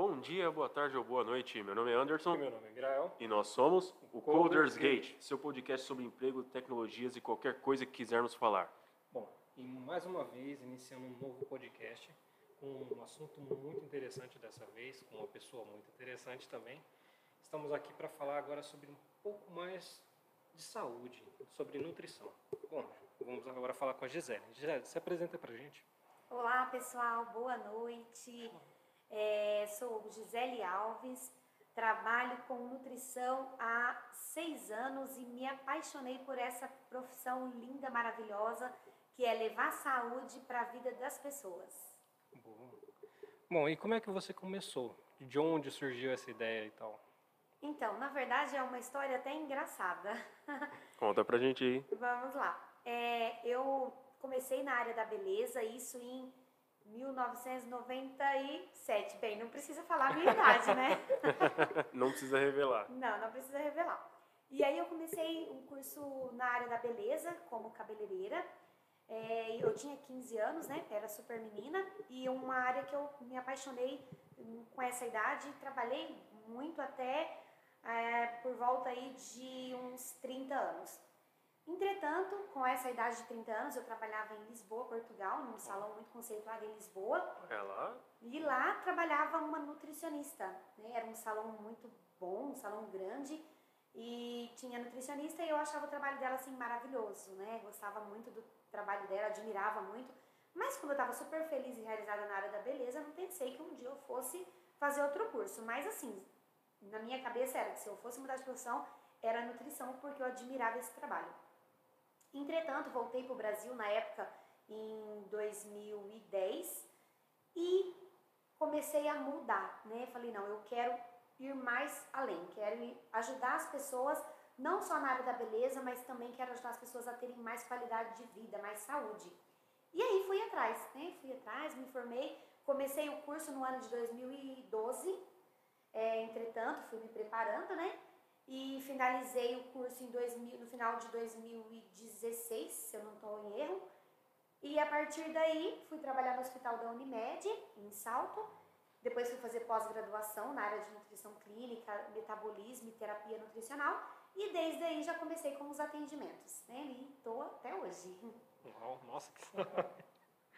Bom dia, boa tarde ou boa noite. Meu nome é Anderson. E meu nome é Grael. E nós somos o Coders Gate. Seu podcast sobre emprego, tecnologias e qualquer coisa que quisermos falar. Bom, e mais uma vez iniciando um novo podcast com um assunto muito interessante dessa vez, com uma pessoa muito interessante também. Estamos aqui para falar agora sobre um pouco mais de saúde, sobre nutrição. Bom, vamos agora falar com a Gisele. Gisele, se apresenta para gente. Olá pessoal, boa noite. É, sou Gisele Alves, trabalho com nutrição há seis anos e me apaixonei por essa profissão linda, maravilhosa, que é levar saúde para a vida das pessoas. Bom. Bom, e como é que você começou? De onde surgiu essa ideia e tal? Então, na verdade é uma história até engraçada. Conta pra gente aí. Vamos lá. É, eu comecei na área da beleza, isso em 1997. Bem, não precisa falar a minha idade, né? Não precisa revelar. Não, não precisa revelar. E aí eu comecei um curso na área da beleza, como cabeleireira. É, eu tinha 15 anos, né? Era super menina. E uma área que eu me apaixonei com essa idade. Trabalhei muito até é, por volta aí de uns 30 anos. Entretanto, com essa idade de 30 anos, eu trabalhava em Lisboa, Portugal, num salão muito conceituado em Lisboa. É lá? E lá trabalhava uma nutricionista. Né? Era um salão muito bom, um salão grande. E tinha nutricionista e eu achava o trabalho dela assim maravilhoso, né? Gostava muito do trabalho dela, admirava muito. Mas como eu estava super feliz e realizada na área da beleza, não pensei que um dia eu fosse fazer outro curso. Mas assim, na minha cabeça era que se eu fosse mudar de profissão, era nutrição, porque eu admirava esse trabalho. Entretanto, voltei para o Brasil na época em 2010 e comecei a mudar, né? Falei, não, eu quero ir mais além, quero ajudar as pessoas, não só na área da beleza, mas também quero ajudar as pessoas a terem mais qualidade de vida, mais saúde. E aí fui atrás, né? Fui atrás, me formei, comecei o curso no ano de 2012, é, entretanto, fui me preparando, né? E finalizei o curso em 2000, no final de 2016, se eu não estou em erro. E a partir daí fui trabalhar no hospital da Unimed, em Salto. Depois fui fazer pós-graduação na área de nutrição clínica, metabolismo e terapia nutricional. E desde aí já comecei com os atendimentos, né? E estou até hoje. Uau, nossa, que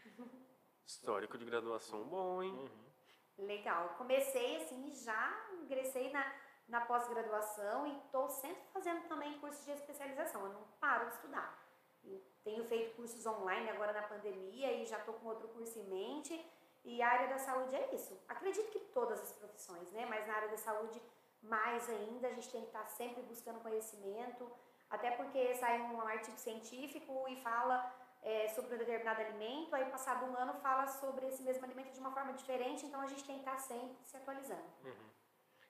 Histórico de graduação bom, hein? Uhum. Legal. Comecei assim, já ingressei na, na pós-graduação e estou sempre fazendo também cursos de especialização. Eu não paro de estudar. E tenho feito cursos online agora na pandemia e já estou com outro curso em mente. E a área da saúde é isso. Acredito que todas as profissões, né? Mas na área da saúde, mais ainda, a gente tem que estar sempre buscando conhecimento. Até porque sai um artigo científico e fala é, sobre um determinado alimento, aí passado um ano fala sobre esse mesmo alimento de uma forma diferente, então a gente tem que estar sempre se atualizando. Uhum.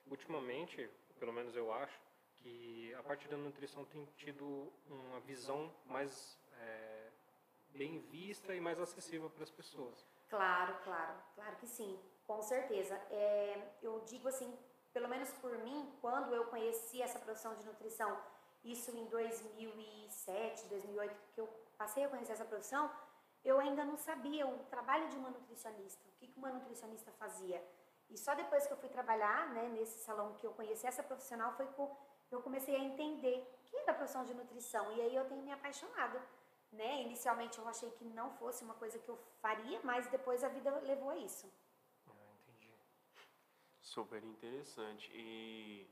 Ultimamente, pelo menos eu acho, que a parte da nutrição tem tido uma visão mais é, bem vista e mais acessível para as pessoas. Claro, claro, claro que sim, com certeza. É, eu digo assim, pelo menos por mim, quando eu conheci essa profissão de nutrição, isso em 2007, 2008, que eu passei a conhecer essa profissão, eu ainda não sabia o trabalho de uma nutricionista, o que uma nutricionista fazia. E só depois que eu fui trabalhar né, nesse salão que eu conheci essa profissional foi que eu comecei a entender que era a profissão de nutrição. E aí eu tenho me apaixonado. Né? Inicialmente eu achei que não fosse uma coisa que eu faria, mas depois a vida levou a isso. Ah, entendi. Super interessante. E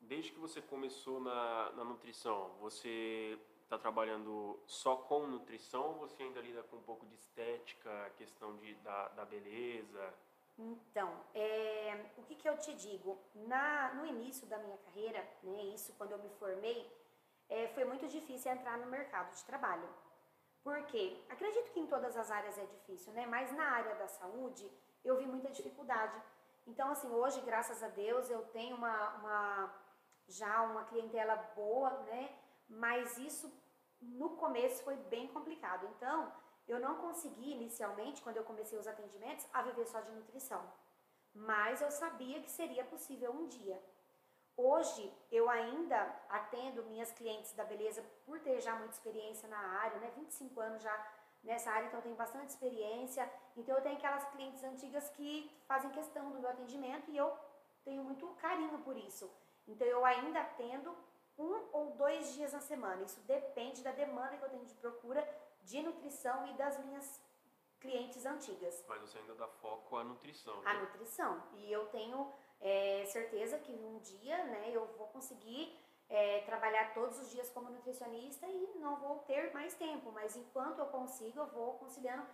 desde que você começou na, na nutrição, você está trabalhando só com nutrição ou você ainda lida com um pouco de estética, questão de, da, da beleza? Então, é, o que, que eu te digo? Na, no início da minha carreira, né, isso quando eu me formei, é, foi muito difícil entrar no mercado de trabalho. Por quê? Acredito que em todas as áreas é difícil, né? Mas na área da saúde eu vi muita dificuldade. Então, assim, hoje, graças a Deus, eu tenho uma, uma já uma clientela boa, né? Mas isso no começo foi bem complicado. Então, eu não consegui inicialmente, quando eu comecei os atendimentos, a viver só de nutrição. Mas eu sabia que seria possível um dia. Hoje, eu ainda atendo minhas clientes da beleza por ter já muita experiência na área, né? 25 anos já nessa área, então eu tenho bastante experiência. Então eu tenho aquelas clientes antigas que fazem questão do meu atendimento e eu tenho muito carinho por isso. Então eu ainda atendo um ou dois dias na semana. Isso depende da demanda que eu tenho de procura de nutrição e das minhas clientes antigas. Mas você ainda dá foco à nutrição, A né? nutrição. E eu tenho é, certeza que um dia né, eu vou conseguir é, trabalhar todos os dias como nutricionista e não vou ter mais tempo. Mas enquanto eu consigo, eu vou conciliando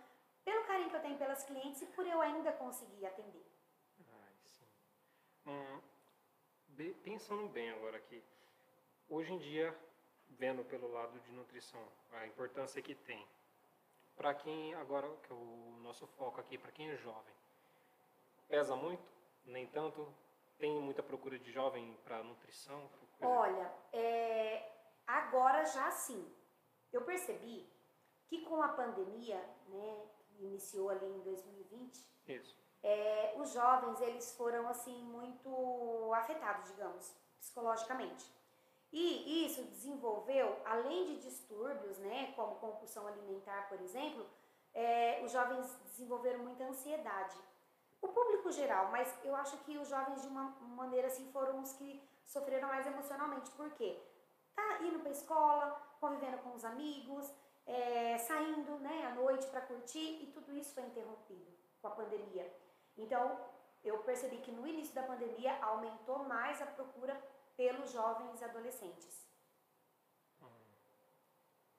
pelo carinho que eu tenho pelas clientes e por eu ainda conseguir atender. Ai, sim. Hum, pensando bem agora aqui, hoje em dia, vendo pelo lado de nutrição, a importância que tem, para quem agora, que é o nosso foco aqui, para quem é jovem, pesa muito? Nem tanto? Tem muita procura de jovem para nutrição? Olha, é, agora já sim. Eu percebi que com a pandemia, né, que iniciou ali em 2020, Isso. é, os jovens eles foram assim muito afetados, digamos, psicologicamente. E isso desenvolveu, além de distúrbios, né, como compulsão alimentar, por exemplo, é, os jovens desenvolveram muita ansiedade. O público geral, mas eu acho que os jovens de uma maneira assim foram os que sofreram mais emocionalmente. Por quê? Tá indo para escola, convivendo com os amigos, é, saindo né, à noite para curtir e tudo isso foi interrompido com a pandemia. Então, eu percebi que no início da pandemia aumentou mais a procura pelos jovens e adolescentes.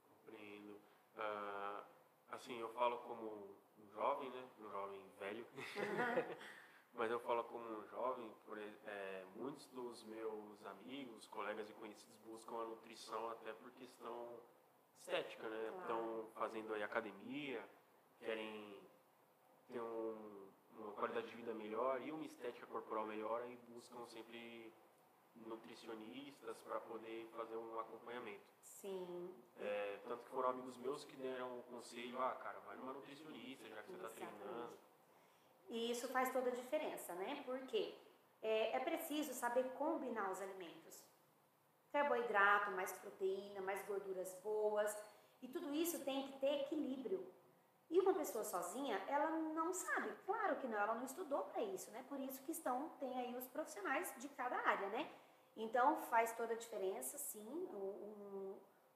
Compreendo. Ah, assim, eu falo como um jovem, né? Um jovem velho. Mas eu falo como um jovem, por, é, muitos dos meus amigos, colegas e conhecidos buscam a nutrição até por questão estética, né? Estão fazendo aí academia, querem ter um- uma qualidade de vida melhor e uma estética corporal melhor e buscam sempre nutricionistas para poder fazer um acompanhamento. Sim, É, tanto que foram amigos meus que deram o conselho, ah, cara, vai numa nutricionista, já que você está treinando. E isso faz toda a diferença, né? Porque é, é preciso saber combinar os alimentos. Carboidrato, mais proteína, mais gorduras boas. E tudo isso tem que ter equilíbrio. E uma pessoa sozinha, ela não sabe. Claro que não, ela não estudou para isso, né? Por isso que estão, tem aí os profissionais de cada área, né? Então faz toda a diferença, sim, o,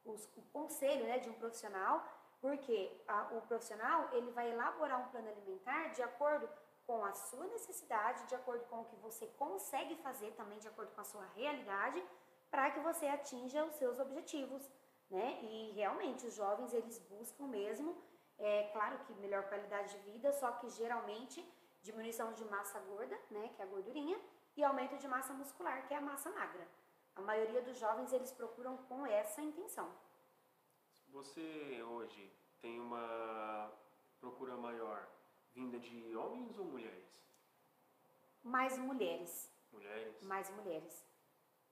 o, os- o conselho né, de um profissional, porque a- o profissional ele vai elaborar um plano alimentar de acordo com a sua necessidade, de acordo com o que você consegue fazer também, de acordo com a sua realidade, para que você atinja os seus objetivos, né? E realmente os jovens eles buscam mesmo, é claro que melhor qualidade de vida, só que geralmente diminuição de massa gorda, né, que é a gordurinha, e aumento de massa muscular, que é a massa magra. A maioria dos jovens eles procuram com essa intenção. Você hoje tem uma procura maior vinda de homens ou mulheres? Mais mulheres, Mulheres? mais mulheres.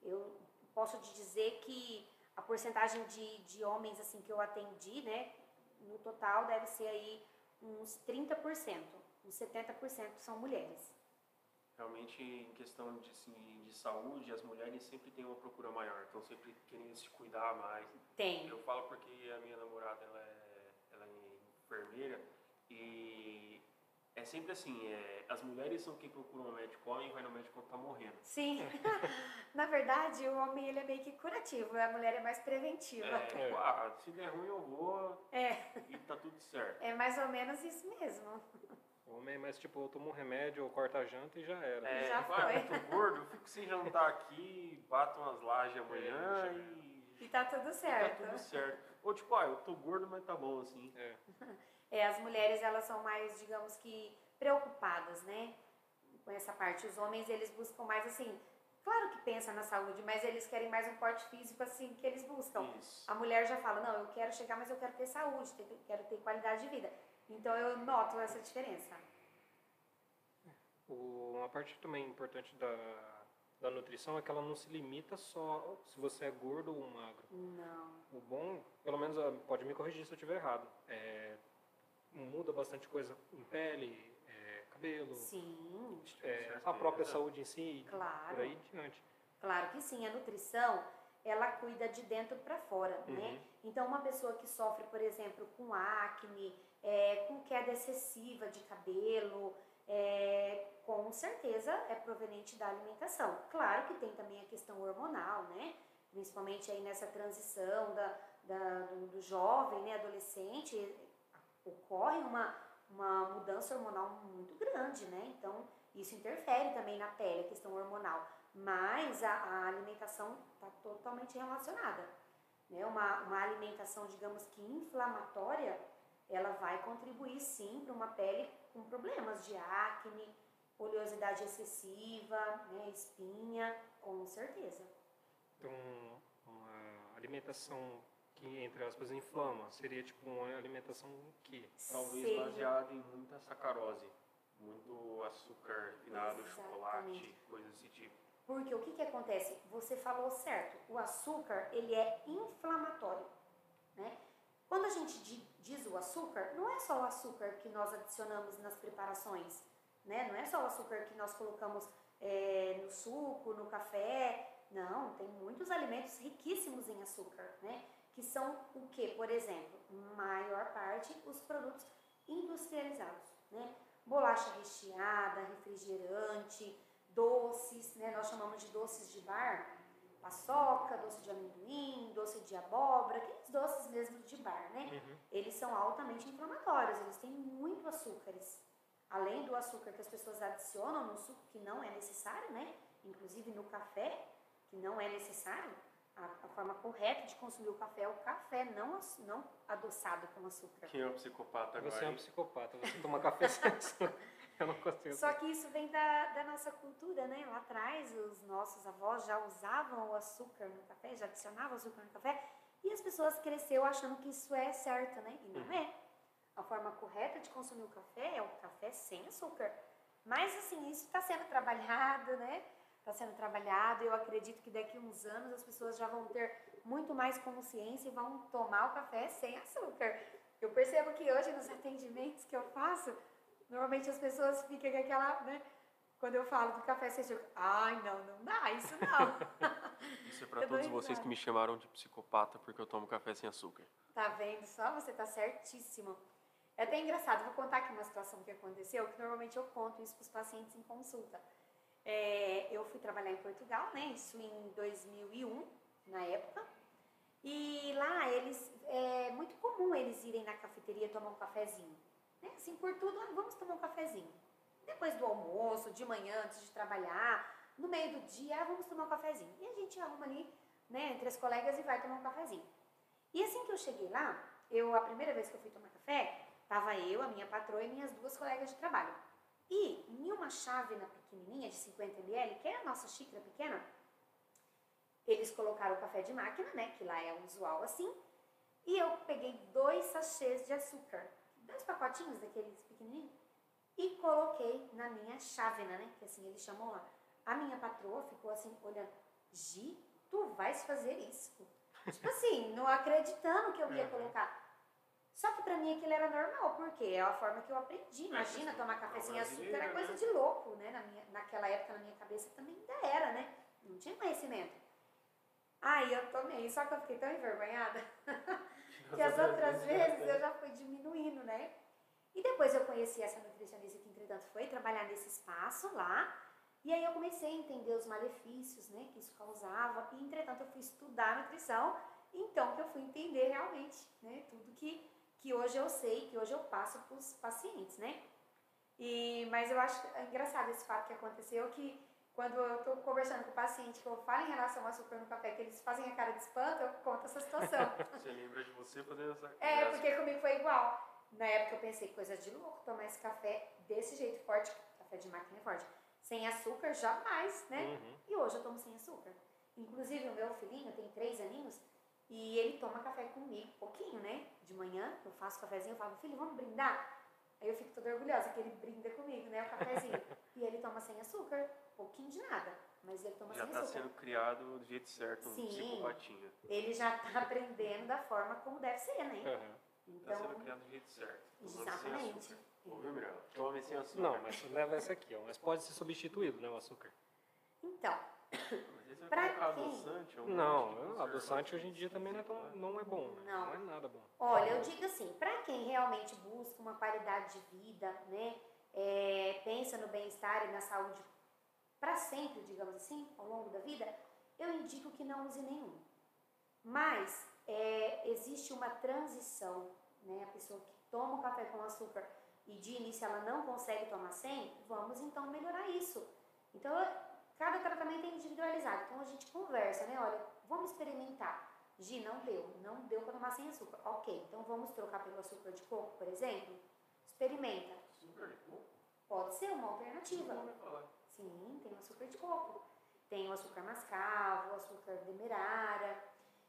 Eu posso te dizer que a porcentagem de, de homens assim que eu atendi, né, no total deve ser aí uns 30%, uns 70% são mulheres. Realmente, em questão de, assim, de saúde, as mulheres sempre têm uma procura maior, estão sempre querendo se cuidar mais. Tem. Eu falo porque a minha namorada ela é, ela é enfermeira e é sempre assim, é, as mulheres são quem procura um médico, o homem vai no médico quando tá morrendo. Sim. Na verdade, o homem ele é meio que curativo, a mulher é mais preventiva. É, tipo, ah, se der ruim eu vou É, e tá tudo certo. é mais ou menos isso mesmo. Homem é mais tipo, eu tomo um remédio ou corta a janta e já era. É, Já foi. eu tô gordo, eu fico sem jantar aqui, bato umas lajes amanhã É, e E tá tudo tá certo. tudo certo. Ou tipo, ah, eu tô gordo, mas tá bom assim. É. É, as mulheres elas são mais, digamos que, preocupadas, né? Com essa parte. Os homens eles buscam mais assim, claro que pensa na saúde, mas eles querem mais um porte físico assim que eles buscam. Isso. A mulher já fala, não, eu quero chegar, mas eu quero ter saúde, ter- quero ter qualidade de vida. Então eu noto essa diferença. O- uma parte também importante da, da nutrição é que ela não se limita só se você é gordo ou magro. Não. O bom, pelo menos ah, pode me corrigir se eu estiver errado, é, muda bastante coisa em pele, é, cabelo, Sim, é, a própria saúde em si e Claro. por aí diante. claro que sim. A nutrição, ela cuida de dentro para fora, né? Uhum. Então, uma pessoa que sofre, por exemplo, com acne, é, com queda excessiva de cabelo, é, com certeza é proveniente da alimentação. Claro que tem também a questão hormonal, né? Principalmente aí nessa transição da, da do, do, jovem, né, adolescente, ocorre uma, uma mudança hormonal muito grande, né? Então, isso interfere também na pele, a questão hormonal. Mas a, a alimentação está totalmente relacionada. Né? Uma, uma alimentação, digamos que inflamatória, ela vai contribuir sim para uma pele com problemas de acne, oleosidade excessiva, né, espinha, com certeza. Então, uma alimentação que, entre aspas, inflama, seria tipo uma alimentação que? Talvez Seria- baseada em muita sacarose, muito açúcar refinado, chocolate, coisas desse tipo. Porque o que, que acontece? Você falou certo, o açúcar ele é inflamatório. Né? Quando a gente di- diz o açúcar, não é só o açúcar que nós adicionamos nas preparações, né? não é só o açúcar que nós colocamos é, no suco, no café. Não, tem muitos alimentos riquíssimos em açúcar, né? que são o que, por exemplo? Maior parte os produtos industrializados. Né? Bolacha recheada, refrigerante, doces, né? Nós chamamos de doces de bar, paçoca, doce de amendoim, doce de abóbora, aqueles doces mesmo de bar, né? Uhum. Eles são altamente inflamatórios, eles têm muito açúcares. Além do açúcar que as pessoas adicionam no suco, que não é necessário, né? Inclusive no café, que não é necessário. A, a forma correta de consumir o café é o café não, não adoçado com açúcar. Quem é o psicopata agora? Você é um psicopata, você toma café sem açúcar. Eu não consigo. Só que isso vem da, da nossa cultura, né? Lá atrás, os nossos avós já usavam o açúcar no café, já adicionavam açúcar no café, e as pessoas cresceu achando que isso é certo, né? E não é. A forma correta de consumir o café é o café sem açúcar. Mas, assim, isso está sendo trabalhado, né? Está sendo trabalhado. Eu acredito que daqui a uns anos as pessoas já vão ter muito mais consciência e vão tomar o café sem açúcar. Eu percebo que hoje nos atendimentos que eu faço, Normalmente as pessoas ficam com aquela, né? Quando eu falo do café sem açúcar, ai, não, não dá, isso não. Isso é dou todos vocês que me chamaram de psicopata porque eu tomo café sem açúcar. tá vendo só? Você tá certíssimo. É até engraçado, vou contar aqui uma situação que aconteceu, que normalmente eu conto isso para os pacientes em consulta. É, eu fui trabalhar em Portugal, né? Isso em 2001, na época. E lá eles, é muito comum eles irem na cafeteria tomar um cafezinho. Né? Assim, por tudo, ah, vamos tomar um cafezinho. Depois do almoço, de manhã, antes de trabalhar, no meio do dia, ah, vamos tomar um cafezinho. E a gente arruma ali, né, entre as colegas e vai tomar um cafezinho. E assim que eu cheguei lá, eu, a primeira vez que eu fui tomar café, tava eu, a minha patroa e minhas duas colegas de trabalho. E em uma chávena pequenininha de 50 ml, que é a nossa xícara pequena, eles colocaram o café de máquina, né, que lá é usual assim, e eu peguei dois sachês de açúcar, pacotinhos daqueles pequenininhos, e coloquei na minha chávena, né, que assim eles chamam lá. A minha patroa ficou assim, olhando, Gi, tu vais fazer isso? tipo assim, não acreditando que eu ia Uhum. colocar. Só que pra mim aquilo era normal, porque é a forma que eu aprendi. Imagina É, tomar café sem açúcar, era coisa né? de louco, né? Na minha, naquela época, na minha cabeça também ainda era, né? Não tinha conhecimento. Aí eu tomei, só que eu fiquei tão envergonhada que as outras vezes eu já fui diminuindo, né? E depois eu conheci essa nutricionista que, entretanto, foi trabalhar nesse espaço lá. E aí eu comecei a entender os malefícios, né, que isso causava. E, entretanto, eu fui estudar nutrição. Então que eu fui entender realmente, né, tudo que, que hoje eu sei, que hoje eu passo para os pacientes, né? E, mas eu acho engraçado esse fato que aconteceu, que quando eu estou conversando com o paciente, que eu falo em relação ao açúcar no café, que eles fazem a cara de espanto, eu conto essa situação. Você lembra de você fazendo essa É, porque comigo foi igual. Na época eu pensei, coisa de louco, tomar esse café desse jeito forte, café de máquina é forte, sem açúcar, jamais, né? Uhum. E hoje eu tomo sem açúcar. Inclusive o meu filhinho tem três aninhos e ele toma café comigo, pouquinho, né? De manhã, eu faço cafezinho, eu falo, filho, vamos brindar? Aí eu fico toda orgulhosa que ele brinda comigo, né? O cafezinho. e ele toma sem açúcar, pouquinho de nada, mas ele toma Já sem tá açúcar. sendo criado do jeito certo, um Sim. psicopatinha. Ele já tá aprendendo da forma como deve ser, né? Uhum. Então, sendo criado do jeito certo. exatamente. Ouviu, Mirella? Tome sem açúcar. Não, mas leva essa aqui, ó. Mas pode ser substituído, né, o açúcar. Então, colocar quem? adoçante? algum Não, tipo de adoçante hoje em dia também não é, tão, não é bom. né? Não. Não é nada bom. Olha, eu digo assim, para quem realmente busca uma qualidade de vida, né, é, pensa no bem-estar e na saúde para sempre, digamos assim, ao longo da vida, eu indico que não use nenhum. Mas é, existe uma transição, né, a pessoa que toma o café com açúcar e de início ela não consegue tomar sem, vamos então melhorar isso. Então, cada tratamento é individualizado, então a gente conversa, né, olha, vamos experimentar. Gi, não deu, não deu para tomar sem açúcar. Ok, então vamos trocar pelo açúcar de coco, por exemplo? Experimenta. Açúcar de coco? Pode ser uma alternativa. Sim, tem o açúcar de coco. Tem o açúcar mascavo, o açúcar demerara.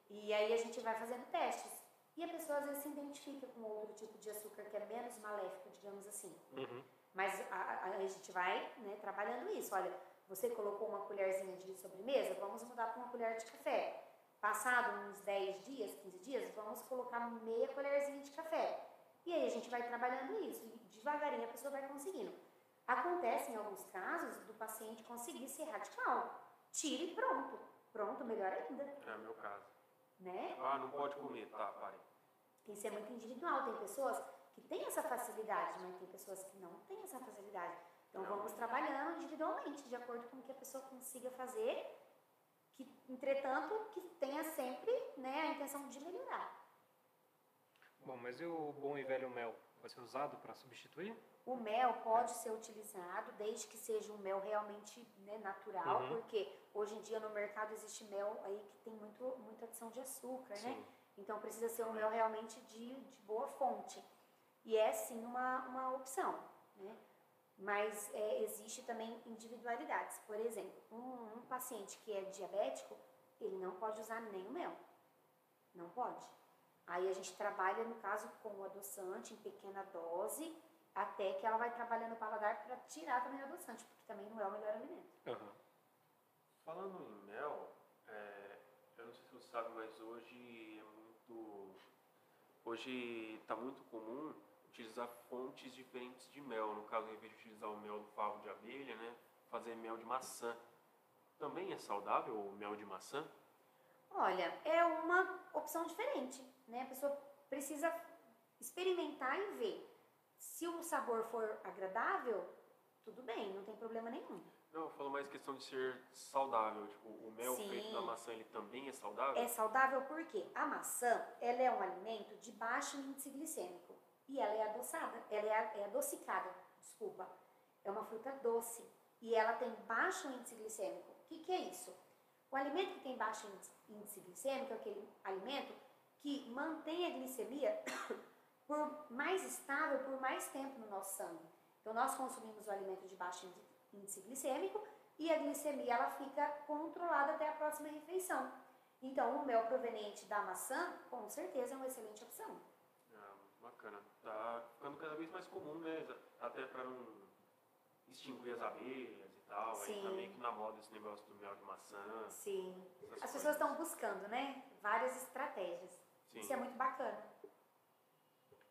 E aí a gente vai fazendo testes. E a pessoa às vezes se identifica com outro tipo de açúcar que é menos maléfico, digamos assim. Uhum. Mas a, a- gente vai né, trabalhando isso. Olha, você colocou uma colherzinha de sobremesa, vamos mudar para uma colher de café. Passado uns 10 dias, 15 dias, vamos colocar meia colherzinha de café. E aí a gente vai trabalhando isso. E devagarinho a pessoa vai conseguindo. Acontece em alguns casos do paciente conseguir ser radical. Tire e pronto. Pronto, melhor ainda. É o meu caso. Né? Ah, não pode comer. Tá, parei. Isso é muito individual. Tem pessoas que têm essa facilidade, mas tem pessoas que não têm essa facilidade. Então vamos trabalhando individualmente, de acordo com o que a pessoa consiga fazer, que, entretanto, que tenha sempre né, a intenção de melhorar. Bom, mas e o bom e velho mel? Vai ser usado para substituir? O mel pode ser utilizado desde que seja um mel realmente né, natural, Uhum. porque hoje em dia no mercado existe mel aí que tem muito, muita adição de açúcar, né? Sim. Então precisa ser um mel realmente de, de boa fonte. E é sim uma, uma opção, né? Mas é, existe também individualidades. Por exemplo, um, um paciente que é diabético, ele não pode usar nem o mel. Não pode. Aí a gente trabalha, no caso, com o adoçante em pequena dose, até que ela vai trabalhando o paladar para tirar também o adoçante, porque também não é o melhor alimento. Aham. Falando em mel, é, eu não sei se você sabe, mas hoje é muito. Hoje está muito comum utilizar fontes diferentes de mel. No caso, ao invés de utilizar o mel do favo de abelha, né, fazer mel de maçã. Também é saudável o mel de maçã? Olha, é uma opção diferente, né? A pessoa precisa experimentar e ver. Se o sabor for agradável, tudo bem, não tem problema nenhum. Não, eu falo mais questão de ser saudável. Tipo, o mel Sim. feito da maçã, ele também é saudável? É saudável porque a maçã, ela é um alimento de baixo índice glicêmico e ela é adoçada, ela é, é adocicada, desculpa. É uma fruta doce e ela tem baixo índice glicêmico. O que, que é isso? O alimento que tem baixo índice, índice glicêmico é aquele alimento que mantém a glicemia por mais estável por mais tempo no nosso sangue. Então nós consumimos o alimento de baixo índice- glicêmico e a glicemia ela fica controlada até a próxima refeição. Então o mel proveniente da maçã, com certeza é uma excelente opção. Ah, muito bacana. Tá ficando cada vez mais comum, né? Até para não extinguir as abelhas e tal. Aí Sim. tá meio que na moda esse negócio do mel de maçã. Sim. As pessoas estão buscando, né? Várias estratégias. Sim. Isso é muito bacana.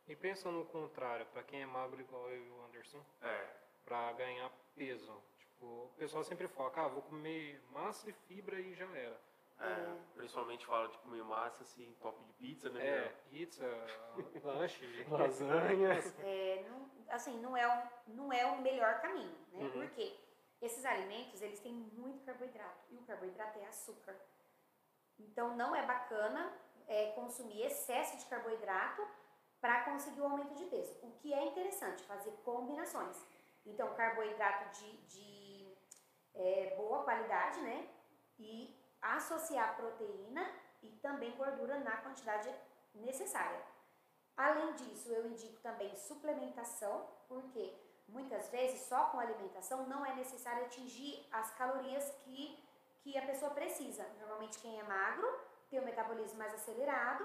E pensa no contrário, para quem é magro igual eu e o Anderson, É, para ganhar peso. Tipo, o pessoal sempre foca, ah, vou comer massa e fibra e já era. é, principalmente fala de comer massa assim, top de pizza, né? É, pizza, lanche, lasanha. É, não, assim, não é, o, não é o melhor caminho, né? Uhum. Porque esses alimentos, eles têm muito carboidrato. E o carboidrato é açúcar. Então, não é bacana é, consumir excesso de carboidrato para conseguir o aumento de peso. O que é interessante, fazer combinações. Então, carboidrato de, de é, boa qualidade, né? E associar proteína e também gordura na quantidade necessária. Além disso, eu indico também suplementação, porque muitas vezes só com alimentação não é necessário atingir as calorias que, que a pessoa precisa. Normalmente quem é magro tem o metabolismo mais acelerado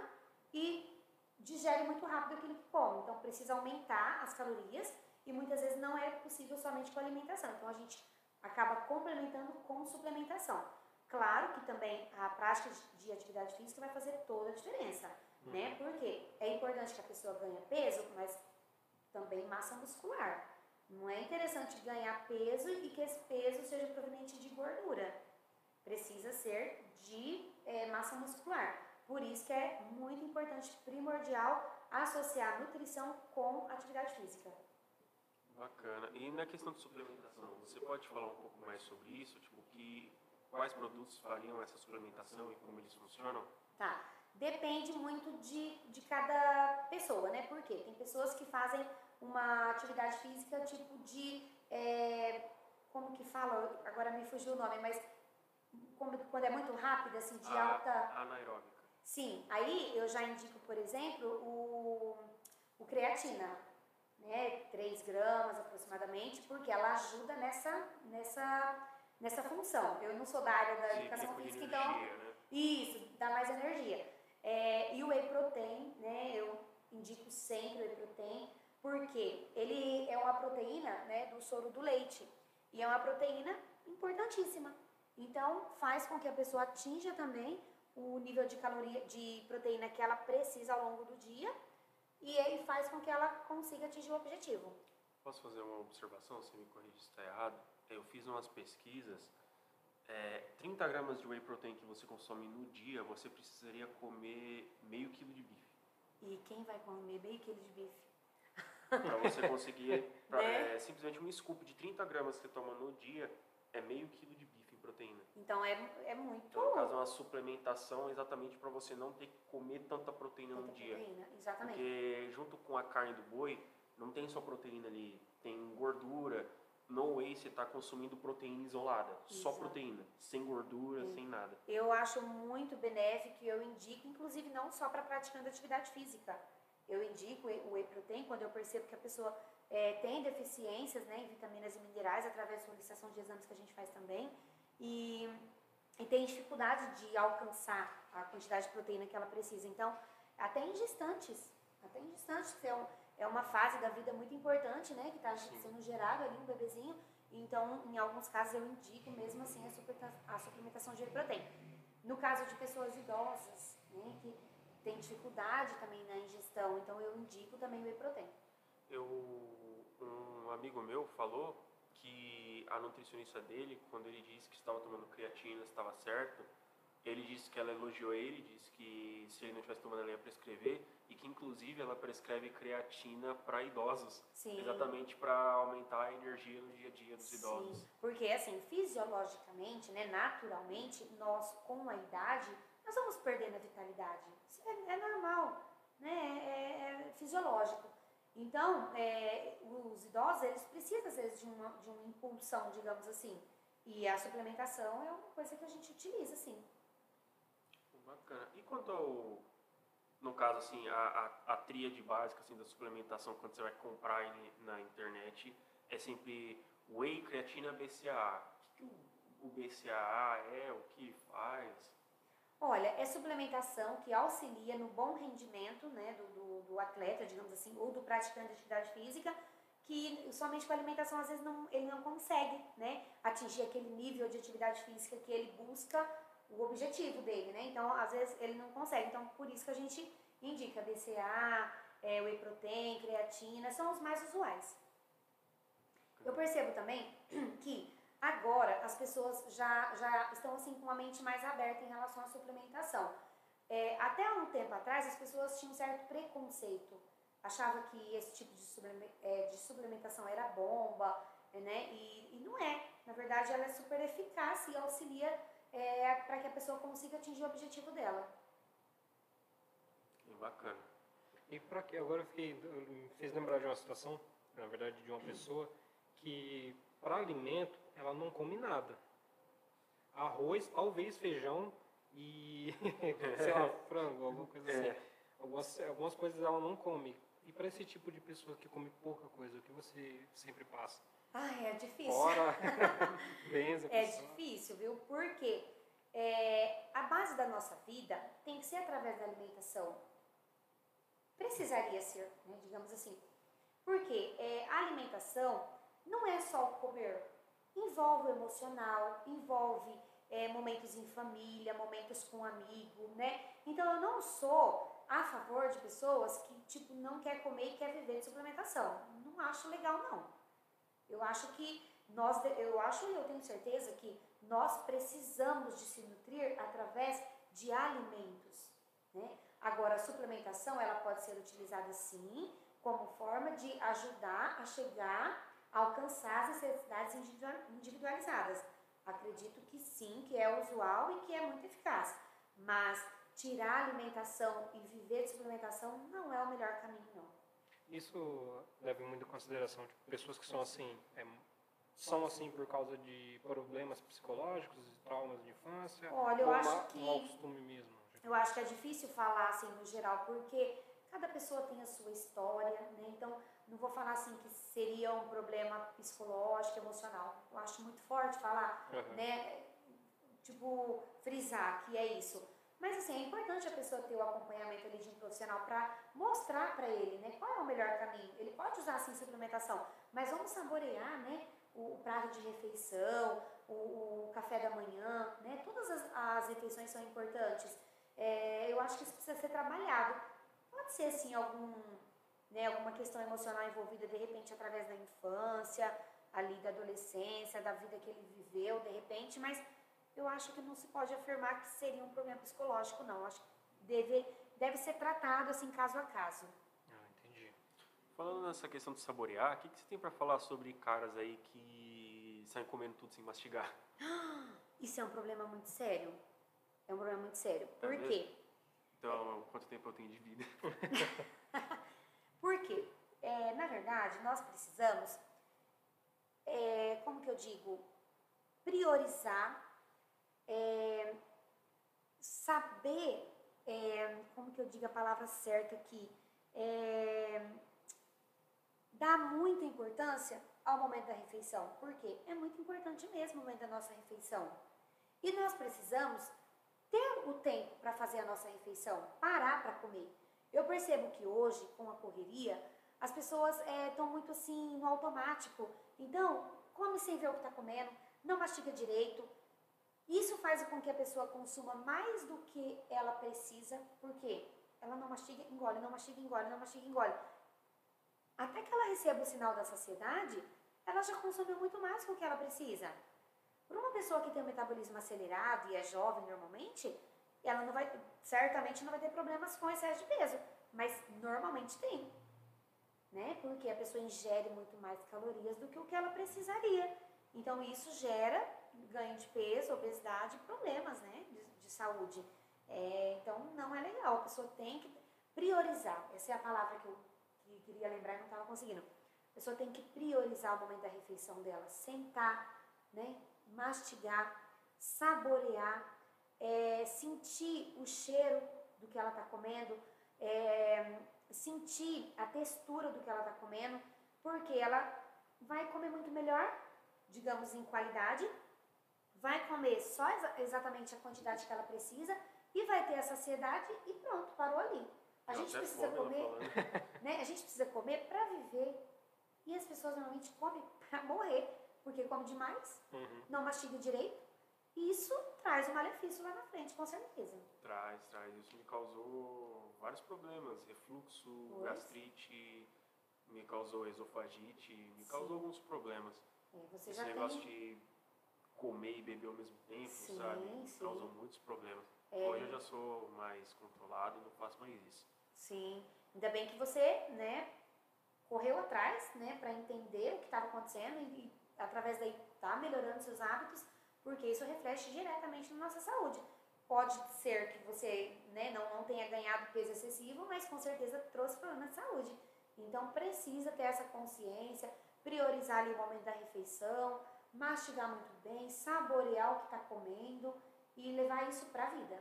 e digere muito rápido aquilo que come. Então precisa aumentar as calorias e muitas vezes não é possível somente com alimentação. Então a gente acaba complementando com suplementação. Claro que também a prática de- de atividade física vai fazer toda a diferença, né? Porque é importante que a pessoa ganhe peso, mas também massa muscular. Não é interessante ganhar peso e que esse peso seja proveniente de gordura. precisa ser de é, massa muscular. Por isso que é muito importante, primordial, associar nutrição com atividade física. Bacana. E na questão de suplementação, você pode falar um pouco mais sobre isso? Tipo, que, quais produtos fariam essa suplementação e como eles funcionam? Tá. Depende muito de, de cada pessoa, né? Por quê? Tem pessoas que fazem uma atividade física tipo de. É, como que fala? Agora me fugiu o nome, mas como, quando é muito rápida, assim, de A- alta. Anaeróbica. Sim, aí eu já indico, por exemplo, o, o creatina, né? 3 gramas aproximadamente, porque ela ajuda nessa, nessa, nessa função. Eu não sou da área da Sim, educação física, então né? isso, dá mais energia. É, e o whey protein, né? Eu indico sempre o whey protein, porque ele é uma proteína né, do soro do leite. E é uma proteína importantíssima. Então, faz com que a pessoa atinja também o nível de caloria, de proteína que ela precisa ao longo do dia. E aí faz com que ela consiga atingir o objetivo. Posso fazer uma observação, se me corrige se está errado? Eu fiz umas pesquisas. É, 30 gramas de whey protein que você consome no dia, você precisaria comer meio quilo de bife. E quem vai comer meio quilo de bife? Para você conseguir, pra, Né? é, simplesmente um scoop de 30 gramas que você toma no dia é meio quilo de. Então é, é muito. Então, no caso, é uma suplementação exatamente para você não ter que comer tanta proteína tanta dia. proteína, Exatamente. Porque junto com a carne do boi, não tem só proteína ali, tem gordura. No whey você está consumindo proteína isolada, só proteína, sem gordura, Sim. sem nada. Eu acho muito benéfico e eu indico, inclusive não só para praticante de atividade física. Eu indico o whey protein quando eu percebo que a pessoa eh, tem deficiências né, em vitaminas e minerais através da solicitação de exames que a gente faz também e, e tem dificuldade de alcançar a quantidade de proteína que ela precisa. Então, até em gestantes, até em gestantes, é, um- é uma fase da vida muito importante, né, que está sendo gerado ali um bebezinho. Então, em alguns casos, eu indico mesmo assim a suplementação de whey protein. No caso de pessoas idosas, né, que tem dificuldade também na ingestão, então eu indico também o whey protein. Eu, um amigo meu falou que a nutricionista dele, quando ele disse que estava tomando creatina, estava certo, ele disse que ela elogiou ele, disse que se ele não estivesse tomando ela ia prescrever e que inclusive ela prescreve creatina para idosos, Sim. exatamente para aumentar a energia no dia a dia dos idosos. Sim, porque assim, fisiologicamente, né, naturalmente, nós com a idade, nós vamos perdendo a vitalidade. Isso é, é normal, né, é, é fisiológico. Então, é, os idosos, eles precisam às vezes de uma, de uma impulsão, digamos assim. E a suplementação é uma coisa que a gente utiliza, sim. Bacana. E quanto ao, no caso assim, a, a, a tríade básica assim, da suplementação, quando você vai comprar na internet, é sempre whey, creatina, BCAA. O que, que o, o BCAA é, o que faz? Olha, é suplementação que auxilia no bom rendimento né, do, do, do atleta, digamos assim, ou do praticante de atividade física, que somente com a alimentação às vezes não, ele não consegue né, atingir aquele nível de atividade física que ele busca o objetivo dele, né? Então, às vezes ele não consegue. Então, por isso que a gente indica BCA, é, whey protein, creatina, são os mais usuais. Eu percebo também que agora as pessoas já, já estão assim com a mente mais aberta em relação à suplementação. É, até um tempo atrás as pessoas tinham um certo preconceito, achavam que esse tipo de, supleme- é, de suplementação era bomba, né? E, e não é. Na verdade, ela é super eficaz e auxilia é, para que a pessoa consiga atingir o objetivo dela. Bacana. E para que agora eu fiquei me fez lembrar de uma situação, na verdade, de uma pessoa que para alimento ela não come nada. Arroz, talvez feijão e sei lá, frango, alguma coisa assim. É, Algumas, algumas coisas ela não come. E para esse tipo de pessoa que come pouca coisa, o que você sempre passa? Ai, é difícil. Fora, benza, É difícil, viu? Porque é, a base da nossa vida tem que ser através da alimentação. Precisaria ser, né, digamos assim. Porque é, a alimentação não é só o comer. Envolve o emocional, envolve é, momentos em família, momentos com amigo, né? Então eu não sou a favor de pessoas que tipo não quer comer e quer viver de suplementação. Não acho legal não. Eu acho que nós, eu acho e eu tenho certeza que nós precisamos de se nutrir através de alimentos, né? Agora, a suplementação, ela pode ser utilizada sim, como forma de ajudar a chegar alcançar as necessidades individualizadas. Acredito que sim, que é usual e que é muito eficaz. Mas tirar a alimentação e viver de suplementação não é o melhor caminho, não. Isso leva muito em consideração tipo, pessoas que são assim, é, são assim por causa de problemas psicológicos, traumas de infância, Olha, eu ou acho ma- que- mau costume mesmo. Eu acho que é difícil falar assim no geral, porque cada pessoa tem a sua história, né? Então, não vou falar assim que seria um problema psicológico, emocional. Eu acho muito forte falar, Aham. né? Tipo, frisar que é isso. Mas assim, é importante a pessoa ter o acompanhamento ali de um profissional para mostrar para ele, né, qual é o melhor caminho. Ele pode usar sim suplementação, mas vamos saborear, né, o, o prato de refeição, o, o café da manhã, né? Todas as, as refeições são importantes. É, eu acho que isso precisa ser trabalhado. Pode ser sim algum, né, alguma questão emocional envolvida de repente através da infância, ali da adolescência, da vida que ele viveu, de repente, mas eu acho que não se pode afirmar que seria um problema psicológico, não. Eu acho que deve, deve ser tratado assim caso a caso. Ah, entendi. Falando nessa questão de saborear, o que, que você tem pra falar sobre caras aí que saem comendo tudo sem mastigar? Isso é um problema muito sério. É um problema muito sério. É Por mesmo? quê? Então, quanto tempo eu tenho de vida? Por quê? É, na verdade, nós precisamos, é, como que eu digo, priorizar, é, saber, é, como que eu digo a palavra certa aqui, é, dar muita importância ao momento da refeição. Por quê? É muito importante mesmo o momento da nossa refeição. E nós precisamos ter o tempo para fazer a nossa refeição, parar para comer. Eu percebo que hoje, com a correria, as pessoas estão muito assim no automático. Então, come sem ver o que está comendo, não mastiga direito. Isso faz com que a pessoa consuma mais do que ela precisa, porque ela não mastiga, engole, não mastiga, engole, não mastiga, engole. Até que ela receba o sinal da saciedade, ela já consumiu muito mais do que ela precisa. Para uma pessoa que tem um metabolismo acelerado e é jovem normalmente, ela não vai, certamente não vai ter problemas com excesso de peso, mas normalmente tem, né? Porque a pessoa ingere muito mais calorias do que o que ela precisaria. Então isso gera ganho de peso, obesidade, problemas, né? De, de saúde. É, então não é legal. A pessoa tem que priorizar. Essa é a palavra que eu que queria lembrar e não estava conseguindo. A pessoa tem que priorizar o momento da refeição dela, sentar, né? Mastigar, saborear, é, sentir o cheiro do que ela está comendo, é, sentir a textura do que ela está comendo, porque ela vai comer muito melhor, digamos em qualidade, vai comer só exa exatamente a quantidade que ela precisa e vai ter a saciedade e pronto, parou ali. A Deu gente precisa fome comer, falando. né? A gente precisa comer para viver. E as pessoas normalmente comem para morrer, porque come demais, Uhum. não mastiga direito. E isso traz um malefício lá na frente, com certeza. Traz, traz. Isso me causou vários problemas. Refluxo, Pois. gastrite, me causou esofagite, me Sim. causou alguns problemas. É, você Esse já negócio tem. de comer e beber ao mesmo tempo, Sim, sabe? sim. Causou muitos problemas. É. Hoje eu já sou mais controlado e não faço mais isso. Sim. Ainda bem que você, né, correu atrás, né, para entender o que estava acontecendo e, e através daí tá melhorando seus hábitos, porque isso reflete diretamente na nossa saúde. Pode ser que você, né, não, não tenha ganhado peso excessivo, mas com certeza trouxe problemas de saúde. Então precisa ter essa consciência, priorizar ali o momento da refeição, mastigar muito bem, saborear o que está comendo e levar isso para a vida.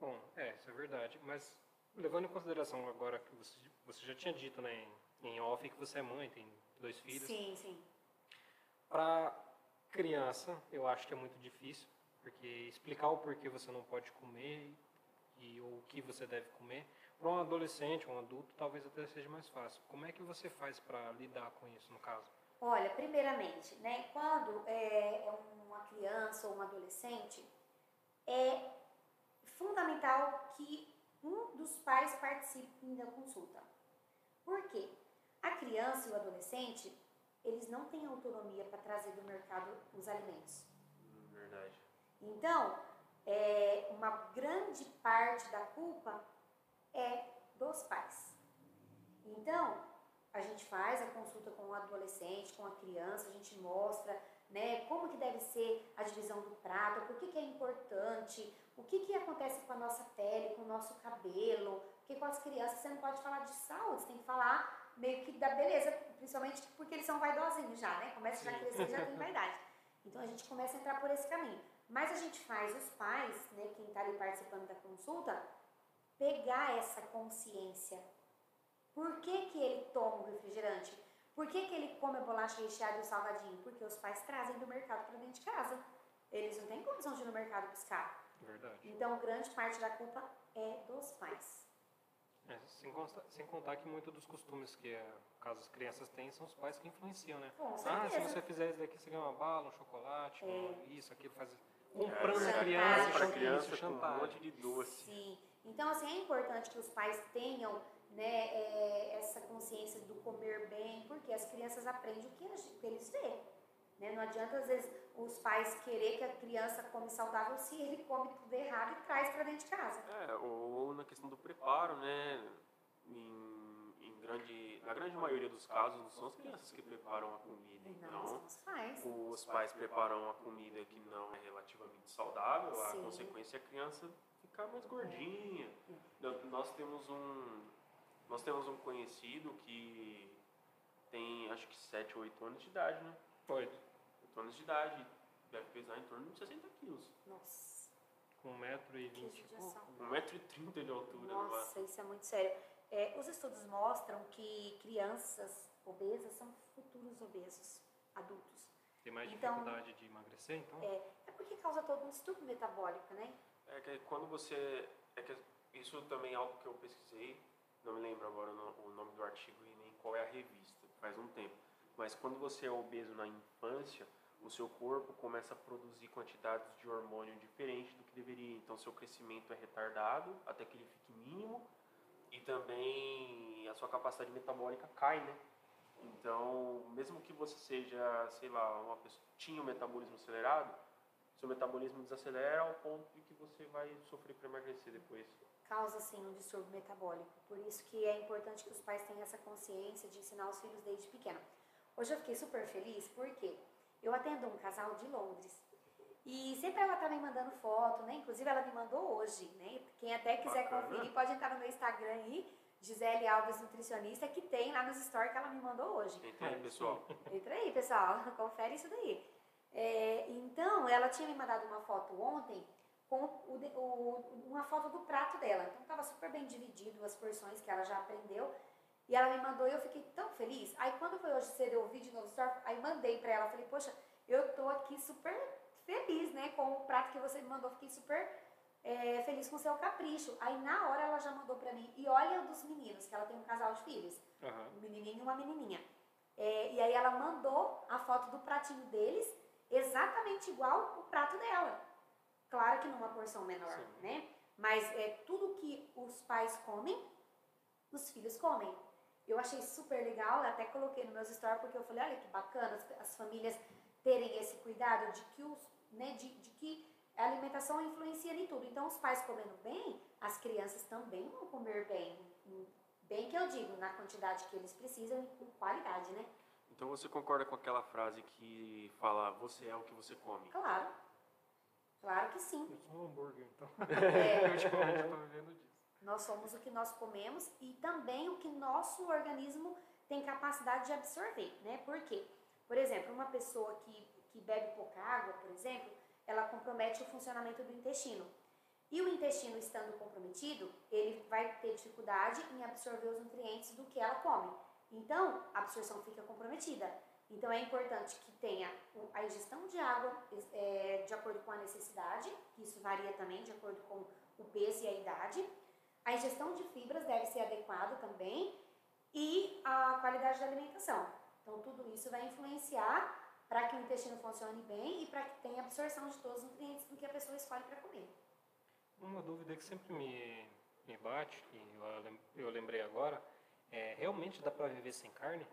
Bom, é, isso é verdade. Mas levando em consideração agora que você, você já tinha dito, né, em, em off que você é mãe, tem dois filhos. Sim, sim. Para criança, eu acho que é muito difícil, porque explicar o porquê você não pode comer e ou o que você deve comer. Para um adolescente, um adulto, talvez até seja mais fácil. Como é que você faz para lidar com isso, no caso? Olha, primeiramente, né, quando é, é uma criança ou um adolescente, é fundamental que um dos pais participe da consulta. Por quê? A criança e o adolescente, eles não têm autonomia para trazer do mercado os alimentos. Hum, Verdade. Então, é, uma grande parte da culpa é dos pais. Então, a gente faz a consulta com o adolescente, com a criança, a gente mostra né, como que deve ser a divisão do prato, por que, que é importante, o que, que acontece com a nossa pele, com o nosso cabelo, porque com as crianças você não pode falar de saúde, você tem que falar meio que da beleza, principalmente porque eles são vaidosinhos já, né? Começa já a crescer, já tem vaidade. Então a gente começa a entrar por esse caminho. Mas a gente faz os pais, né, quem está ali participando da consulta, pegar essa consciência. Por que, que ele toma o refrigerante? Por que, que ele come a bolacha recheada e o salgadinho? Porque os pais trazem do mercado para dentro de casa. Eles não têm condição de ir no mercado buscar. Verdade. Então, grande parte da culpa é dos pais. É, sem, consta- sem contar que muitos dos costumes que, é, caso as crianças têm, são os pais que influenciam, né? Com Ah, se você fizer isso daqui, você ganha uma bala, um chocolate, É. um isso, aquilo, faz... Comprando É, a criança, para criança isso, com um monte de doce. Sim. Então, assim, é importante que os pais tenham né, é, essa consciência do comer bem, porque as crianças aprendem o que eles, o que eles veem. Né? Não adianta, às vezes, os pais querer que a criança come saudável se ele come tudo errado e traz para dentro de casa. É, ou na questão do preparo, né? Em, em grande, na grande maioria dos casos, não são as crianças que preparam a comida. Não, Então, são os pais. os pais preparam a comida que não é relativamente saudável, a Sim. consequência é a criança ficar mais gordinha. Nós- Nós temos um nós temos um conhecido que tem acho que 7 ou 8 anos de idade, né? Oito. 8 anos de idade, deve pesar em torno de 60 quilos. Nossa, Com um metro e que vinte. e pouco. judiação. 1,30m de altura. no Nossa, isso é muito sério. É, os estudos mostram que crianças obesas são futuros obesos, adultos. Tem mais Então- dificuldade de emagrecer, então? É, é porque causa todo um distúrbio metabólico, né? É que quando você. É que isso também é algo que eu pesquisei, não me lembro agora o nome do artigo e nem qual é a revista, faz um tempo. Mas quando você é obeso na infância, o seu corpo começa a produzir quantidades de hormônio diferentes do que deveria. Então, seu crescimento é retardado até que ele fique mínimo e também a sua capacidade metabólica cai, né? Então, mesmo que você seja, sei lá, uma pessoa tinha um metabolismo acelerado, seu metabolismo desacelera ao ponto de que você vai sofrer para emagrecer depois. Causa, sim, um distúrbio metabólico. Por isso que é importante que os pais tenham essa consciência de ensinar os filhos desde pequeno. Hoje eu fiquei super feliz porque eu atendo um casal de Londres. E sempre ela tá me mandando foto, né? Inclusive ela me mandou hoje, né? Quem até quiser Bacana. conferir pode entrar no meu Instagram aí, Gisele Alves Nutricionista, que tem lá nos stories que ela me mandou hoje. Entra aí, pessoal. Entra aí, pessoal, confere isso daí. É, então, ela tinha me mandado uma foto ontem com o o- uma foto do prato dela. Então, estava super bem dividido as porções que ela já aprendeu. E ela me mandou e eu fiquei tão feliz. Aí, quando foi hoje cedo, eu vi de novo story, aí mandei pra ela. Falei, poxa, eu tô aqui super feliz, né, com o prato que você me mandou. Fiquei super é, feliz com o seu capricho. Aí, na hora, ela já mandou pra mim. E olha o dos meninos, que ela tem um casal de filhos Aham. um menininho e uma menininha. É, e aí ela mandou a foto do pratinho deles, exatamente igual o prato dela. Claro que numa porção menor, Sim. né? Mas é tudo que os pais comem, os filhos comem. Eu achei super legal, eu até coloquei nos meus stories porque eu falei, olha que bacana as, as famílias terem esse cuidado de que os, né, de, de que a alimentação influencia em tudo. Então, os pais comendo bem, as crianças também vão comer bem. Bem que eu digo, na quantidade que eles precisam e com qualidade, né? Então você concorda com aquela frase que fala você é o que você come? Claro. Claro que sim. Eu sou um hambúrguer, então. É, Ultimamente eu tô vivendo disso. Nós somos o que nós comemos e também o que nosso organismo tem capacidade de absorver, né? Por quê? Por exemplo, uma pessoa que, que bebe pouca água, por exemplo, ela compromete o funcionamento do intestino. E o intestino estando comprometido, ele vai ter dificuldade em absorver os nutrientes do que ela come. Então, a absorção fica comprometida. Então, é importante que tenha a ingestão de água é, de acordo com a necessidade, que isso varia também de acordo com o peso e a idade. A ingestão de fibras deve ser adequada também e a qualidade da alimentação. Então, tudo isso vai influenciar para que o intestino funcione bem e para que tenha absorção de todos os nutrientes do que a pessoa escolhe para comer. Uma dúvida que sempre me, me bate, e eu, eu lembrei agora, é realmente dá pra viver sem carne?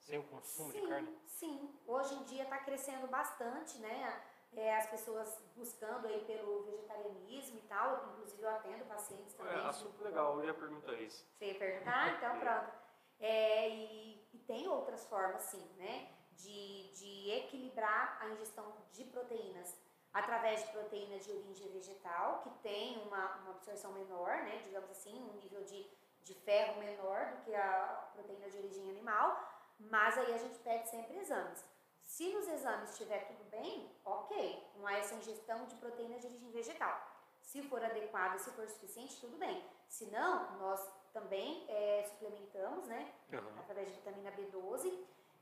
sem o consumo sim, de carne? Sim, hoje em dia está crescendo bastante, né? É, as pessoas buscando aí pelo vegetarianismo e tal, inclusive eu atendo pacientes também. É, assunto legal, eu ia perguntar isso. Você ia perguntar? Então pronto. É, e, e, tem outras formas, sim, né? De, de equilibrar a ingestão de proteínas através de proteína de origem vegetal, que tem uma, uma absorção menor, né? Digamos assim, um nível de, de ferro menor do que a proteína de origem animal, mas aí a gente pede sempre exames. Se nos exames estiver tudo bem, ok, não há essa ingestão de proteína de origem vegetal. Se for adequada, se for suficiente, tudo bem. Se não, nós também é, suplementamos, né? Uhum. Através de vitamina B12.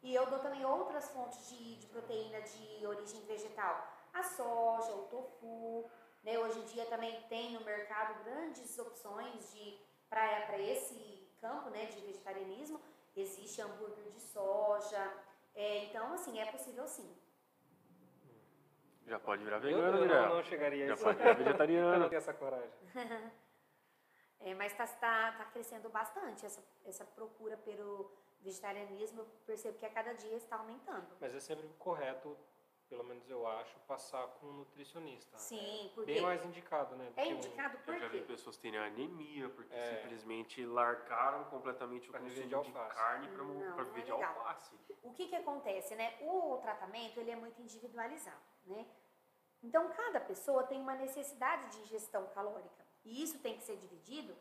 E eu dou também outras fontes de, de proteína de origem vegetal. A soja, o tofu. Né? Hoje em dia também tem no mercado grandes opções de para esse campo né, de vegetarianismo. Existe hambúrguer de soja. É, então, assim, é possível sim. Já pode virar vegano, eu, eu não, não chegaria Já pode virar vegetariano. eu não tenho essa coragem. É, mas está tá, tá crescendo bastante essa, essa procura pelo vegetarianismo. Eu percebo que a cada dia está aumentando. Mas é sempre correto, pelo menos eu acho, passar com um nutricionista. Sim, porque... Bem mais indicado, né? É indicado um... por Eu já vi pessoas terem anemia porque é. simplesmente largaram completamente o pra consumo de, de carne para viver é de alface. O que que acontece, né? O tratamento, ele é muito individualizado, né? Então, cada pessoa tem uma necessidade de ingestão calórica. E isso tem que ser dividido,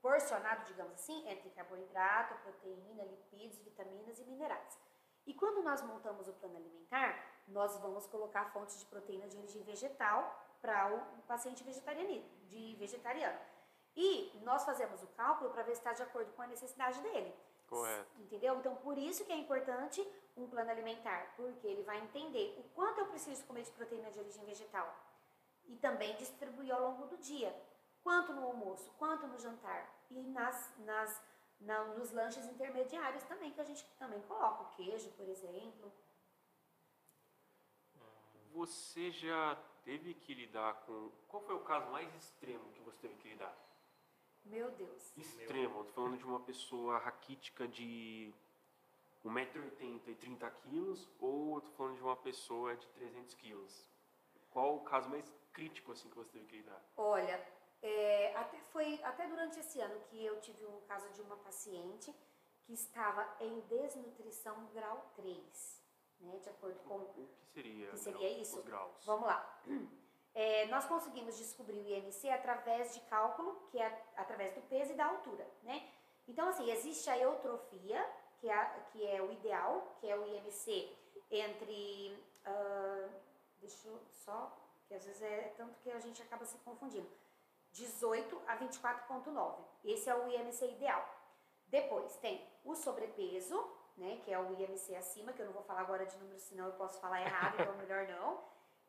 porcionado, digamos assim, entre carboidrato, proteína, lipídios, vitaminas e minerais. E quando nós montamos o plano alimentar, nós vamos colocar fontes de proteína de origem vegetal para o paciente vegetariano, de vegetariano. E nós fazemos o cálculo para ver se está de acordo com a necessidade dele. Correto. Entendeu? Então, por isso que é importante um plano alimentar, porque ele vai entender o quanto eu preciso comer de proteína de origem vegetal e também distribuir ao longo do dia quanto no almoço, quanto no jantar e nas, nas, na, nos lanches intermediários também, que a gente também coloca, o queijo, por exemplo. Você já teve que lidar com. Qual foi o caso mais extremo que você teve que lidar? Meu Deus. Extremo, Meu. tô falando de uma pessoa raquítica de 1,80m e 30 quilos, ou eu tô falando de uma pessoa de 300 quilos? Qual o caso mais crítico assim que você teve que lidar? Olha, é, até foi até durante esse ano que eu tive um caso de uma paciente que estava em desnutrição grau 3, né, de acordo com o que seria, que seria grau, isso. Os graus. Vamos lá. É, nós conseguimos descobrir o IMC através de cálculo, que é através do peso e da altura, né? Então, assim, existe a eutrofia, que é, que é o ideal, que é o IMC entre, uh, deixa eu só, que às vezes é tanto que a gente acaba se confundindo, 18 a 24,9. Esse é o IMC ideal. Depois tem o sobrepeso, né, que é o IMC acima, que eu não vou falar agora de número, senão eu posso falar errado, então melhor não.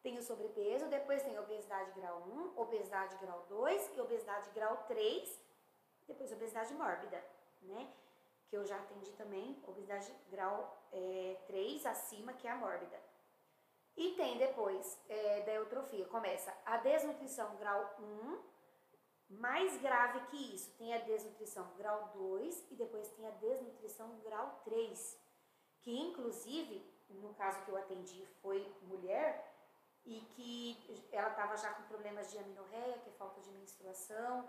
Tem o sobrepeso, depois tem obesidade grau 1, obesidade grau 2 e obesidade grau 3, depois obesidade mórbida, né? Que eu já atendi também, obesidade grau é, 3 acima, que é a mórbida. E tem depois é, da eutrofia, começa a desnutrição grau 1, mais grave que isso, tem a desnutrição grau 2 e depois tem a desnutrição grau 3, que inclusive, no caso que eu atendi foi mulher, e que ela estava já com problemas de aminorreia, que é falta de menstruação,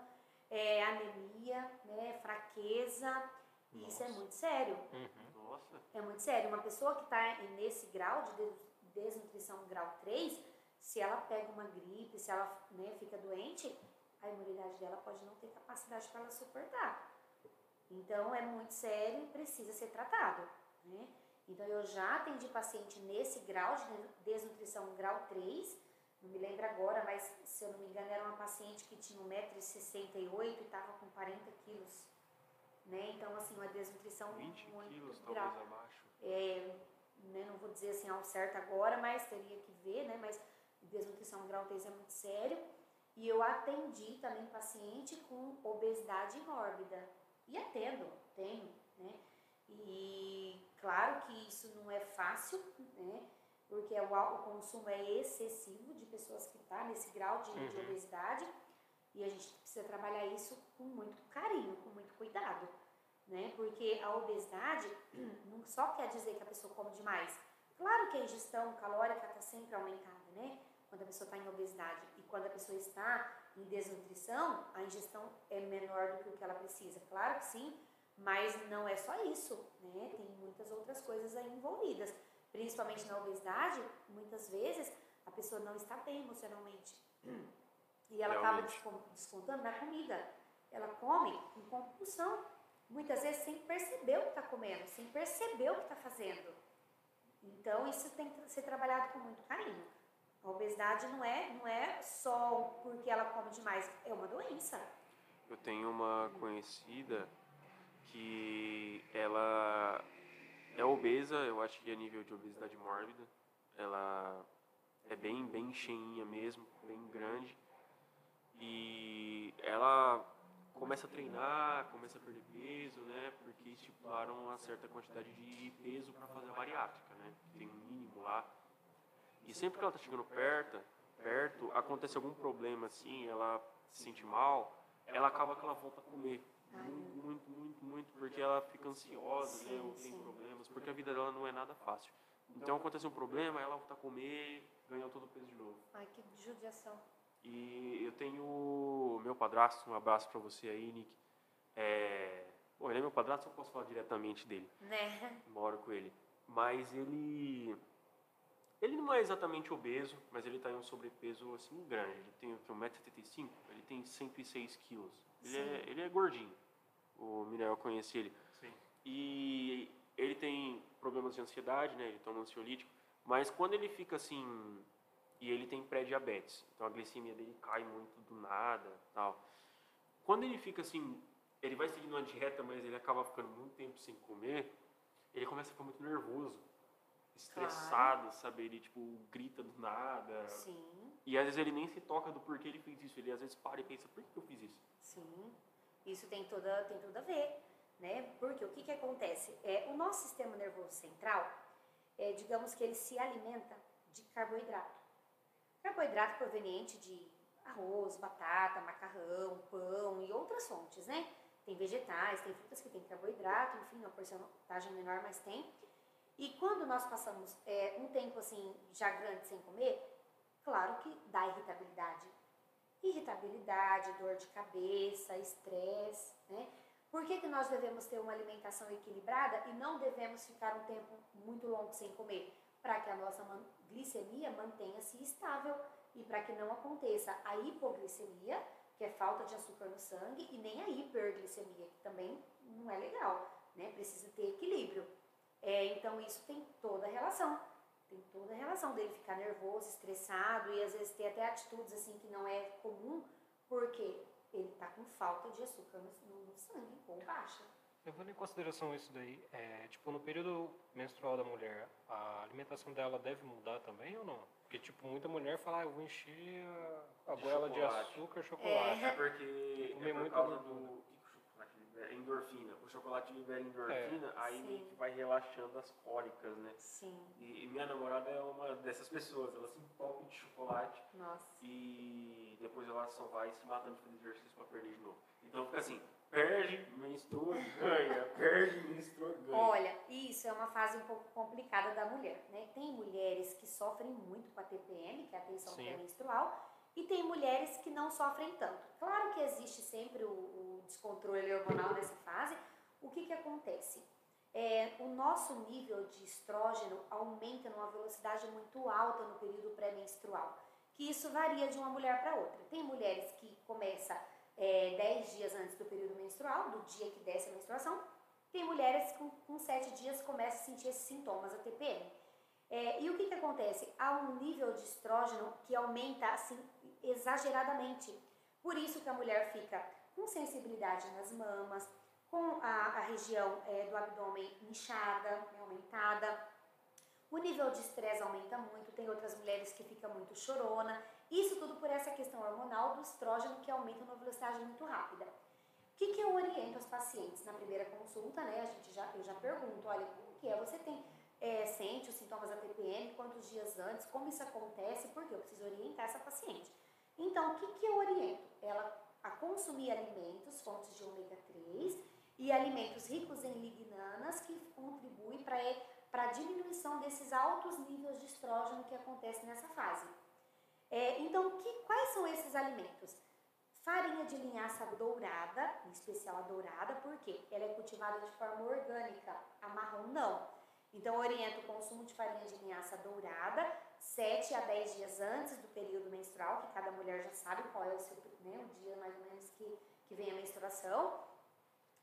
é, anemia, né, fraqueza, e isso é muito sério. Uhum. Nossa. É muito sério. Uma pessoa que está nesse grau de desnutrição grau 3, se ela pega uma gripe, se ela né, fica doente, a imunidade dela pode não ter capacidade para ela suportar. Então é muito sério e precisa ser tratado. Né? Então eu já atendi paciente nesse grau de desnutrição grau 3, não me lembro agora, mas se eu não me engano era uma paciente que tinha 1,68m e estava com 40 quilos. Né? Então, assim, uma desnutrição 20 muito quilos. É, né, não vou dizer assim ao certo agora, mas teria que ver, né? Mas desnutrição grau 3 é muito sério. E eu atendi também paciente com obesidade mórbida. E atendo, tenho, né? E claro que isso não é fácil, né? Porque o, o consumo é excessivo de pessoas que estão tá nesse grau de, uhum. de obesidade. E a gente precisa trabalhar isso com muito carinho, com muito cuidado. né? Porque a obesidade não só quer dizer que a pessoa come demais. Claro que a ingestão calórica está sempre aumentada, né? Quando a pessoa está em obesidade quando a pessoa está em desnutrição, a ingestão é menor do que o que ela precisa. Claro que sim, mas não é só isso, né? Tem muitas outras coisas aí envolvidas. Principalmente na obesidade, muitas vezes a pessoa não está bem emocionalmente. E ela Realmente. acaba descontando na comida. Ela come com compulsão. Muitas vezes sem perceber o que está comendo, sem perceber o que está fazendo. Então isso tem que ser trabalhado com muito carinho. A obesidade não é, não é só porque ela come demais, é uma doença. Eu tenho uma conhecida que ela é obesa, eu acho que a nível de obesidade mórbida. Ela é bem, bem cheinha mesmo, bem grande. E ela começa a treinar, começa a perder peso, né? Porque estipularam uma certa quantidade de peso para fazer a bariátrica, né? Tem um mínimo lá. E sempre que ela está chegando perto, perto, acontece algum problema assim, ela se sente mal, ela acaba que ela volta a comer. Muito, muito, muito, muito, porque ela fica ansiosa, né? Ou tem problemas, porque a vida dela não é nada fácil. Então acontece um problema, ela volta a comer, ganhou todo o peso de novo. Ai, que judiação. E eu tenho meu padrasto, um abraço para você aí, Nick. É... Bom, ele é meu padrasto, eu posso falar diretamente dele. Né? Moro com ele. Mas ele... Ele não é exatamente obeso, mas ele está em um sobrepeso assim grande. Ele tem 1,75m, ele tem 106 quilos. Ele é, ele é gordinho. O Miriam conhece ele. Sim. E ele tem problemas de ansiedade, né? Ele toma ansiolítico. Mas quando ele fica assim e ele tem pré-diabetes, então a glicemia dele cai muito do nada, tal. Quando ele fica assim, ele vai seguindo uma dieta, mas ele acaba ficando muito tempo sem comer, ele começa a ficar muito nervoso, estressado, claro. sabe? Ele tipo grita do nada. Sim. E às vezes ele nem se toca do porquê ele fez isso. Ele às vezes para e pensa, por que eu fiz isso? Sim. Isso tem toda tem tudo a ver, né? Porque o que que acontece? É o nosso sistema nervoso central, é, digamos que ele se alimenta de carboidrato. Carboidrato proveniente de arroz, batata, macarrão, pão e outras fontes, né? Tem vegetais, tem frutas que tem carboidrato, enfim, uma porcentagem menor, mas tem. E quando nós passamos é, um tempo assim, já grande sem comer, claro que dá irritabilidade. Irritabilidade, dor de cabeça, estresse, né? Por que, que nós devemos ter uma alimentação equilibrada e não devemos ficar um tempo muito longo sem comer? Para que a nossa glicemia mantenha-se estável e para que não aconteça a hipoglicemia, que é falta de açúcar no sangue, e nem a hiperglicemia, que também não é legal, né? Precisa ter equilíbrio. É, então isso tem toda a relação. Tem toda a relação dele ficar nervoso, estressado e às vezes ter até atitudes assim que não é comum, porque ele está com falta de açúcar no, no sangue, ou baixa. Levando em consideração isso daí, é, tipo, no período menstrual da mulher, a alimentação dela deve mudar também ou não? Porque, tipo, muita mulher fala, ah, eu vou encher a, a goela de açúcar, chocolate. É, é porque é por causa do é, endorfina. O chocolate libera endorfina, é. aí meio que vai relaxando as cólicas, né? Sim. E, e, minha namorada é uma dessas pessoas, ela se entope de chocolate. Nossa. E depois ela só vai se matando de fazer exercício pra perder de novo. Então fica assim, perde, menstrua, ganha, perde, menstrua, ganha. Olha, isso é uma fase um pouco complicada da mulher, né? Tem mulheres que sofrem muito com a TPM, que é a tensão pré-menstrual, e tem mulheres que não sofrem tanto. Claro que existe sempre o, o descontrole hormonal nessa fase. O que, que acontece? É, o nosso nível de estrógeno aumenta numa velocidade muito alta no período pré-menstrual, que isso varia de uma mulher para outra. Tem mulheres que começa é, 10 dias antes do período menstrual, do dia que desce a menstruação. Tem mulheres que com, com 7 dias começam a sentir esses sintomas, a TPM. É, e o que, que acontece? Há um nível de estrógeno que aumenta assim exageradamente. Por isso que a mulher fica com sensibilidade nas mamas, com a, a região é, do abdômen inchada, né, aumentada. O nível de estresse aumenta muito, tem outras mulheres que ficam muito chorona. Isso tudo por essa questão hormonal do estrógeno que aumenta numa velocidade muito rápida. O que, que eu oriento os pacientes na primeira consulta, né? A gente já, eu já pergunto, olha, como que é? Você tem é, sente os sintomas da TPM, quantos dias antes, como isso acontece, porque eu preciso orientar essa paciente. Então, o que, que eu oriento? Ela a consumir alimentos, fontes de ômega 3 e alimentos ricos em lignanas que contribuem para a diminuição desses altos níveis de estrógeno que acontece nessa fase. É, então, que, quais são esses alimentos? Farinha de linhaça dourada, em especial a dourada, porque ela é cultivada de forma orgânica, a marrom não. Então, oriento o consumo de farinha de linhaça dourada 7 a 10 dias antes do período menstrual, que cada mulher já sabe qual é o seu né, o dia mais ou menos que, que vem a menstruação.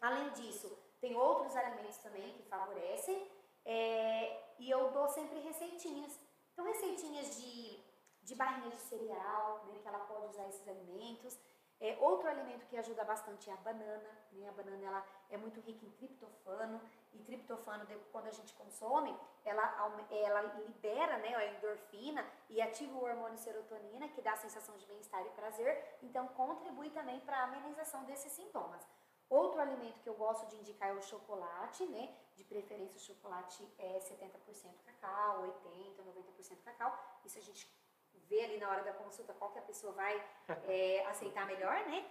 Além disso, tem outros alimentos também que favorecem. É, e eu dou sempre receitinhas. Então, receitinhas de, de barrinha de cereal, né, que ela pode usar esses alimentos. É, outro alimento que ajuda bastante é a banana. Né? A banana ela é muito rica em triptofano. E triptofano, quando a gente consome, ela, ela libera né, a endorfina e ativa o hormônio serotonina, que dá a sensação de bem-estar e prazer. Então, contribui também para a amenização desses sintomas. Outro alimento que eu gosto de indicar é o chocolate, né? De preferência, o chocolate é 70% cacau, 80%, 90% cacau. Isso a gente vê ali na hora da consulta qual que a pessoa vai é, aceitar melhor, né?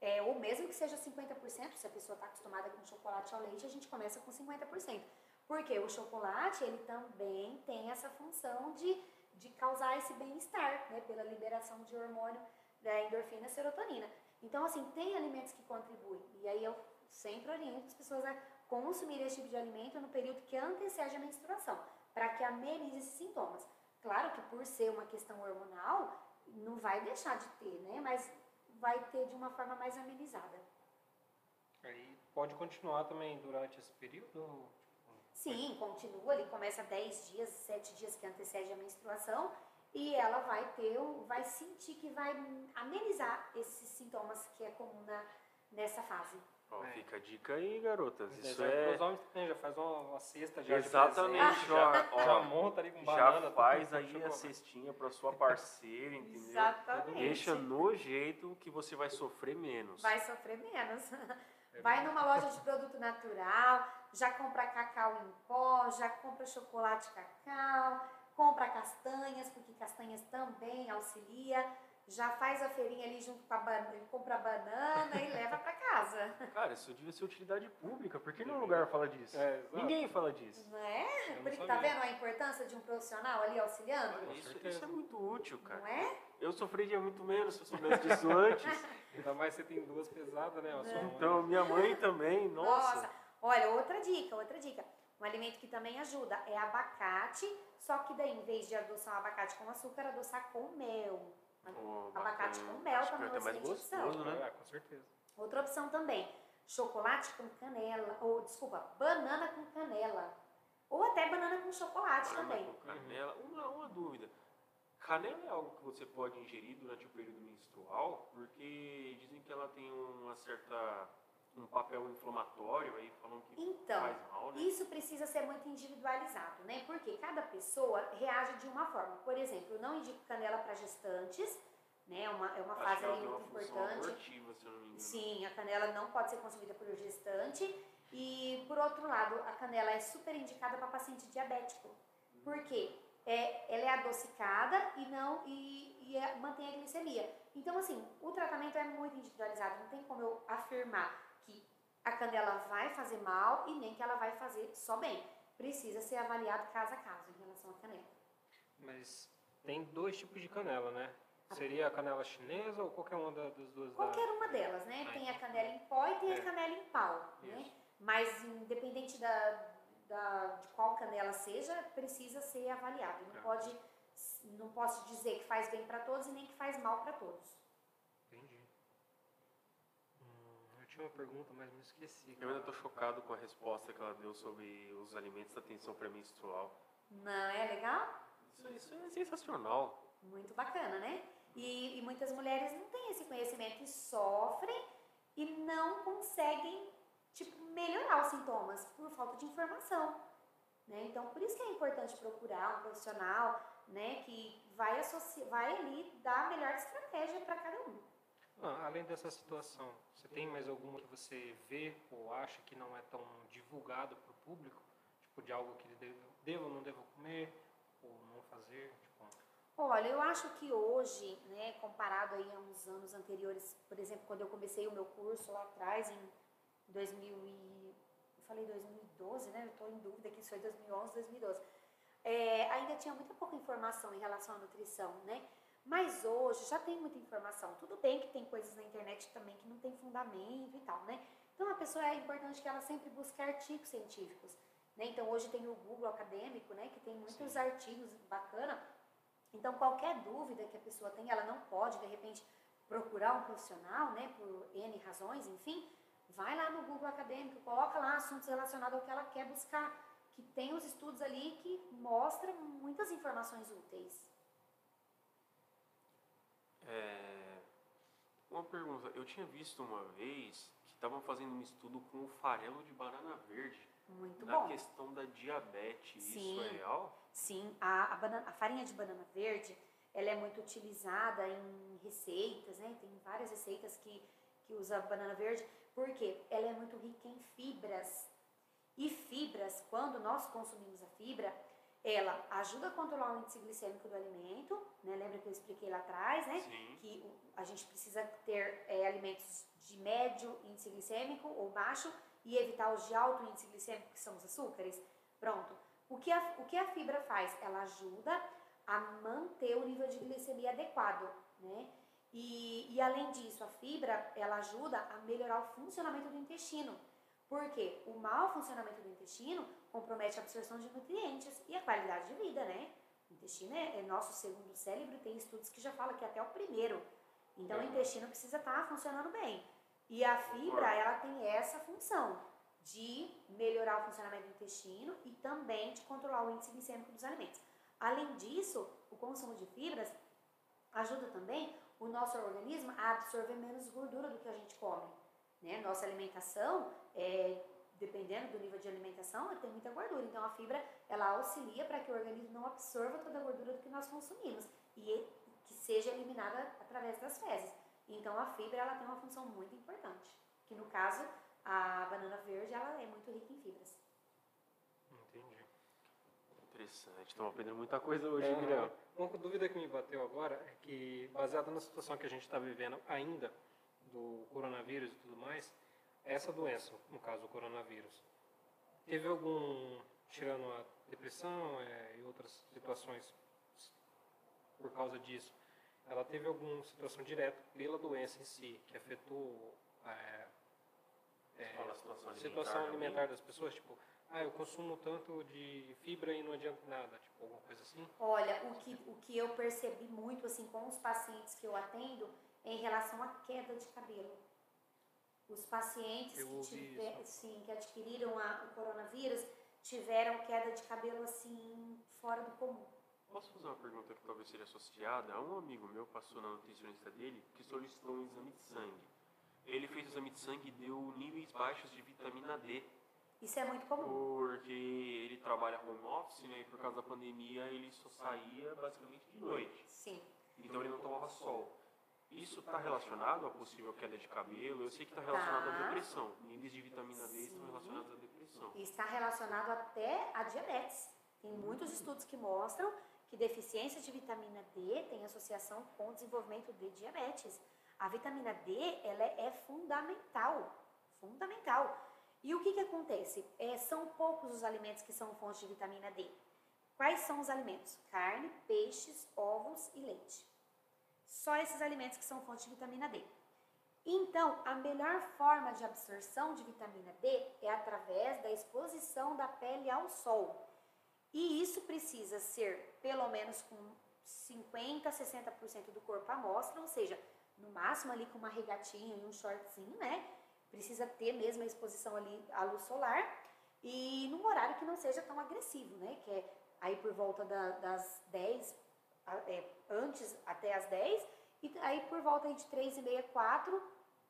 É, ou mesmo que seja 50%, se a pessoa está acostumada com chocolate ao leite, a gente começa com 50%. Porque o chocolate, ele também tem essa função de, de causar esse bem-estar, né? Pela liberação de hormônio da endorfina e serotonina. Então, assim, tem alimentos que contribuem. E aí eu sempre oriento as pessoas a consumir esse tipo de alimento no período que antecede a menstruação, para que amenize esses sintomas. Claro que por ser uma questão hormonal, não vai deixar de ter, né? Mas vai ter de uma forma mais amenizada. Aí pode continuar também durante esse período? Sim, continua, ele começa 10 dias, 7 dias que antecede a menstruação e ela vai ter, vai sentir que vai amenizar esses sintomas que é comum na, nessa fase. Ó, é. Fica a dica aí, garotas. Isso é. Os homens também já faz uma, uma cesta já. Exatamente, já, ó, já monta ali com banana. Já faz aí a cestinha para sua parceira, entendeu? Exatamente. Deixa no jeito que você vai sofrer menos. Vai sofrer menos. É vai numa loja de produto natural, já compra cacau em pó, já compra chocolate cacau, compra castanhas, porque castanhas também auxilia já faz a feirinha ali junto com a banana, compra a banana e leva para casa. Cara, isso devia ser utilidade pública. Por que nenhum lugar fala disso? É, Ninguém fala disso. Não é? Porque tá vendo a importância de um profissional ali auxiliando? Isso, isso, é muito útil, cara. Não é? Eu sofreria muito menos se eu soubesse disso antes. Ainda mais você tem duas pesadas, né? Então, minha mãe também, nossa. Nossa, olha, outra dica, outra dica. Um alimento que também ajuda é abacate, só que daí, em vez de adoçar o abacate com açúcar, adoçar com mel. Oh, abacate com mel Acho também é uma mais gostoso, né? É, com certeza. Outra opção também, chocolate com canela, ou desculpa, banana com canela. Ou até banana com chocolate banana também. Com canela. Uma, uma dúvida. Canela é algo que você pode ingerir durante o período menstrual? Porque dizem que ela tem uma certa um papel inflamatório aí, falando que então, faz mal, né? isso precisa ser muito individualizado, né? Porque cada pessoa reage de uma forma. Por exemplo, eu não indico canela para gestantes, né? É uma, é uma fase aí muito importante. Abortiva, se eu não me engano. Sim, a canela não pode ser consumida por gestante. E, por outro lado, a canela é super indicada para paciente diabético. Uhum. Por quê? É, ela é adocicada e não e, e é, mantém a glicemia. Então, assim, o tratamento é muito individualizado. Não tem como eu afirmar a canela vai fazer mal e nem que ela vai fazer só bem. Precisa ser avaliado caso a caso em relação à canela. Mas tem dois tipos de canela, né? Seria a canela chinesa ou qualquer uma das duas? Qualquer uma delas, né? Tem a canela em pó e tem é. a canela em pau, né? Mas independente da, da, de qual canela seja, precisa ser avaliado. Não, é. pode, não posso dizer que faz bem para todos e nem que faz mal para todos. Tinha uma pergunta, mas me esqueci. Eu ainda estou chocado com a resposta que ela deu sobre os alimentos da tensão pré-menstrual. Não é legal? Isso, isso, é sensacional. Muito bacana, né? E, e muitas mulheres não têm esse conhecimento e sofrem e não conseguem tipo, melhorar os sintomas por falta de informação. Né? Então, por isso que é importante procurar um profissional né, que vai, associar, vai ali dar a melhor estratégia para cada um. Ah, além dessa situação, você tem mais alguma que você vê ou acha que não é tão divulgado para o público? Tipo, de algo que deva ou não deva comer ou não fazer? Tipo... Olha, eu acho que hoje, né, comparado aí a uns anos anteriores, por exemplo, quando eu comecei o meu curso lá atrás, em 2000 e, eu falei 2012, né? Eu estou em dúvida que isso foi 2011, 2012. É, ainda tinha muita pouca informação em relação à nutrição, né? Mas hoje já tem muita informação. Tudo bem que tem coisas na internet também que não tem fundamento e tal, né? Então a pessoa é importante que ela sempre busque artigos científicos. Né? Então hoje tem o Google acadêmico, né? Que tem muitos Sim. artigos bacana. Então qualquer dúvida que a pessoa tem, ela não pode de repente procurar um profissional, né? Por N razões, enfim, vai lá no Google acadêmico, coloca lá assuntos relacionados ao que ela quer buscar, que tem os estudos ali que mostram muitas informações úteis. É, uma pergunta, eu tinha visto uma vez que estavam fazendo um estudo com o farelo de banana verde. Muito na bom. questão da diabetes, Sim. isso é real? Sim, a, a, banana, a farinha de banana verde, ela é muito utilizada em receitas, né? Tem várias receitas que, que usa banana verde, porque ela é muito rica em fibras. E fibras, quando nós consumimos a fibra, ela ajuda a controlar o índice glicêmico do alimento, né? Lembra que eu expliquei lá atrás, né? Sim. Que a gente precisa ter é, alimentos de médio índice glicêmico ou baixo e evitar os de alto índice glicêmico, que são os açúcares. Pronto. O que a, o que a fibra faz? Ela ajuda a manter o nível de glicemia adequado, né? E, e além disso, a fibra, ela ajuda a melhorar o funcionamento do intestino. Porque o mau funcionamento do intestino compromete a absorção de nutrientes e a qualidade de vida, né? O intestino é, é nosso segundo cérebro, tem estudos que já falam que é até o primeiro. Então, o intestino precisa estar tá funcionando bem. E a fibra, ela tem essa função de melhorar o funcionamento do intestino e também de controlar o índice glicêmico dos alimentos. Além disso, o consumo de fibras ajuda também o nosso organismo a absorver menos gordura do que a gente come. Né? Nossa alimentação é, dependendo do nível de alimentação, tem muita gordura. Então a fibra ela auxilia para que o organismo não absorva toda a gordura do que nós consumimos e que seja eliminada através das fezes. Então a fibra ela tem uma função muito importante, que no caso a banana verde ela é muito rica em fibras. Entendi. Interessante. Estamos aprendendo muita coisa hoje, é, Guilherme. Uma dúvida que me bateu agora é que, baseada na situação que a gente está vivendo ainda, do coronavírus e tudo mais, essa doença, no caso o coronavírus, teve algum, tirando a depressão é, e outras situações por causa disso, ela teve alguma situação direta pela doença em si, que afetou é, é, a situação, situação alimentar, das pessoas, tipo, ah, eu consumo tanto de fibra e não adianta nada, tipo, alguma coisa assim? Olha, o que, o que eu percebi muito, assim, com os pacientes que eu atendo, é em relação à queda de cabelo. Os pacientes que, tiver, sim, que adquiriram a, o coronavírus tiveram queda de cabelo assim fora do comum. Posso fazer uma pergunta que talvez seja associada? Um amigo meu passou na nutricionista dele que solicitou um exame de sangue. Ele fez o exame de sangue e deu níveis baixos de vitamina D. Isso é muito comum. Porque ele trabalha home office, né? E por causa da pandemia ele só saía basicamente de noite. Sim. Então ele não tomava sol. Isso está relacionado à possível queda de cabelo? Eu sei que está relacionado tá. à depressão. Níveis de vitamina D Sim. estão relacionados à depressão. E está relacionado até à diabetes. Tem muitos estudos que mostram que deficiência de vitamina D tem associação com o desenvolvimento de diabetes. A vitamina D ela é fundamental, fundamental. E o que, que acontece? É, são poucos os alimentos que são fontes de vitamina D. Quais são os alimentos? Carne, peixes, ovos e leite. Só esses alimentos que são fontes de vitamina D. Então, a melhor forma de absorção de vitamina D é através da exposição da pele ao sol. E isso precisa ser pelo menos com 50 a 60% do corpo à mostra, ou seja, no máximo ali com uma regatinha e um shortzinho, né? Precisa ter mesmo a exposição ali à luz solar e num horário que não seja tão agressivo, né? Que é aí por volta da, das 10 é, antes até as 10, e aí por volta de 3 e meia, 4,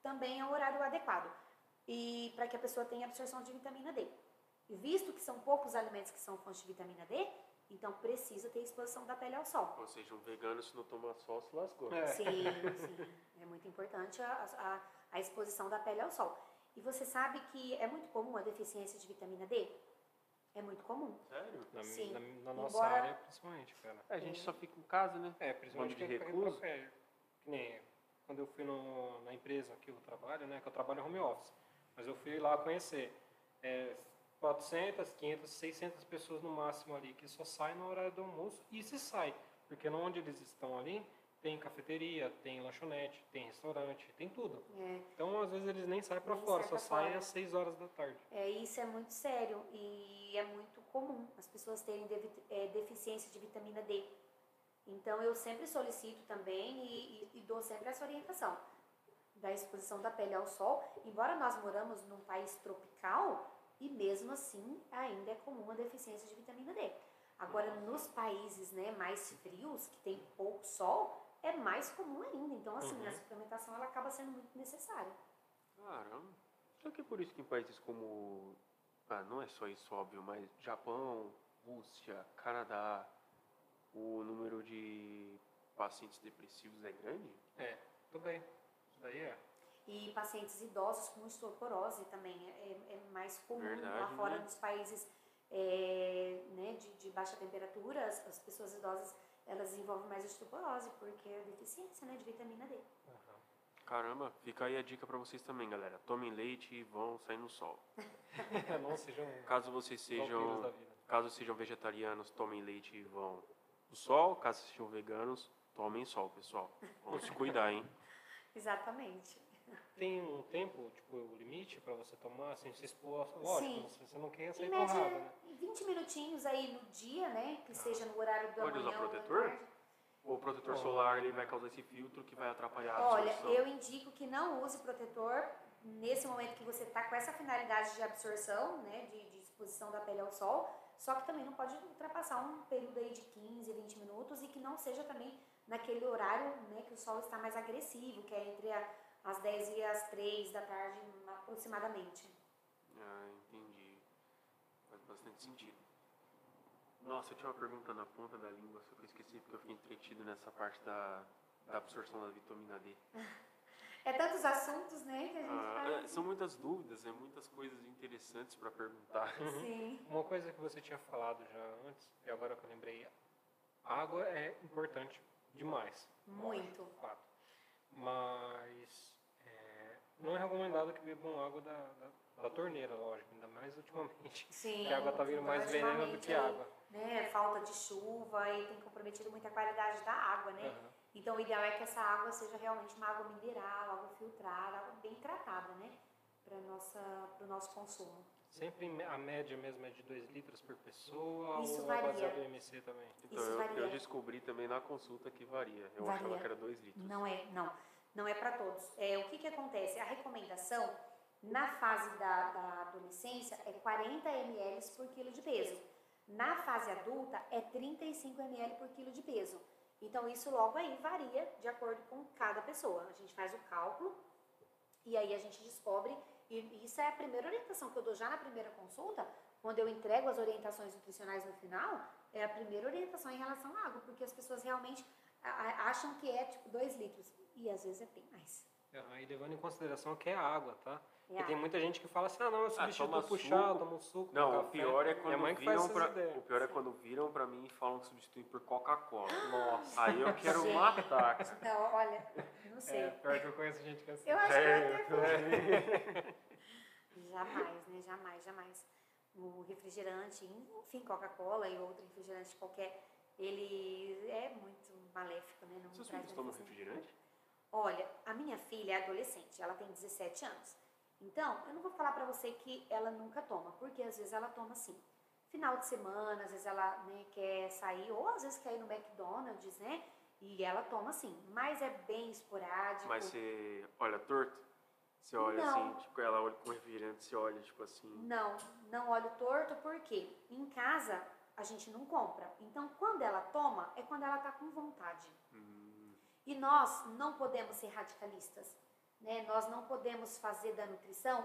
também é o horário adequado. E para que a pessoa tenha absorção de vitamina D. E visto que são poucos alimentos que são fontes de vitamina D, então precisa ter exposição da pele ao sol. Ou seja, um vegano se não tomar sol se lascou. É. Sim, sim. É muito importante a, a, a exposição da pele ao sol. E você sabe que é muito comum a deficiência de vitamina D? É muito comum. Sério? Na, Sim. na, na nossa Embora- área, principalmente, cara. É, a gente só fica em casa, né? É, principalmente de recluso. É, que nem quando eu fui no- na empresa que eu trabalho, né? Que eu trabalho home office. Mas eu fui lá conhecer. É, 400, 500, 600 pessoas no máximo ali que só saem no horário do almoço e se sai. Porque onde eles estão ali, tem cafeteria, tem lanchonete, tem restaurante, tem tudo. É. Então, às vezes, eles nem saem para fora, sai só saem às 6 horas da tarde. É, isso é muito sério e é muito comum as pessoas terem devi- é, deficiência de vitamina D. Então eu sempre solicito também e, e- e dou sempre essa orientação da exposição da pele ao sol. Embora nós moramos num país tropical e mesmo assim ainda é comum a deficiência de vitamina D. Agora nos países né, mais frios, que tem pouco sol, é mais comum ainda. Então assim, Uhum. a suplementação ela acaba sendo muito necessária. Caramba. Será que é por isso que em países como. Ah, não é só isso, óbvio, mas Japão, Rússia, Canadá, o número de pacientes depressivos é grande? É, tudo bem. Isso daí é. E pacientes idosos com osteoporose também é, é mais comum lá Verdade, fora né? nos países é, né, de, de baixa temperatura, as, as pessoas idosas elas desenvolvem mais osteoporose porque é deficiência né, de vitamina D. Aham. Caramba, fica aí a dica pra vocês também, galera. Tomem leite e vão sair no sol. Não sejam Caso vocês sejam, caso sejam vegetarianos, tomem leite e vão no sol. Caso sejam veganos, tomem sol, pessoal. Vamos se cuidar, hein? Exatamente. Tem um tempo, tipo, o limite para você tomar, assim, se expor, lógico, Sim. se você não quer Em sair média, porrada, né? 20 minutinhos aí no dia, né? Que seja no horário da Pode usar protetor? O protetor solar ele vai causar esse filtro que vai atrapalhar a Olha, absorção. eu indico que não use protetor nesse momento que você está com essa finalidade de absorção, né, de, de exposição da pele ao sol, só que também não pode ultrapassar um período aí de 15, 20 minutos e que não seja também naquele horário, né, que o sol está mais agressivo, que é entre a- as 10 e as 3 da tarde aproximadamente. Ah, entendi. Faz bastante sentido. Nossa, eu tinha uma pergunta na ponta da língua, só que eu esqueci porque eu fiquei entretido nessa parte da, da absorção da vitamina D. É tantos assuntos, né, que a gente Ah, é, são muitas dúvidas, é muitas coisas interessantes para perguntar. Sim. Uma coisa que você tinha falado já antes, e agora que eu lembrei, água é importante demais. Muito. Fato. Mas não é recomendado que bebam água da, da, da torneira, lógico, ainda mais ultimamente. Sim. Que a água tá vindo mais veneno do que água. Né, falta de chuva e tem comprometido muito a qualidade da água, né? Aham. Então, o ideal é que essa água seja realmente uma água mineral, água filtrada, água bem tratada, né? Para o nosso consumo. Sempre a média mesmo é de 2 litros por pessoa Isso ou varia. é baseado em MC também? Então Isso eu, varia. eu descobri também na consulta que varia. Eu achava Varia. que era 2 litros. Não é, não. Não é para todos. É, o que, que acontece? A recomendação na fase da, da adolescência é 40 ml por quilo de peso. Na fase adulta é 35 ml por quilo de peso. Então isso logo aí varia de acordo com cada pessoa. A gente faz o cálculo e aí a gente descobre. E isso é a primeira orientação que eu dou já na primeira consulta, quando eu entrego as orientações nutricionais no final, é a primeira orientação em relação à água, porque as pessoas realmente acham que é tipo 2 litros. E às vezes é bem mais. Aí levando em consideração que é água, tá? É Porque tem muita gente que fala assim, ah não, eu substituo toma pro chá, suco. tomo um suco, Não, tomo o café. pior é quando que viram pra, ideias. o pior é quando viram pra mim e falam que substitui por Coca-Cola. Nossa. Aí eu quero Gente. matar. cara. Então, olha, não sei. É, pior que eu conheço gente que é assim. Eu acho que É, eu até é. Jamais, né? Jamais, jamais. O refrigerante, enfim, Coca-Cola e outro refrigerante qualquer, ele é muito maléfico, né? Não Seus filhos tomam refrigerante? Olha, a minha filha é adolescente, ela tem 17 anos. Então, eu não vou falar pra você que ela nunca toma, porque às vezes ela toma sim. Final de semana, às vezes ela né, quer sair, ou às vezes quer ir no McDonald's, né? E ela toma sim, mas é bem esporádico. Mas você olha torto? Você olha Não. assim, tipo, ela olha com refrigerante, você olha, tipo assim. Não, não olho torto porque em casa a gente não compra. Então, quando ela toma, é quando ela tá com vontade. Hum, E nós não podemos ser radicalistas, né? Nós não podemos fazer da nutrição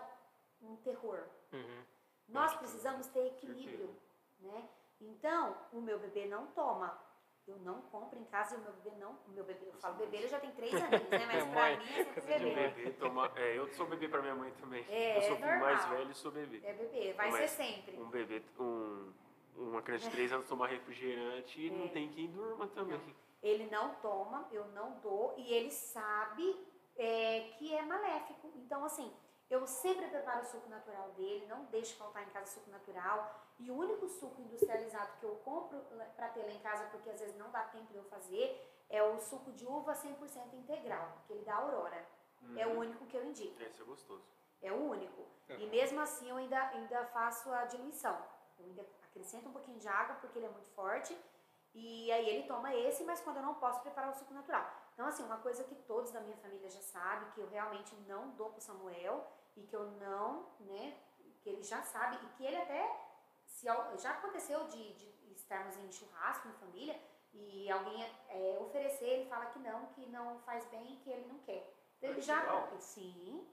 um terror. Uhum. Nós precisamos ter equilíbrio, né? Então, o meu bebê não toma. Eu não compro em casa e o meu bebê não. O meu bebê, eu falo bebê, ele já tem três aninhos, né? Mas pra mim é sempre bebê. bebê toma. É, eu sou bebê pra minha mãe também. É, eu sou é mais velho e sou bebê. É bebê, vai Mas ser sempre. Um bebê, um, uma criança de 3 anos tomar refrigerante e não É. tem quem durma também. Ele não toma, eu não dou, e ele sabe é, que é maléfico. Então, assim, Eu sempre preparo o suco natural dele, não deixo faltar em casa suco natural. E o único suco industrializado que eu compro para ter lá em casa, porque às vezes não dá tempo de eu fazer, é o suco de uva 100% integral, que ele dá Aurora. Uhum. É o único que eu indico. Esse é gostoso. É o único. É. E mesmo assim eu ainda, ainda faço a diluição. Eu ainda acrescento um pouquinho de água porque ele é muito forte. E aí ele toma esse, mas quando eu não posso preparar o suco natural. Então, assim, uma coisa que todos da minha família já sabem, que eu realmente não dou pro Samuel e que eu não, né, que ele já sabe e que ele até, se já aconteceu de, de estarmos em churrasco em família e alguém é, oferecer, ele fala que não, que não faz bem, que ele não quer. Então, ele já, sim,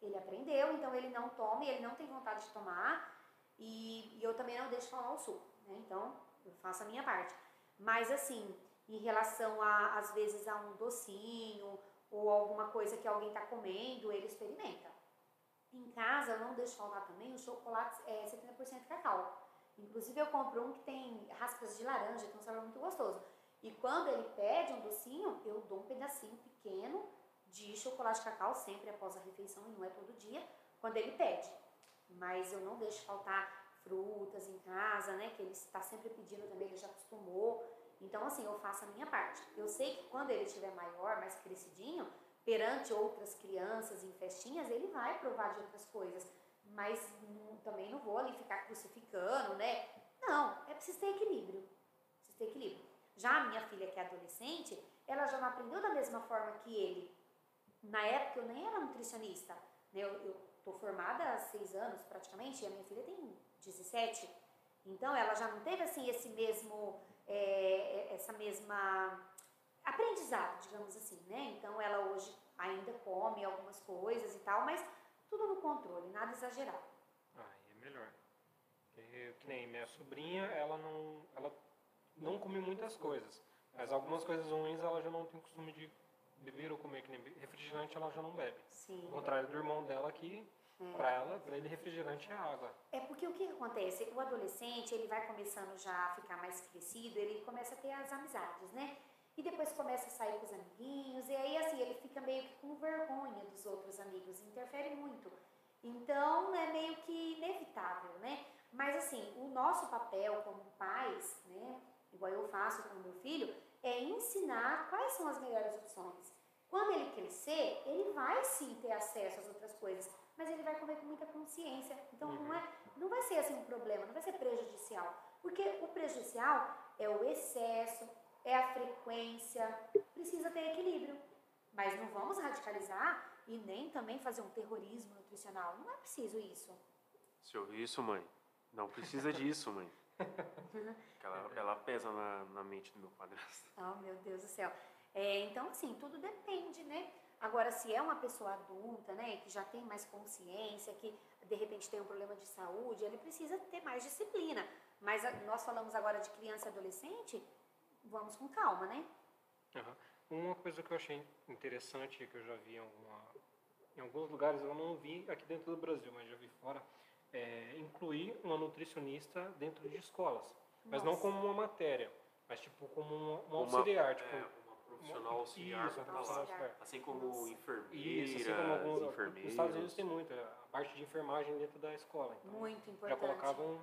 ele aprendeu, então ele não toma e ele não tem vontade de tomar e, e eu também não deixo falar o suco, né? Então, eu faço a minha parte. Mas assim, em relação a, às vezes, a um docinho ou alguma coisa que alguém está comendo, ele experimenta. Em casa, eu não deixo faltar também o chocolate é 70% cacau. Inclusive, eu compro um que tem raspas de laranja, que é um sabor muito gostoso. E quando ele pede um docinho, eu dou um pedacinho pequeno de chocolate cacau, sempre após a refeição, e não é todo dia, quando ele pede. Mas eu não deixo faltar frutas em casa, né? Que ele está sempre pedindo também, ele já acostumou. Então, assim, eu faço a minha parte. Eu sei que quando ele estiver maior, mais crescidinho, perante outras crianças em festinhas, ele vai provar de outras coisas. Mas não, também não vou ali ficar crucificando, né? Não, é preciso ter equilíbrio. Preciso ter equilíbrio. Já a minha filha, que é adolescente, ela já não aprendeu da mesma forma que ele. Na época eu nem era nutricionista. Né? Eu, eu tô formada há seis anos praticamente, e a minha filha tem 17. Então ela já não teve assim esse mesmo, é, é, essa mesma aprendizado, digamos assim, né? Então ela hoje ainda come algumas coisas e tal, mas tudo no controle, nada exagerado. Ah, é melhor. Que, que nem minha sobrinha, ela não, ela não come muitas coisas, mas algumas coisas ruins ela já não tem costume de beber ou comer, que nem refrigerante ela já não bebe. Sim. Ao contrário do irmão dela que Para ela, para ele, refrigerante é água. É porque o que acontece? O adolescente, ele vai começando já a ficar mais crescido, ele começa a ter as amizades, né? E depois começa a sair com os amiguinhos, e aí, assim, ele fica meio que com vergonha dos outros amigos, interfere muito. Então, é meio que inevitável, né? Mas, assim, o nosso papel como pais, né? Igual eu faço com meu filho, é ensinar quais são as melhores opções. Quando ele crescer, ele vai sim ter acesso às outras coisas mas ele vai comer com muita consciência. Então uhum. não, é, não vai ser assim um problema, não vai ser prejudicial. Porque o prejudicial é o excesso, é a frequência, precisa ter equilíbrio. Mas não vamos radicalizar e nem também fazer um terrorismo nutricional. Não é preciso isso. Você ouviu isso, mãe? Não precisa disso, mãe. ela, ela pesa na, na mente do meu padrasto. Oh, meu Deus do céu. É, então, assim, tudo depende, né? Agora, se é uma pessoa adulta, né, que já tem mais consciência, que de repente tem um problema de saúde, ele precisa ter mais disciplina. Mas a, nós falamos agora de criança e adolescente, vamos com calma, né? Uhum. Uma coisa que eu achei interessante, que eu já vi em, alguma, em alguns lugares, eu não vi aqui dentro do Brasil, mas já vi fora, é incluir uma nutricionista dentro de escolas. Mas Nossa. não como uma matéria, mas tipo como uma, uma auxiliar. Tipo, é profissional auxiliar Isso, auxiliar. Assim como enfermeira, Isso, assim como alguns, enfermeiros. Nos Estados Unidos tem muito, a parte de enfermagem dentro da escola. Então, muito importante. Já colocavam...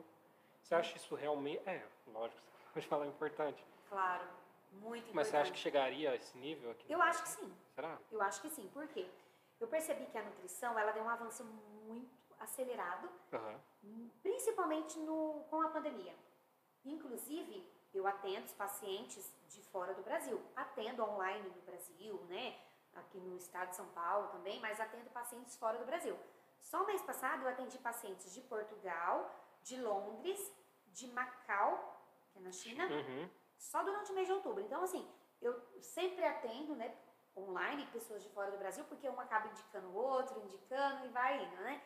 Você acha isso realmente... É, lógico, você pode falar importante. Claro, muito importante. Mas você acha que chegaria a esse nível aqui? Eu acho que sim. Será? Eu acho que sim. Por quê? Eu percebi que a nutrição, ela deu um avanço muito acelerado, uhum. principalmente no, com a pandemia. Inclusive, eu atendo os pacientes de fora do Brasil. Atendo online no Brasil, né? Aqui no estado de São Paulo também, mas atendo pacientes fora do Brasil. Só mês passado eu atendi pacientes de Portugal, de Londres, de Macau, que é na China, uhum. só durante o mês de outubro. Então, assim, eu sempre atendo, né, online, pessoas de fora do Brasil, porque um acaba indicando o outro, indicando e vai indo, né?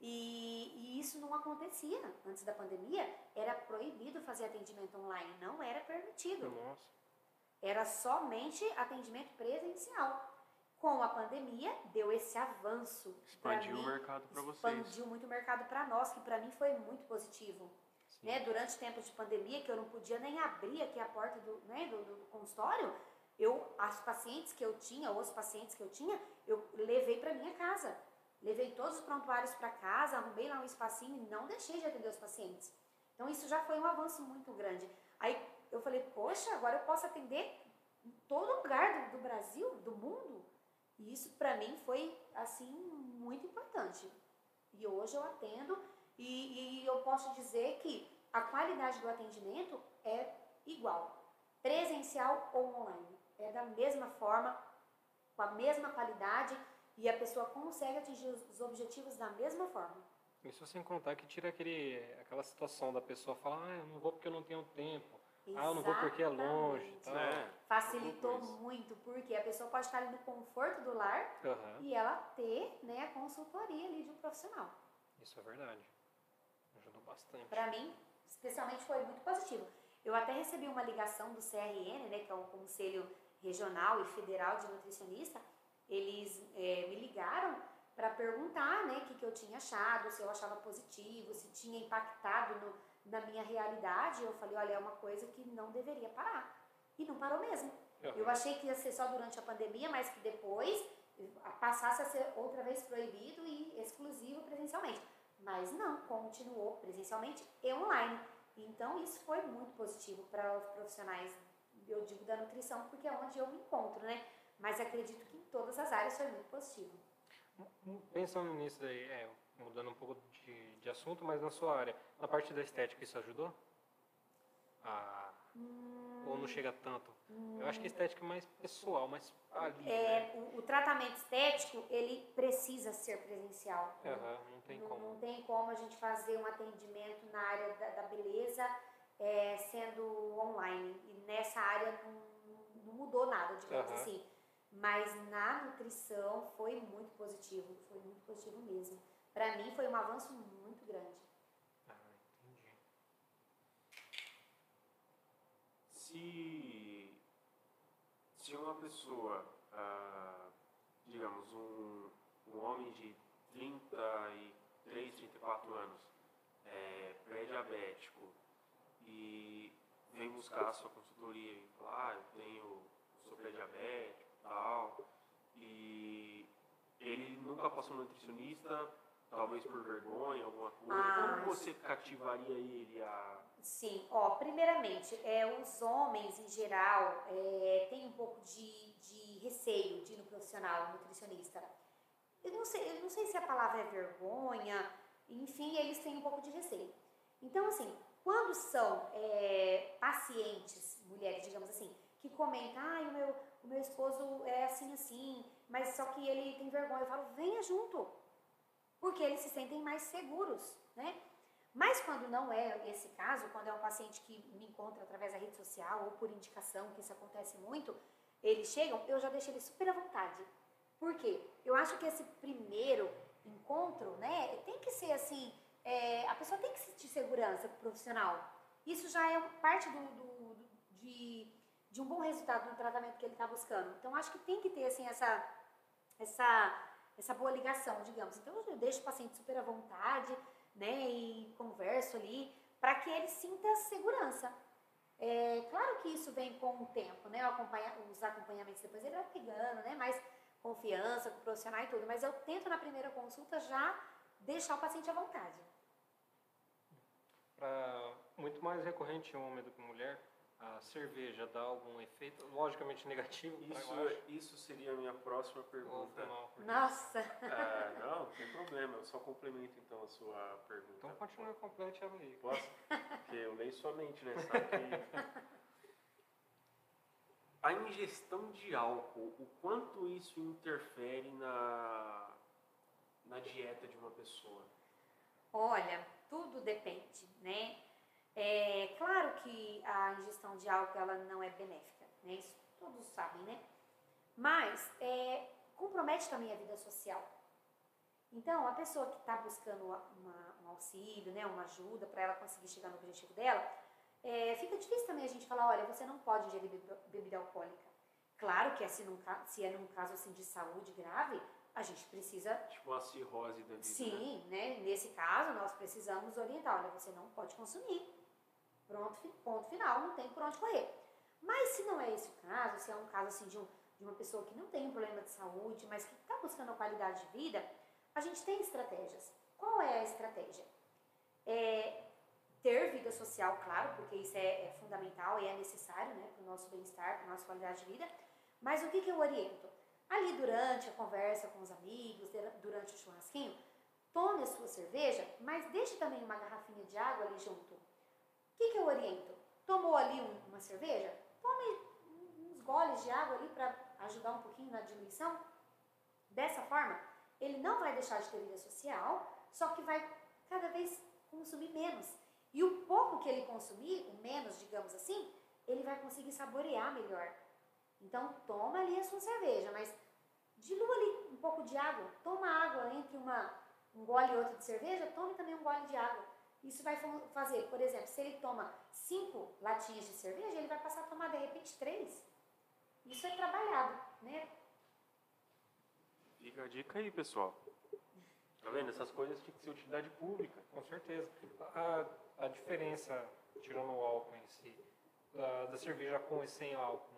E, e, isso não acontecia antes da pandemia. Era proibido fazer atendimento online, não era permitido. Nossa. Era somente atendimento presencial. Com a pandemia, deu esse avanço. Expandiu mim, o mercado para vocês. Expandiu muito o mercado para nós, que para mim foi muito positivo. Né? Durante tempos de pandemia, que eu não podia nem abrir aqui a porta do, né, do, do consultório, eu, as pacientes que eu tinha, ou os pacientes que eu tinha, eu levei para minha casa levei todos os prontuários para casa, arrumei lá um espacinho e não deixei de atender os pacientes. Então isso já foi um avanço muito grande. Aí eu falei, poxa, agora eu posso atender em todo lugar do, do Brasil, do mundo. E isso para mim foi assim muito importante. E hoje eu atendo e, e eu posso dizer que a qualidade do atendimento é igual, presencial ou online. É da mesma forma, com a mesma qualidade e a pessoa consegue atingir os objetivos da mesma forma. Isso sem contar que tira aquele, aquela situação da pessoa falar, ah, eu não vou porque eu não tenho tempo. Exatamente. Ah, eu não vou porque é longe. Tá? É. Facilitou muito, porque a pessoa pode estar ali no conforto do lar uhum. e ela ter né, a consultoria ali de um profissional. Isso é verdade. Ajudou bastante. Para mim, especialmente, foi muito positivo. Eu até recebi uma ligação do CRN, né, que é o Conselho Regional e Federal de Nutricionista. Eles é, me ligaram para perguntar né, o que, que eu tinha achado, se eu achava positivo, se tinha impactado no, na minha realidade. Eu falei, olha, é uma coisa que não deveria parar. E não parou mesmo. Uhum. Eu achei que ia ser só durante a pandemia, mas que depois passasse a ser outra vez proibido e exclusivo presencialmente. Mas não, continuou presencialmente e online. Então isso foi muito positivo para os profissionais, eu digo da nutrição, porque é onde eu me encontro, né? Mas acredito que todas as áreas foi muito positivo. Pensando nisso daí, é, mudando um pouco de, de assunto, mas na sua área, na parte da estética isso ajudou? Ah, hum, ou não chega tanto? Hum, Eu acho que a estética é mais pessoal, mais ali. É, né? o, o, tratamento estético, ele precisa ser presencial. Uhum, não tem não, como. Não tem como a gente fazer um atendimento na área da, da beleza é, sendo online. E nessa área não, não mudou nada, digamos uhum. assim. Mas na nutrição foi muito positivo, foi muito positivo mesmo. Para mim foi um avanço muito grande. Ah, entendi. Se, se uma pessoa, ah, digamos, um, um homem de 33, 34 anos, é, pré-diabético, e vem buscar a sua consultoria e falar, ah, eu tenho, sou pré-diabético, tal. E ele nunca passou no nutricionista, talvez por vergonha, alguma coisa. Ah, Como você cativaria ele a. Sim, ó, primeiramente, é, os homens em geral é, têm um pouco de, de receio de ir no profissional, nutricionista. Eu não, sei, eu não sei se a palavra é vergonha, enfim, eles têm um pouco de receio. Então, assim, quando são é, pacientes, mulheres, digamos assim, que comentam, ah, o meu, o meu esposo é assim, assim, mas só que ele tem vergonha. Eu falo, venha junto, porque eles se sentem mais seguros, né? Mas quando não é esse caso, quando é um paciente que me encontra através da rede social ou por indicação, que isso acontece muito, eles chegam, eu já deixo eles super à vontade. Por quê? Eu acho que esse primeiro encontro, né, tem que ser assim, é, a pessoa tem que sentir segurança profissional. Isso já é parte do, do, do de de um bom resultado no tratamento que ele está buscando. Então, acho que tem que ter assim, essa, essa, essa boa ligação, digamos. Então, eu deixo o paciente super à vontade né, e converso ali para que ele sinta segurança. É, claro que isso vem com o tempo, né? Acompanha, os acompanhamentos depois ele vai pegando, né? Mais confiança com o profissional e tudo. Mas eu tento na primeira consulta já deixar o paciente à vontade. Para muito mais recorrente homem do que mulher, a cerveja dá algum efeito, logicamente negativo? Isso, isso seria a minha próxima pergunta. Nossa! É, não, não tem problema, eu só complemento então a sua pergunta. Então continua complete ela aí. Posso? Porque eu leio sua mente, né? Sabe que... A ingestão de álcool, o quanto isso interfere na, na dieta de uma pessoa? Olha, tudo depende, né? É claro que a ingestão de álcool ela não é benéfica, né? Isso todos sabem, né? Mas é, compromete também a vida social. Então, a pessoa que está buscando uma, um auxílio, né, uma ajuda para ela conseguir chegar no objetivo dela, é, fica difícil também a gente falar, olha, você não pode ingerir bebida alcoólica. Claro que é, se, num, se é num caso assim de saúde grave, a gente precisa... Tipo uma cirrose da vida. Né? Sim, né? né? Nesse caso, nós precisamos orientar, olha, você não pode consumir. Pronto, ponto final, não tem por onde correr. Mas se não é esse o caso, se é um caso assim de, um, de uma pessoa que não tem um problema de saúde, mas que está buscando a qualidade de vida, a gente tem estratégias. Qual é a estratégia? É ter vida social, claro, porque isso é, é fundamental e é necessário né, para o nosso bem-estar, para a nossa qualidade de vida. Mas o que, que eu oriento? Ali durante a conversa com os amigos, durante o churrasquinho, tome a sua cerveja, mas deixe também uma garrafinha de água ali junto. O que, que eu oriento? Tomou ali um, uma cerveja? Tome uns goles de água ali para ajudar um pouquinho na diluição. Dessa forma, ele não vai deixar de ter vida social, só que vai cada vez consumir menos. E o pouco que ele consumir, o menos, digamos assim, ele vai conseguir saborear melhor. Então, toma ali a sua cerveja, mas dilua ali um pouco de água. Toma água entre uma, um gole e outro de cerveja, tome também um gole de água. Isso vai fazer, por exemplo, se ele toma cinco latinhas de cerveja, ele vai passar a tomar de repente três. Isso é trabalhado, né? Fica a dica aí, pessoal. Tá vendo? Essas coisas têm que ser utilidade pública. Com certeza. A, a diferença, tirando o álcool em si, da, da cerveja com e sem álcool.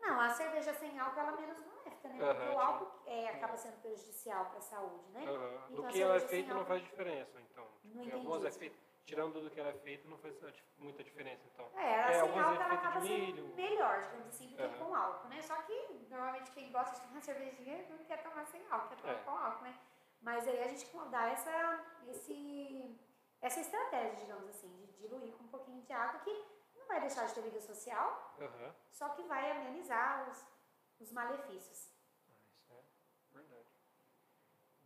Não, a cerveja sem álcool ela é menos benéfica, né? Porque o álcool é, acaba sendo prejudicial para a saúde, né? Então, do que ela é feita não faz diferença, então. Tipo, algumas é feito, tirando do que ela é feito não faz muita diferença, então. É, ela é, sem álcool ela acaba sendo melhor, digamos assim, do que com álcool, né? Só que normalmente quem gosta de tomar cervejinha não quer tomar sem álcool, quer tomar é. com álcool, né? Mas aí a gente dá essa, esse, essa estratégia, digamos assim, de diluir com um pouquinho de água que não vai deixar de ter vida social, uhum. só que vai amenizar os, os malefícios. Ah, isso é verdade.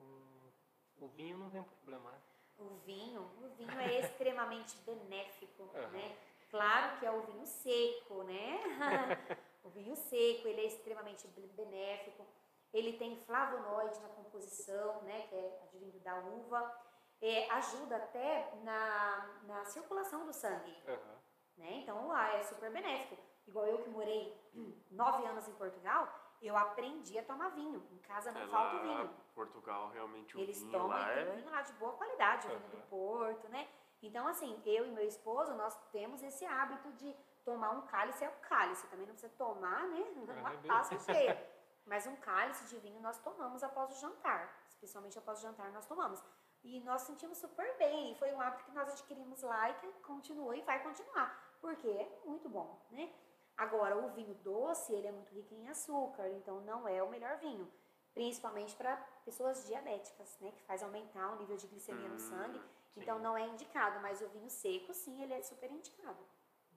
Hum, o vinho não tem problema, né? O vinho, o vinho é extremamente benéfico, uhum. né? Claro que é o vinho seco, né? o vinho seco, ele é extremamente benéfico. Ele tem flavonoide na composição, né, que é advindo da uva. É, ajuda até na, na circulação do sangue. Uhum. Né? Então, lá é super benéfico. Igual eu que morei nove anos em Portugal, eu aprendi a tomar vinho. Em casa não é falta o vinho. Portugal, realmente, o Eles vinho tomam lá é... vinho lá de boa qualidade, o vinho do Porto, né? Então, assim, eu e meu esposo, nós temos esse hábito de tomar um cálice, é o cálice. Também não precisa tomar, né? Uma taça cheia. Mas um cálice de vinho nós tomamos após o jantar, especialmente após o jantar nós tomamos. E nós sentimos super bem, e foi um hábito que nós adquirimos lá e que continuou e vai continuar, porque é muito bom, né? Agora, o vinho doce, ele é muito rico em açúcar, então não é o melhor vinho, principalmente para pessoas diabéticas, né, que faz aumentar o nível de glicemia hum, no sangue, sim. então não é indicado, mas o vinho seco, sim, ele é super indicado.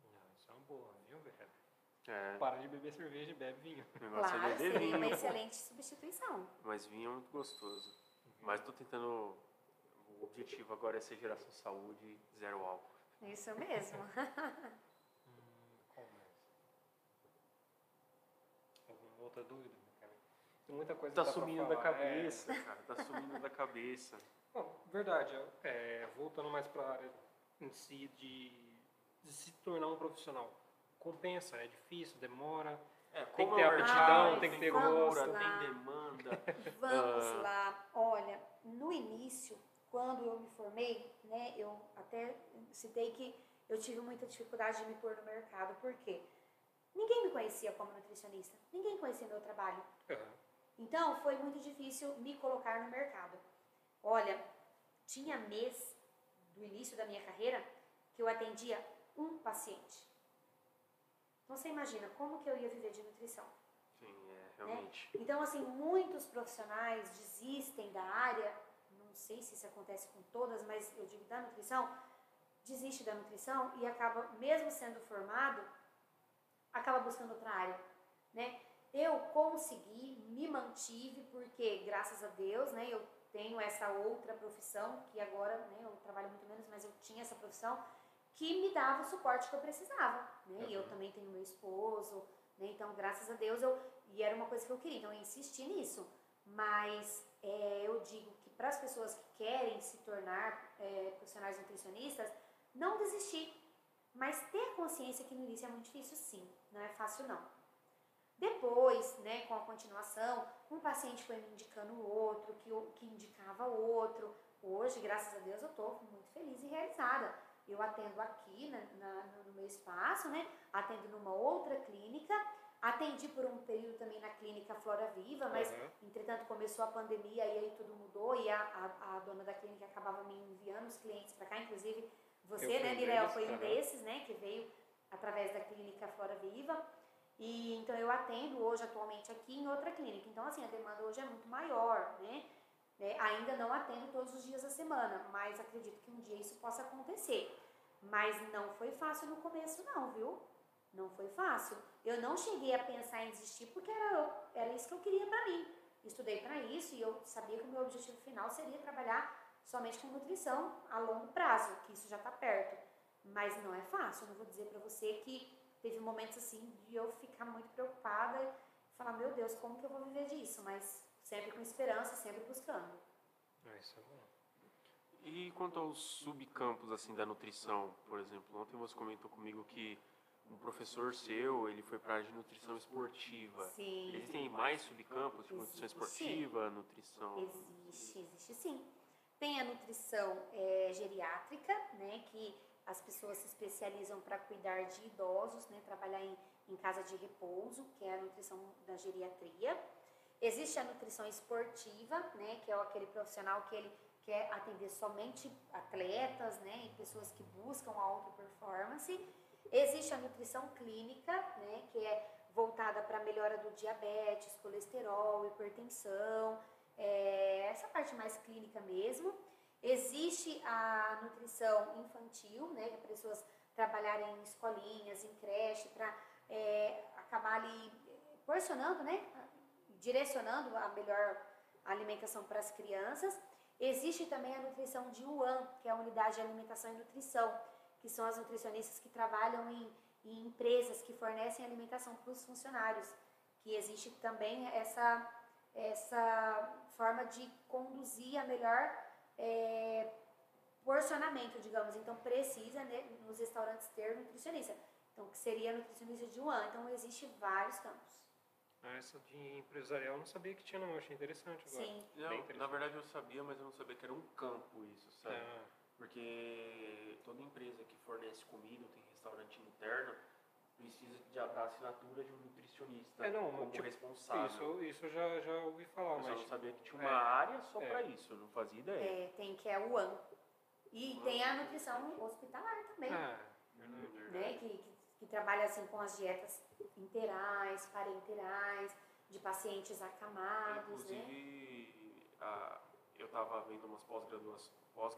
Não, isso é uma boa, viu, velho? É. Para de beber cerveja e bebe vinho. Negócio claro, é seria vinho. uma excelente substituição. Mas vinho é muito gostoso. Uhum. Mas estou tentando. O objetivo agora é ser geração saúde, zero álcool. Isso mesmo. hum, qual mais? Alguma outra dúvida? Tem muita coisa Tá sumindo da cabeça, é... cara. Tá sumindo da cabeça. Bom, verdade. É, voltando mais para a área em si de, de se tornar um profissional compensa, é difícil, demora. É, tem que ter aptidão, tem que ter gosto. Tem demanda. Vamos uh... lá. Olha, no início, quando eu me formei, né, eu até citei que eu tive muita dificuldade de me pôr no mercado. Por quê? Ninguém me conhecia como nutricionista. Ninguém conhecia meu trabalho. Uhum. Então, foi muito difícil me colocar no mercado. Olha, tinha mês do início da minha carreira que eu atendia um paciente. Então você imagina como que eu ia viver de nutrição. Sim, é, realmente. Né? Então, assim, muitos profissionais desistem da área, não sei se isso acontece com todas, mas eu digo da nutrição, desiste da nutrição e acaba, mesmo sendo formado, acaba buscando outra área, né? Eu consegui, me mantive, porque graças a Deus, né, eu tenho essa outra profissão, que agora, né, eu trabalho muito menos, mas eu tinha essa profissão, que me dava o suporte que eu precisava, né? Uhum. E eu também tenho meu esposo, né? Então, graças a Deus, eu e era uma coisa que eu queria, então eu insisti nisso. Mas é, eu digo que para as pessoas que querem se tornar é, profissionais nutricionistas, não desistir, mas ter consciência que no início é muito difícil, sim, não é fácil não. Depois, né, com a continuação, um paciente foi me indicando o outro, que, que indicava outro. Hoje, graças a Deus, eu estou muito feliz e realizada eu atendo aqui na, na, no meu espaço, né? Atendo numa outra clínica. Atendi por um período também na clínica Flora Viva, mas Uhum. entretanto começou a pandemia e aí tudo mudou e a, a, a dona da clínica acabava me enviando os clientes para cá, inclusive você, Eu né, Mirel, foi um desses, né, que veio através da clínica Flora Viva. E então eu atendo hoje atualmente aqui em outra clínica. Então assim, a demanda hoje é muito maior, né? né? Ainda não atendo todos os dias da semana, mas acredito que um dia isso possa acontecer. Mas não foi fácil no começo não, viu? Não foi fácil. Eu não cheguei a pensar em desistir porque era, era isso que eu queria para mim. Estudei para isso e eu sabia que o meu objetivo final seria trabalhar somente com nutrição a longo prazo, que isso já está perto. Mas não é fácil. Eu não vou dizer para você que teve momentos assim de eu ficar muito preocupada e falar, meu Deus, como que eu vou viver disso? Mas sempre com esperança, sempre buscando. Ah, isso é bom. E quanto aos subcampos assim da nutrição, por exemplo, ontem você comentou comigo que um professor seu, ele foi para a área de nutrição esportiva. Sim. Existem mais subcampos, tipo nutrição esportiva, nutrição... Existe, existe sim. Tem a nutrição é, geriátrica, né, que as pessoas se especializam para cuidar de idosos, né, trabalhar em, em casa de repouso, que é a nutrição da geriatria. Existe a nutrição esportiva, né, que é aquele profissional que ele quer atender somente atletas, né, e pessoas que buscam a alta performance. Existe a nutrição clínica, né, que é voltada para a melhora do diabetes, colesterol, hipertensão, é, essa parte mais clínica mesmo. Existe a nutrição infantil, né, as pessoas trabalharem em escolinhas, em creche, para é, acabar ali porcionando, né, direcionando a melhor alimentação para as crianças. Existe também a nutrição de UAN, que é a Unidade de Alimentação e Nutrição, que são as nutricionistas que trabalham em, em empresas que fornecem alimentação para os funcionários. Que existe também essa, essa forma de conduzir a melhor é, porcionamento, digamos. Então, precisa né, nos restaurantes ter nutricionista. Então, que seria nutricionista de UAN. Então, existe vários campos. Ah, essa de empresarial eu não sabia que tinha não, eu achei interessante agora. Sim. Não, na verdade eu sabia, mas eu não sabia que era um campo isso, sabe? Ah, Porque toda empresa que fornece comida tem restaurante interno precisa de dar assinatura de um nutricionista É, não, como tipo, responsável. isso, isso eu já, já ouvi falar, eu só mas não sabia que tinha é, uma área só é. pra isso, eu não fazia ideia. É, tem que é a UAN. E tem a nutrição hospitalar também. Ah, verdade. né, que, que, que trabalha assim com as dietas interais, parenterais, de pacientes acamados, né? Inclusive, a- eu estava vendo umas pós-graduações, pós,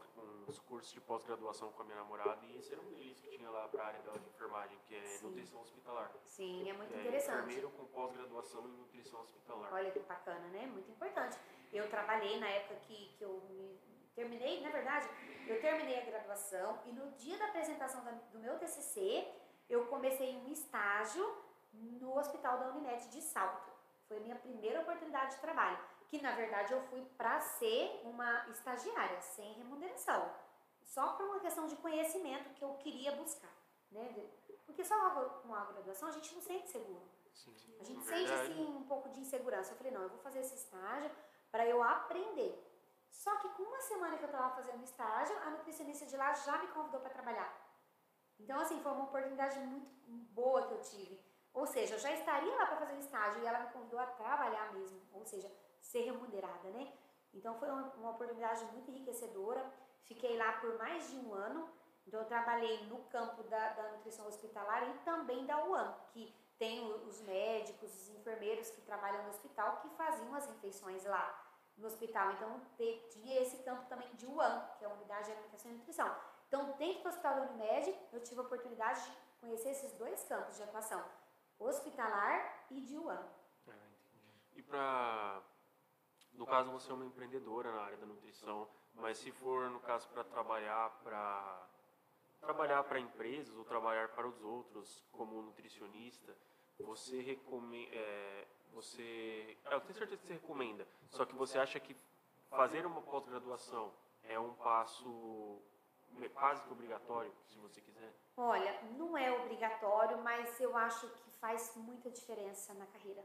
uns cursos de pós-graduação com a minha namorada e esse era um deles que tinha lá para a área dela de enfermagem, que é Sim. nutrição hospitalar. Sim, é muito é interessante. enfermeiro com pós-graduação em nutrição hospitalar. Olha que bacana, né? Muito importante. Eu trabalhei na época que, que eu me terminei, na verdade, eu terminei a graduação e no dia da apresentação da- do meu TCC, eu comecei um estágio no hospital da Unimed de Salto. Foi a minha primeira oportunidade de trabalho, que na verdade eu fui para ser uma estagiária, sem remuneração. Só por uma questão de conhecimento que eu queria buscar, né? Porque só com a graduação a gente não sente seguro. Sim. A gente Verdade. sente assim um pouco de insegurança. Eu falei, não, eu vou fazer esse estágio para eu aprender. Só que com uma semana que eu estava fazendo estágio, a nutricionista de lá já me convidou para trabalhar. Então, assim, foi uma oportunidade muito boa que eu tive. Ou seja, eu já estaria lá para fazer o estágio e ela me convidou a trabalhar mesmo. Ou seja, ser remunerada, né? Então, foi uma, oportunidade muito enriquecedora. Fiquei lá por mais de um ano. Então, eu trabalhei no campo da, da nutrição hospitalar e também da UAM, que tem os médicos, os enfermeiros que trabalham no hospital que faziam as refeições lá no hospital. Então, tinha esse campo também de UAM, que é a Unidade de Alimentação e Nutrição. Então, dentro do Hospital da Unimed, eu tive a oportunidade de conhecer esses dois campos de atuação, hospitalar e de UAM. Ah, entendi. E para no caso você é uma empreendedora na área da nutrição, mas se for no caso para trabalhar para trabalhar para empresas ou trabalhar para os outros como nutricionista, você recomenda você eu tenho certeza que você recomenda, só que você acha que fazer uma pós-graduação é um passo quase que obrigatório, se você quiser. Olha, não é obrigatório, mas eu acho que faz muita diferença na carreira.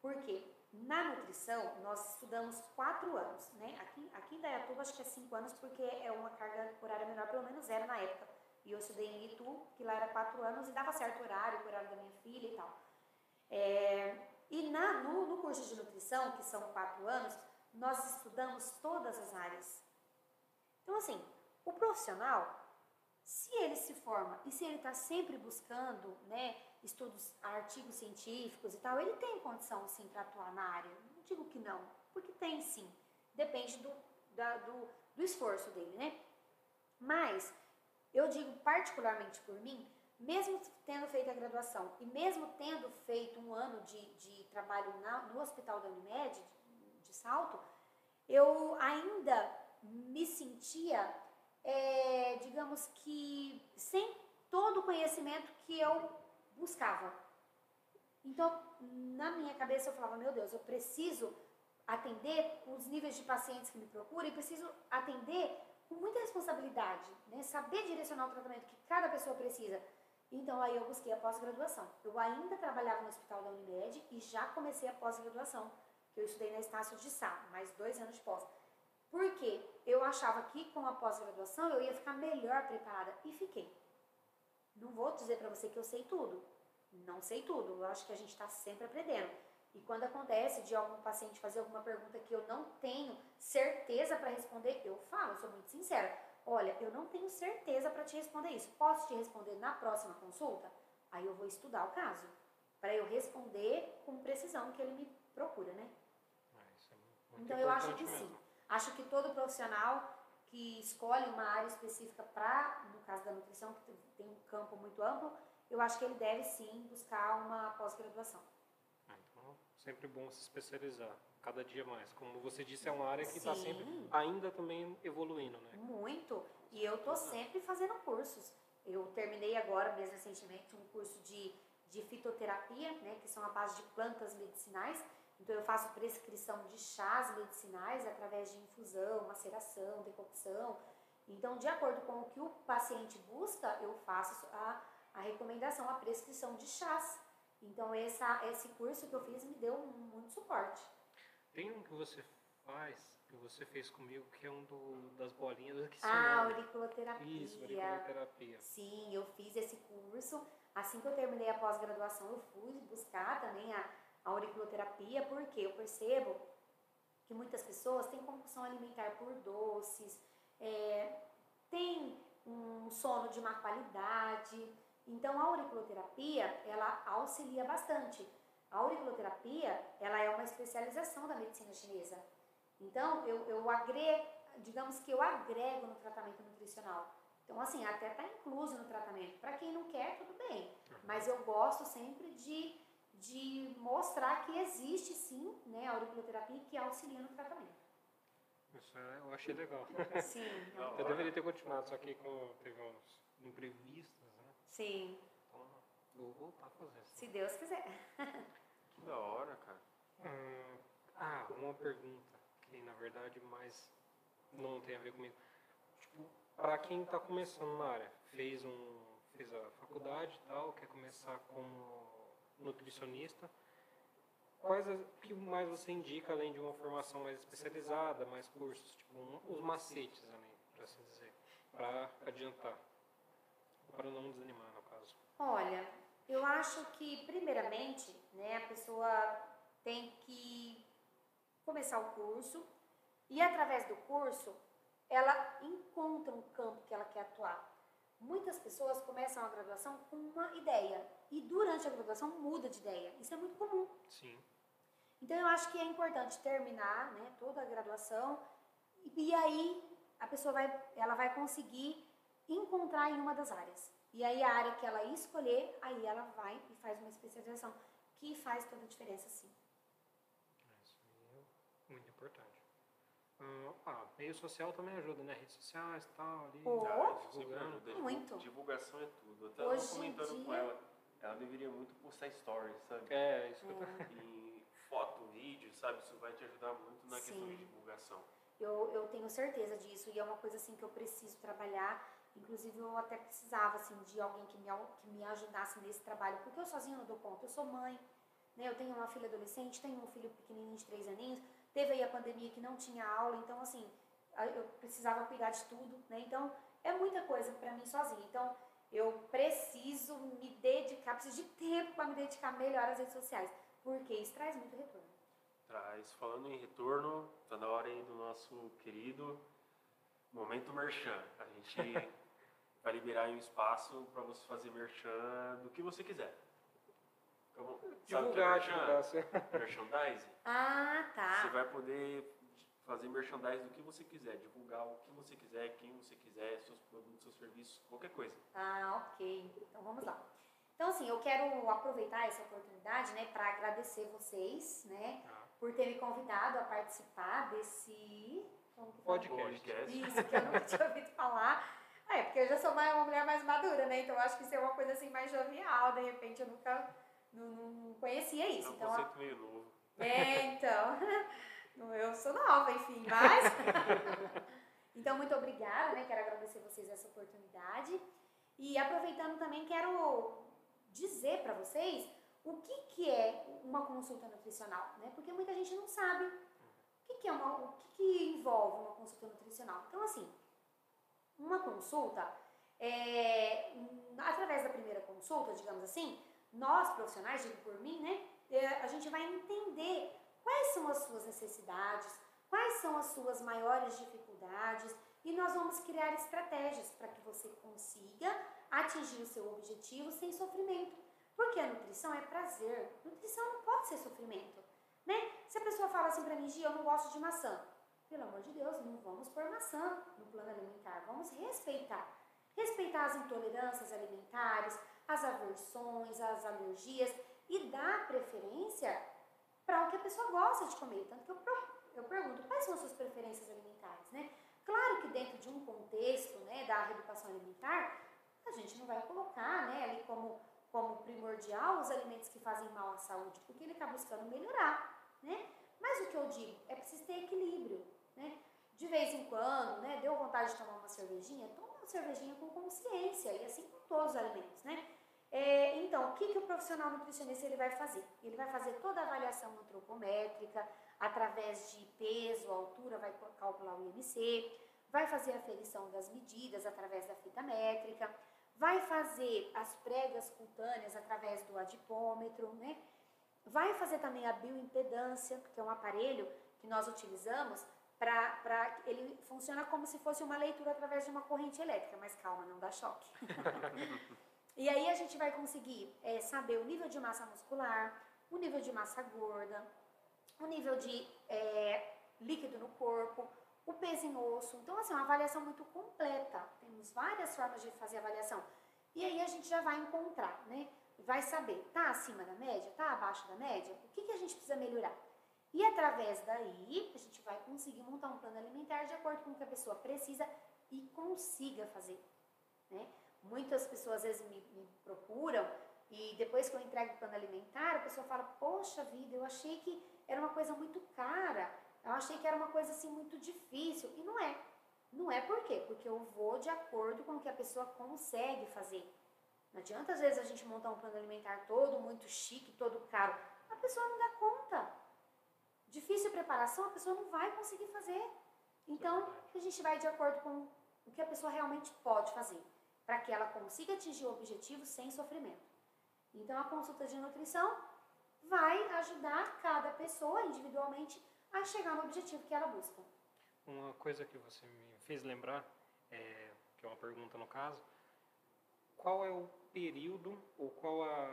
Por quê? Na nutrição, nós estudamos quatro anos, né? Aqui, aqui em Dayatuba, acho que é cinco anos, porque é uma carga horária menor, pelo menos era na época. E eu estudei em Itu, que lá era quatro anos, e dava certo horário, o horário da minha filha e tal. É, e na, no, no curso de nutrição, que são quatro anos, nós estudamos todas as áreas. Então, assim, o profissional, se ele se forma e se ele está sempre buscando né, estudos, artigos científicos e tal, ele tem condição sim para atuar na área. Não digo que não, porque tem sim. Depende do, da, do, do esforço dele, né? Mas eu digo particularmente por mim, mesmo tendo feito a graduação e mesmo tendo feito um ano de, de trabalho na, no hospital da Unimed, de, de salto, eu ainda me sentia, é, digamos que, sem todo o conhecimento que eu buscava. Então, na minha cabeça, eu falava: meu Deus, eu preciso atender os níveis de pacientes que me procuram e preciso atender com muita responsabilidade, né? saber direcionar o tratamento que cada pessoa precisa. Então aí eu busquei a pós-graduação. Eu ainda trabalhava no hospital da Unimed e já comecei a pós-graduação, que eu estudei na Estácio de Sá, mais dois anos de pós. Porque eu achava que com a pós-graduação eu ia ficar melhor preparada e fiquei. Não vou dizer para você que eu sei tudo. Não sei tudo. Eu acho que a gente está sempre aprendendo. E quando acontece de algum paciente fazer alguma pergunta que eu não tenho certeza para responder, eu falo, sou muito sincera. Olha, eu não tenho certeza para te responder isso. Posso te responder na próxima consulta? Aí eu vou estudar o caso, para eu responder com precisão que ele me procura, né? Ah, é então eu acho que sim. Acho que todo profissional que escolhe uma área específica para, no caso da nutrição, que tem um campo muito amplo, eu acho que ele deve sim buscar uma pós-graduação. Sempre bom se especializar, cada dia mais. Como você disse, é uma área que está sempre ainda também evoluindo, né? Muito. E eu estou sempre fazendo cursos. Eu terminei agora, mesmo recentemente, um curso de, de fitoterapia, né, que são a base de plantas medicinais. Então eu faço prescrição de chás medicinais através de infusão, maceração, decocção. Então, de acordo com o que o paciente busca, eu faço a, a recomendação, a prescrição de chás. Então essa, esse curso que eu fiz me deu muito suporte. Tem um que você faz, que você fez comigo, que é um do, das bolinhas que Ah, auriculoterapia. Isso, auriculoterapia. Sim, eu fiz esse curso. Assim que eu terminei a pós-graduação, eu fui buscar também a, a auriculoterapia, porque eu percebo que muitas pessoas têm compulsão alimentar por doces, é, tem um sono de má qualidade, então a auriculoterapia, ela auxilia bastante. A auriculoterapia, ela é uma especialização da medicina chinesa. Então, eu, eu agrego, digamos que eu agrego no tratamento nutricional. Então, assim, até está incluso no tratamento. Para quem não quer, tudo bem. Mas eu gosto sempre de, de mostrar que existe sim né, a auriculoterapia que auxilia no tratamento. Isso é, eu achei legal. Sim. eu deveria ter continuado, só que como teve uns imprevistos, Sim. Então, vou voltar a fazer. Assim. Se Deus quiser. Que da hora, cara. Hum, ah, uma pergunta que na verdade mais não tem a ver comigo. Tipo, para quem está começando na área, fez um fez a faculdade e tal, quer começar como nutricionista, quais o que mais você indica além de uma formação mais especializada, mais cursos, tipo um, os macetes ali, para assim dizer, para adiantar? para não desanimar, no caso? Olha, eu acho que, primeiramente, né, a pessoa tem que começar o curso e, através do curso, ela encontra um campo que ela quer atuar. Muitas pessoas começam a graduação com uma ideia e, durante a graduação, muda de ideia. Isso é muito comum. Sim. Então, eu acho que é importante terminar né, toda a graduação e, e aí a pessoa vai, ela vai conseguir encontrar em uma das áreas. E aí a área que ela escolher, aí ela vai e faz uma especialização, que faz toda a diferença sim. Isso é muito importante. Ah, meio social também ajuda, né? Redes sociais e tal, ali. Oh, ah, divulgando. Muito. Divulgação é tudo. Eu tava Hoje comentando dia... com ela, ela deveria muito postar stories, sabe? É, isso que eu tô... E foto, vídeo, sabe? Isso vai te ajudar muito na Sim. questão de divulgação. Eu, eu tenho certeza disso e é uma coisa assim que eu preciso trabalhar Inclusive, eu até precisava, assim, de alguém que me, que me ajudasse nesse trabalho, porque eu sozinha não dou conta. Eu sou mãe, né? Eu tenho uma filha adolescente, tenho um filho pequenininho de três aninhos. Teve aí a pandemia que não tinha aula, então, assim, eu precisava cuidar de tudo, né? Então, é muita coisa para mim sozinha. Então, eu preciso me dedicar, preciso de tempo para me dedicar melhor às redes sociais, porque isso traz muito retorno. Traz. Falando em retorno, tá na hora aí do nosso querido Momento Merchan. A gente vai liberar um espaço para você fazer merchan do que você quiser. Então, é Divulgar, divulgar. Merchandising? Ah, Você tá. vai poder fazer merchandising do que você quiser, divulgar o que você quiser, quem você quiser, seus produtos, seus serviços, qualquer coisa. Ah, ok. Então vamos lá. Então, assim, eu quero aproveitar essa oportunidade, né, para agradecer vocês, né, Ah. por ter me convidado a participar desse como que fala? Podcast. Isso, que eu nunca tinha ouvido falar. É, porque eu já sou uma, uma mulher mais madura, né? Então eu acho que isso é uma coisa assim mais jovial, de repente eu nunca não, não conhecia É isso. um Então, conceito meio novo. é, então. Eu sou nova, enfim, mas. então, muito obrigada, né? Quero agradecer vocês essa oportunidade. E aproveitando também, quero dizer para vocês o que, que é uma consulta nutricional, né? Porque muita gente não sabe o que, que é uma, o que, que envolve uma consulta nutricional. Então, assim, uma consulta, é, através da primeira consulta, digamos assim, nós profissionais, digo por mim, né? é, A gente vai entender quais são as suas necessidades, quais são as suas maiores dificuldades e nós vamos criar estratégias para que você consiga atingir o seu objetivo sem sofrimento. Porque a nutrição é prazer. Nutrição não pode ser sofrimento, né? Se a pessoa fala assim para mim, Gia, eu não gosto de maçã. Pelo amor de Deus, não vamos pôr maçã no plano alimentar. Vamos respeitar. Respeitar as intolerâncias alimentares, as aversões, as alergias e dar preferência para o que a pessoa gosta de comer. Tanto que eu, eu pergunto, quais são as suas preferências alimentares, né? Claro que dentro de um contexto, né, da reeducação alimentar, a gente não vai colocar, né, ali como, como primordial os alimentos que fazem mal à saúde, porque ele está buscando melhorar, né? Mas o que eu digo é preciso ter equilíbrio, né? De vez em quando, né, deu vontade de tomar uma cervejinha, toma uma cervejinha com consciência e assim todos os alimentos, né? É, então, o que, que o profissional nutricionista ele vai fazer? Ele vai fazer toda a avaliação antropométrica, através de peso, altura, vai calcular o IMC, vai fazer a aferição das medidas através da fita métrica, vai fazer as pregas cutâneas através do adipômetro, né? Vai fazer também a bioimpedância, que é um aparelho que nós utilizamos para. Ele funciona como se fosse uma leitura através de uma corrente elétrica, mas calma, não dá choque. e aí a gente vai conseguir é, saber o nível de massa muscular, o nível de massa gorda, o nível de é, líquido no corpo, o peso em osso. Então, assim, é uma avaliação muito completa. Temos várias formas de fazer avaliação. E aí a gente já vai encontrar, né? Vai saber, tá acima da média, tá abaixo da média? O que, que a gente precisa melhorar? E através daí, a gente vai conseguir montar um plano alimentar de acordo com o que a pessoa precisa e consiga fazer, né? Muitas pessoas às vezes me, me procuram e depois que eu entrego o plano alimentar, a pessoa fala, poxa vida, eu achei que era uma coisa muito cara, eu achei que era uma coisa assim muito difícil. E não é. Não é por quê? Porque eu vou de acordo com o que a pessoa consegue fazer. Não adianta às vezes a gente montar um plano alimentar todo muito chique, todo caro. A pessoa não dá conta. Difícil preparação, a pessoa não vai conseguir fazer. Então, a gente vai de acordo com o que a pessoa realmente pode fazer, para que ela consiga atingir o objetivo sem sofrimento. Então, a consulta de nutrição vai ajudar cada pessoa individualmente a chegar no objetivo que ela busca. Uma coisa que você me fez lembrar, é, que é uma pergunta no caso, qual é o período ou qual a,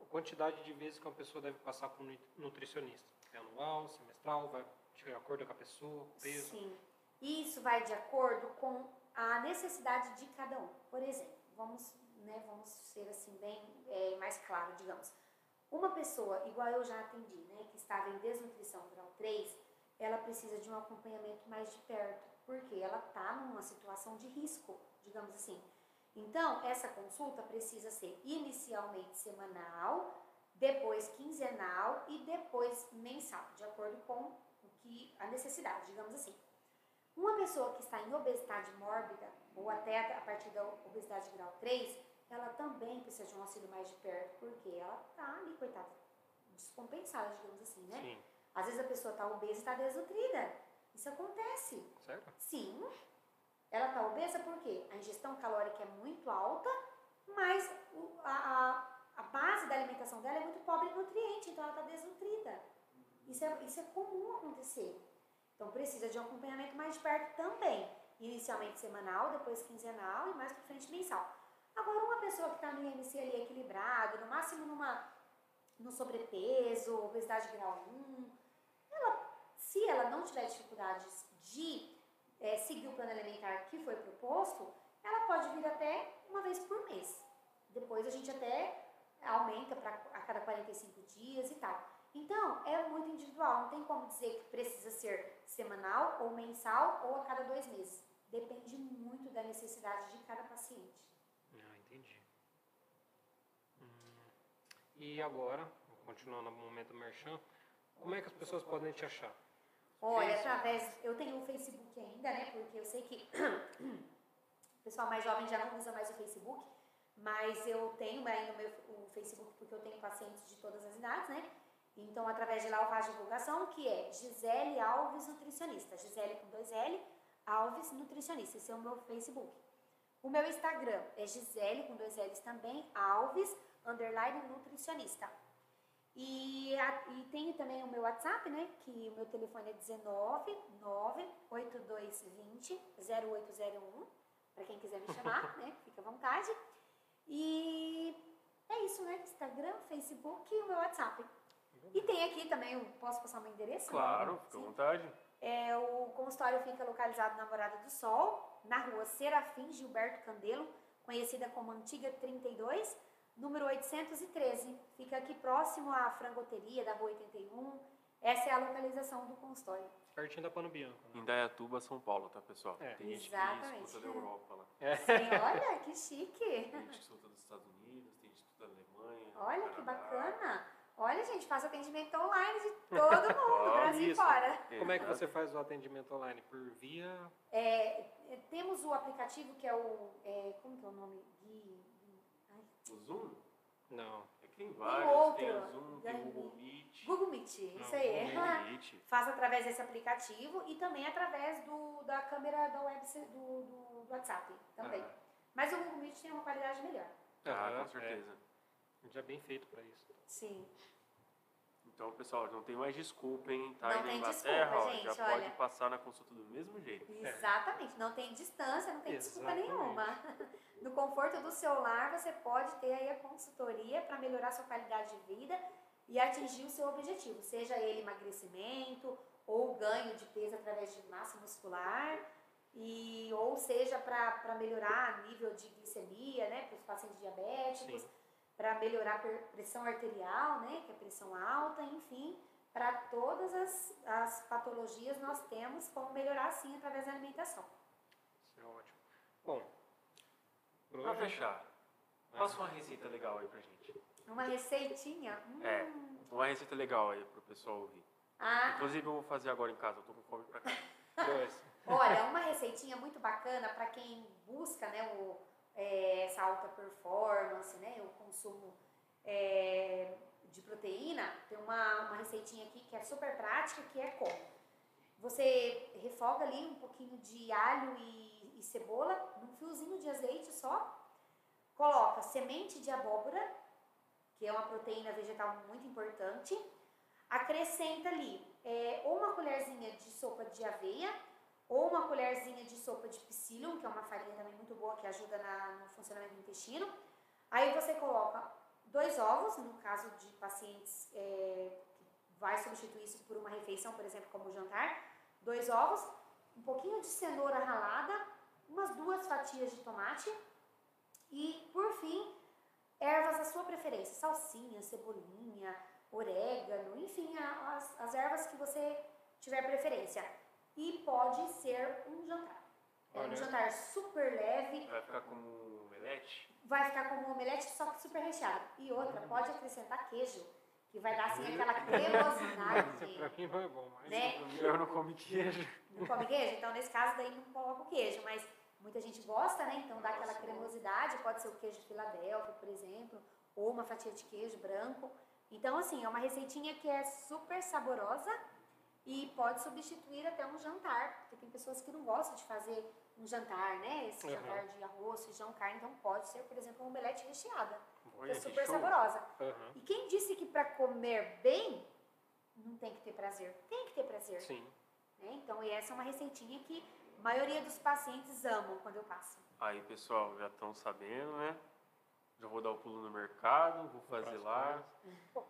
a quantidade de vezes que uma pessoa deve passar com um nutricionista? É anual, semestral, vai de acordo com a pessoa, peso? Sim. Isso vai de acordo com a necessidade de cada um. Por exemplo, vamos, né, vamos ser assim bem é, mais claro, digamos. Uma pessoa, igual eu já atendi, né, que estava em desnutrição grau 3, ela precisa de um acompanhamento mais de perto, porque ela está numa situação de risco, digamos assim. Então, essa consulta precisa ser inicialmente semanal, depois quinzenal e depois mensal, de acordo com o que a necessidade, digamos assim. Uma pessoa que está em obesidade mórbida, ou até a partir da obesidade grau 3, ela também precisa de um auxílio mais de perto, porque ela está ali, coitada, descompensada, digamos assim, né? Sim, Às vezes a pessoa está obesa e está desnutrida. Isso acontece. certo? Sim. Ela está obesa porque a ingestão calórica é muito alta, mas a, a, a base da alimentação dela é muito pobre em nutriente, então ela está desnutrida. Isso é, isso é comum acontecer. Então precisa de um acompanhamento mais perto também. Inicialmente semanal, depois quinzenal e mais para frente mensal. Agora, uma pessoa que está no IMC ali equilibrado, no máximo numa, no sobrepeso, obesidade grau 1, ela, se ela não tiver dificuldades de eh, seguir o plano alimentar que foi proposto, ela pode vir até uma vez por mês. Depois a gente até aumenta para a cada 45 dias e tal. Então, é muito individual, não tem como dizer que precisa ser semanal ou mensal ou a cada dois meses. Depende muito da necessidade de cada paciente. Ah, entendi. Hum, E agora, continuando no momento merchan, como é que as pessoas podem te achar? Olha, através. Eu tenho o Facebook ainda, né? Porque eu sei que o pessoal mais jovem já não usa mais o Facebook, mas eu tenho ainda o meu o Facebook porque eu tenho pacientes de todas as idades, né? Então, através de lá eu faço divulgação, que é Gisele Alves Nutricionista. Gisele com dois L, Alves Nutricionista. Esse é o meu Facebook. O meu Instagram é Gisele com dois L's também, Alves, underline nutricionista. E, a- e tenho também o meu WhatsApp, né? Que o meu telefone é 19 98220 0801. Para quem quiser me chamar, né? Fica à vontade. E é isso, né? Instagram, Facebook e o meu WhatsApp. E tem aqui também, eu posso passar o meu endereço? Claro, fica à vontade. É, o consultório fica localizado na Morada do Sol, na rua Serafim Gilberto Candelo, conhecida como Antiga 32, número 813. Fica aqui próximo à frangoteria da rua 81. Essa é a localização do consultório. Pertinho da Pano Bianco. Né? Em Dayatuba, São Paulo, tá, pessoal? É. Tem gente que Exatamente. escuta da Europa lá. Sim, olha que chique! Tem gente que escuta dos Estados Unidos, tem gente que escuta da Alemanha. Olha que bacana! Olha, gente, faço atendimento online de todo mundo, Brasil e isso. fora. Como é que você faz o atendimento online? Por via. É, é, temos o aplicativo que é o. é, como que é o nome? Gui- ai, O Zoom? Não. É tem vários. outro. Tem o Zoom, tem Google Meet. Google Meet, isso aí. Google Meet. Faz através desse aplicativo e também através do, da câmera da web do, do, do WhatsApp também. Ah, Mas o Google Meet tem uma qualidade melhor. ah, com certeza. É, já bem feito pra isso. Sim. Então, pessoal, não tem mais desculpa, hein? Tá Não aí na Inglaterra, desculpa, ó, gente, já olha. pode passar na consulta do mesmo jeito. Exatamente. Não tem distância, não tem desculpa Exatamente. nenhuma. No conforto do seu lar, você pode ter aí a consultoria para melhorar sua qualidade de vida e atingir o seu objetivo, seja ele emagrecimento ou ganho de peso através de massa muscular, e, ou seja para melhorar nível de glicemia, né, para os pacientes diabéticos, Sim. Para melhorar a pressão arterial, né, que é pressão alta, enfim, para todas as, as patologias nós temos como melhorar sim através da alimentação. Isso é ótimo. Bom. hoje- fechar, passa uma receita legal aí pra gente. Uma receitinha? Hum. É. Uma receita legal aí pro pessoal ouvir. Ah, Inclusive, eu vou fazer agora em casa, eu tô com fome pra cá. Dois. olha, uma receitinha muito bacana para quem busca né, o, é, essa alta performance, né, o consumo é, de proteína. Tem uma, uma receitinha aqui que é super prática, que é como? Você refoga ali um pouquinho de alho e, e cebola num fiozinho de azeite só. Coloca semente de abóbora, que é uma proteína vegetal muito importante. Acrescenta ali é, uma colherzinha de sopa de aveia ou uma colherzinha de sopa de psyllium, que é uma farinha também muito boa que ajuda na- no funcionamento do intestino. Aí você coloca dois ovos, no caso de pacientes é, que vai substituir isso por uma refeição, por exemplo, como jantar. Dois ovos, um pouquinho de cenoura ralada, umas duas fatias de tomate e, por fim, ervas da sua preferência, salsinha, cebolinha, orégano, enfim, as, as ervas que você tiver preferência. E pode ser um jantar. É um jantar super leve, Vai ficar como um omelete? vai ficar como um omelete, só que super recheado. E outra, pode acrescentar queijo, que vai dar assim aquela Isso cremosidade. pra mim não é bom, mas. Né? Eu não como queijo. Não come queijo? Então, nesse caso, daí não coloca o queijo, mas muita gente gosta, né? Então, dá aquela cremosidade. Pode ser o queijo Filadélfia, por exemplo, ou uma fatia de queijo branco. Então, assim, é uma receitinha que é super saborosa e pode substituir até um jantar, porque tem pessoas que não gostam de fazer um jantar, né? Esse Uhum. jantar de arroz, feijão, carne, então pode ser, por exemplo, uma omelete recheada, que é super show. saborosa. Aham. E quem disse que para comer bem não tem que ter prazer? Tem que ter prazer. Sim. né? Então, e essa é uma receitinha que a maioria dos pacientes amam quando eu passo. Aí, pessoal, já estão sabendo, né? Já vou dar o pulo no mercado, vou fazer lá.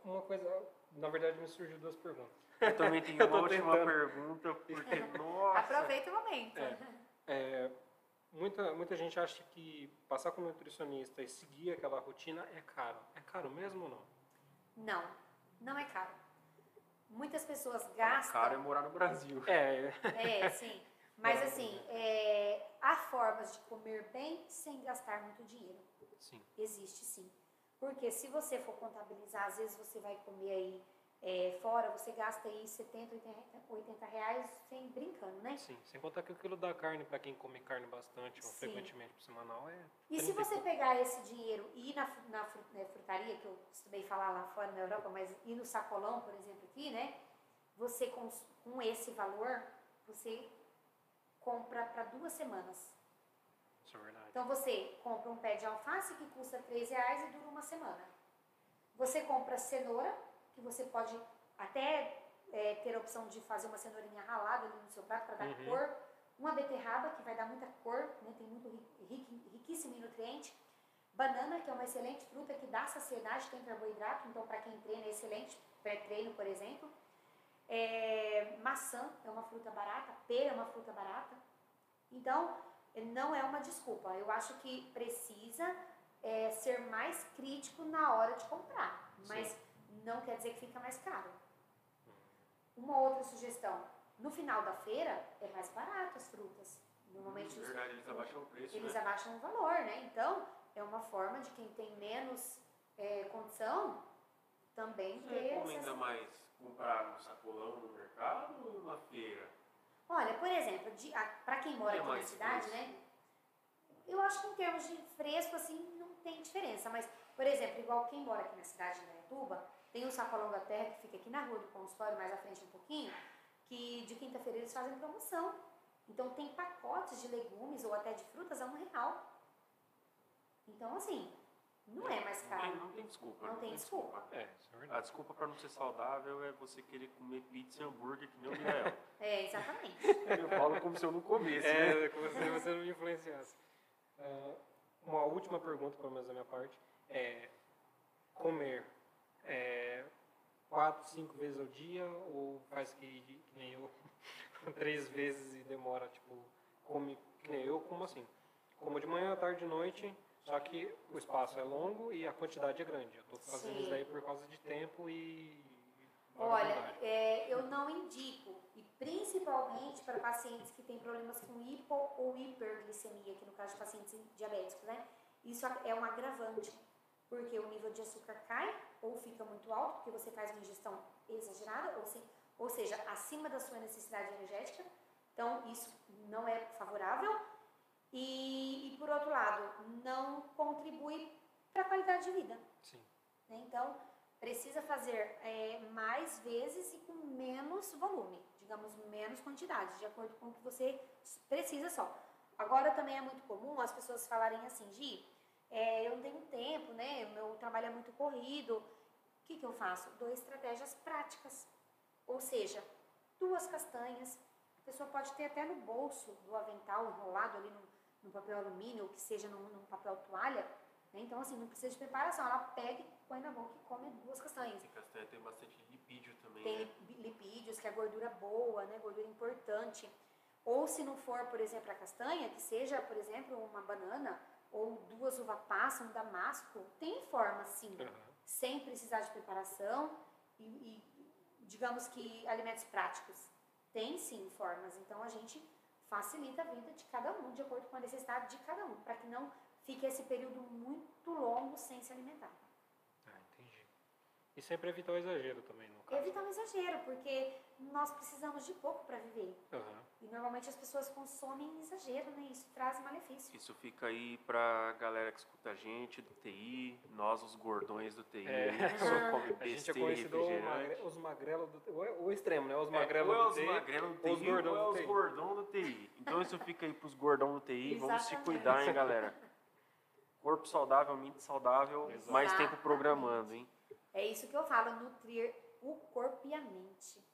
Uma coisa, na verdade me surgiu duas perguntas. Eu também tenho Eu uma última tentando. pergunta, porque, nossa... Aproveita o momento. É. É, muita, muita gente acha que passar com um nutricionista e seguir aquela rotina é caro. É caro mesmo ou não? Não, não é caro. Muitas pessoas gastam. cara é morar no Brasil. É, É, sim. Mas assim, é, há formas de comer bem sem gastar muito dinheiro. sim. Existe sim. Porque se você for contabilizar, às vezes você vai comer aí é, fora, você gasta aí 70, 80, 80 reais sem brincando, né? Sim, sem contar que o quilo da carne, para quem come carne bastante ou Sim. frequentemente por semanal, é. E se 30 você pegar esse dinheiro e ir na, na né, frutaria, que eu costumei falar lá fora na Europa, mas ir no sacolão, por exemplo, aqui, né? Você com, com esse valor, você compra para duas semanas. Isso é verdade. Então você compra um pé de alface que custa 3 reais e dura uma semana. Você compra cenoura, que você pode até é, ter a opção de fazer uma cenourinha ralada ali no seu prato para dar Uhum. cor. Uma beterraba, que vai dar muita cor, né, tem muito riquíssimo em nutriente. Banana, que é uma excelente fruta que dá saciedade, tem carboidrato, então para quem treina é excelente, pré-treino, por exemplo. É, maçã é uma fruta barata, pera é uma fruta barata. Então, não é uma desculpa. Eu acho que precisa é, ser mais crítico na hora de comprar, mas não quer dizer que fica mais caro. Uma outra sugestão: no final da feira é mais barato as frutas. Normalmente os, verdade, eles abaixam o preço, eles né? abaixam o valor, né? Então, é uma forma de quem tem menos é, condição também Você ter recomenda acesso. mais comprar no sacolão no mercado ou numa feira? Olha, por exemplo, para quem mora É aqui na cidade, fresco. né? Eu acho que em termos de fresco, assim, não tem diferença. Mas, por exemplo, igual quem mora aqui na cidade de Indaiatuba, tem o Sacolão da Terra, que fica aqui na rua do consultório, mais à frente um pouquinho, que de quinta-feira eles fazem promoção. Então, tem pacotes de legumes ou até de frutas a um real. Então, assim, não é mais Não tem, caro. não tem desculpa. Não tem desculpa. É, isso é A verdade. desculpa pra não ser saudável é você querer comer pizza e hambúrguer que nem o Miguel. É, exatamente. Eu falo como se eu não comesse, né? É, como se você não me influenciasse. Ah, uma última pergunta, pelo menos da minha parte, é comer é, quatro, cinco vezes ao dia ou faz que, que nem eu, três vezes e demora, tipo, come que nem eu, como assim? Como de manhã, tarde e noite, só que o espaço é longo e a quantidade é grande. Eu tô fazendo Sim. isso daí por causa de tempo e Olha, é, eu não indico, e principalmente para pacientes que têm problemas com hipo ou hiperglicemia, que no caso de pacientes diabéticos, né? Isso é um agravante, porque o nível de açúcar cai ou fica muito alto, porque você faz uma ingestão exagerada, ou, se, ou seja, acima da sua necessidade energética. Então, isso não é favorável. E, e por outro lado, não contribui para a qualidade de vida. Sim. né? Então, precisa fazer é, mais vezes e com menos volume, digamos, menos quantidade, de acordo com o que você precisa só. Agora também é muito comum as pessoas falarem assim, Gi, é, eu não tenho tempo, né? O meu trabalho é muito corrido. O que, que eu faço? Dou estratégias práticas. Ou seja, duas castanhas. A pessoa pode ter até no bolso do avental enrolado ali no, no papel alumínio, ou que seja num, num papel toalha. né? Então, assim, não precisa de preparação. Ela pega e põe na boca e come duas castanhas. E castanha tem bastante lipídio também, Tem né? lip- lipídios, que é gordura boa, né? Gordura importante. Ou se não for, por exemplo, a castanha, que seja, por exemplo, uma banana ou duas uva passa, um damasco, tem forma sim, Aham. sem precisar de preparação e, e, digamos que alimentos práticos. Tem sim formas, então a gente facilita a vida de cada um, de acordo com a necessidade de cada um, para que não fique esse período muito longo sem se alimentar. Ah, entendi. E sempre evitar o exagero também, no Evitar um exagero, porque nós precisamos de pouco para viver. Aham. E normalmente as pessoas consomem em exagero, né? Isso traz malefício. Isso fica aí pra galera que escuta a gente do TI, nós os gordões do TI, É. que só come A gente é e conhecido o refrigerante. magre- os magrelos do ou é- ou o extremo, né? Os É, magrelos ou é do os TI. magrelos do os TI ou gordão é do os TI. gordão do TI. Então isso fica aí pros gordão do TI, vamos se Exatamente. cuidar, hein, galera. Corpo saudável, mente saudável, Exato. mais tempo Exatamente. programando, hein. É isso que eu falo, nutrir o corpo e a mente.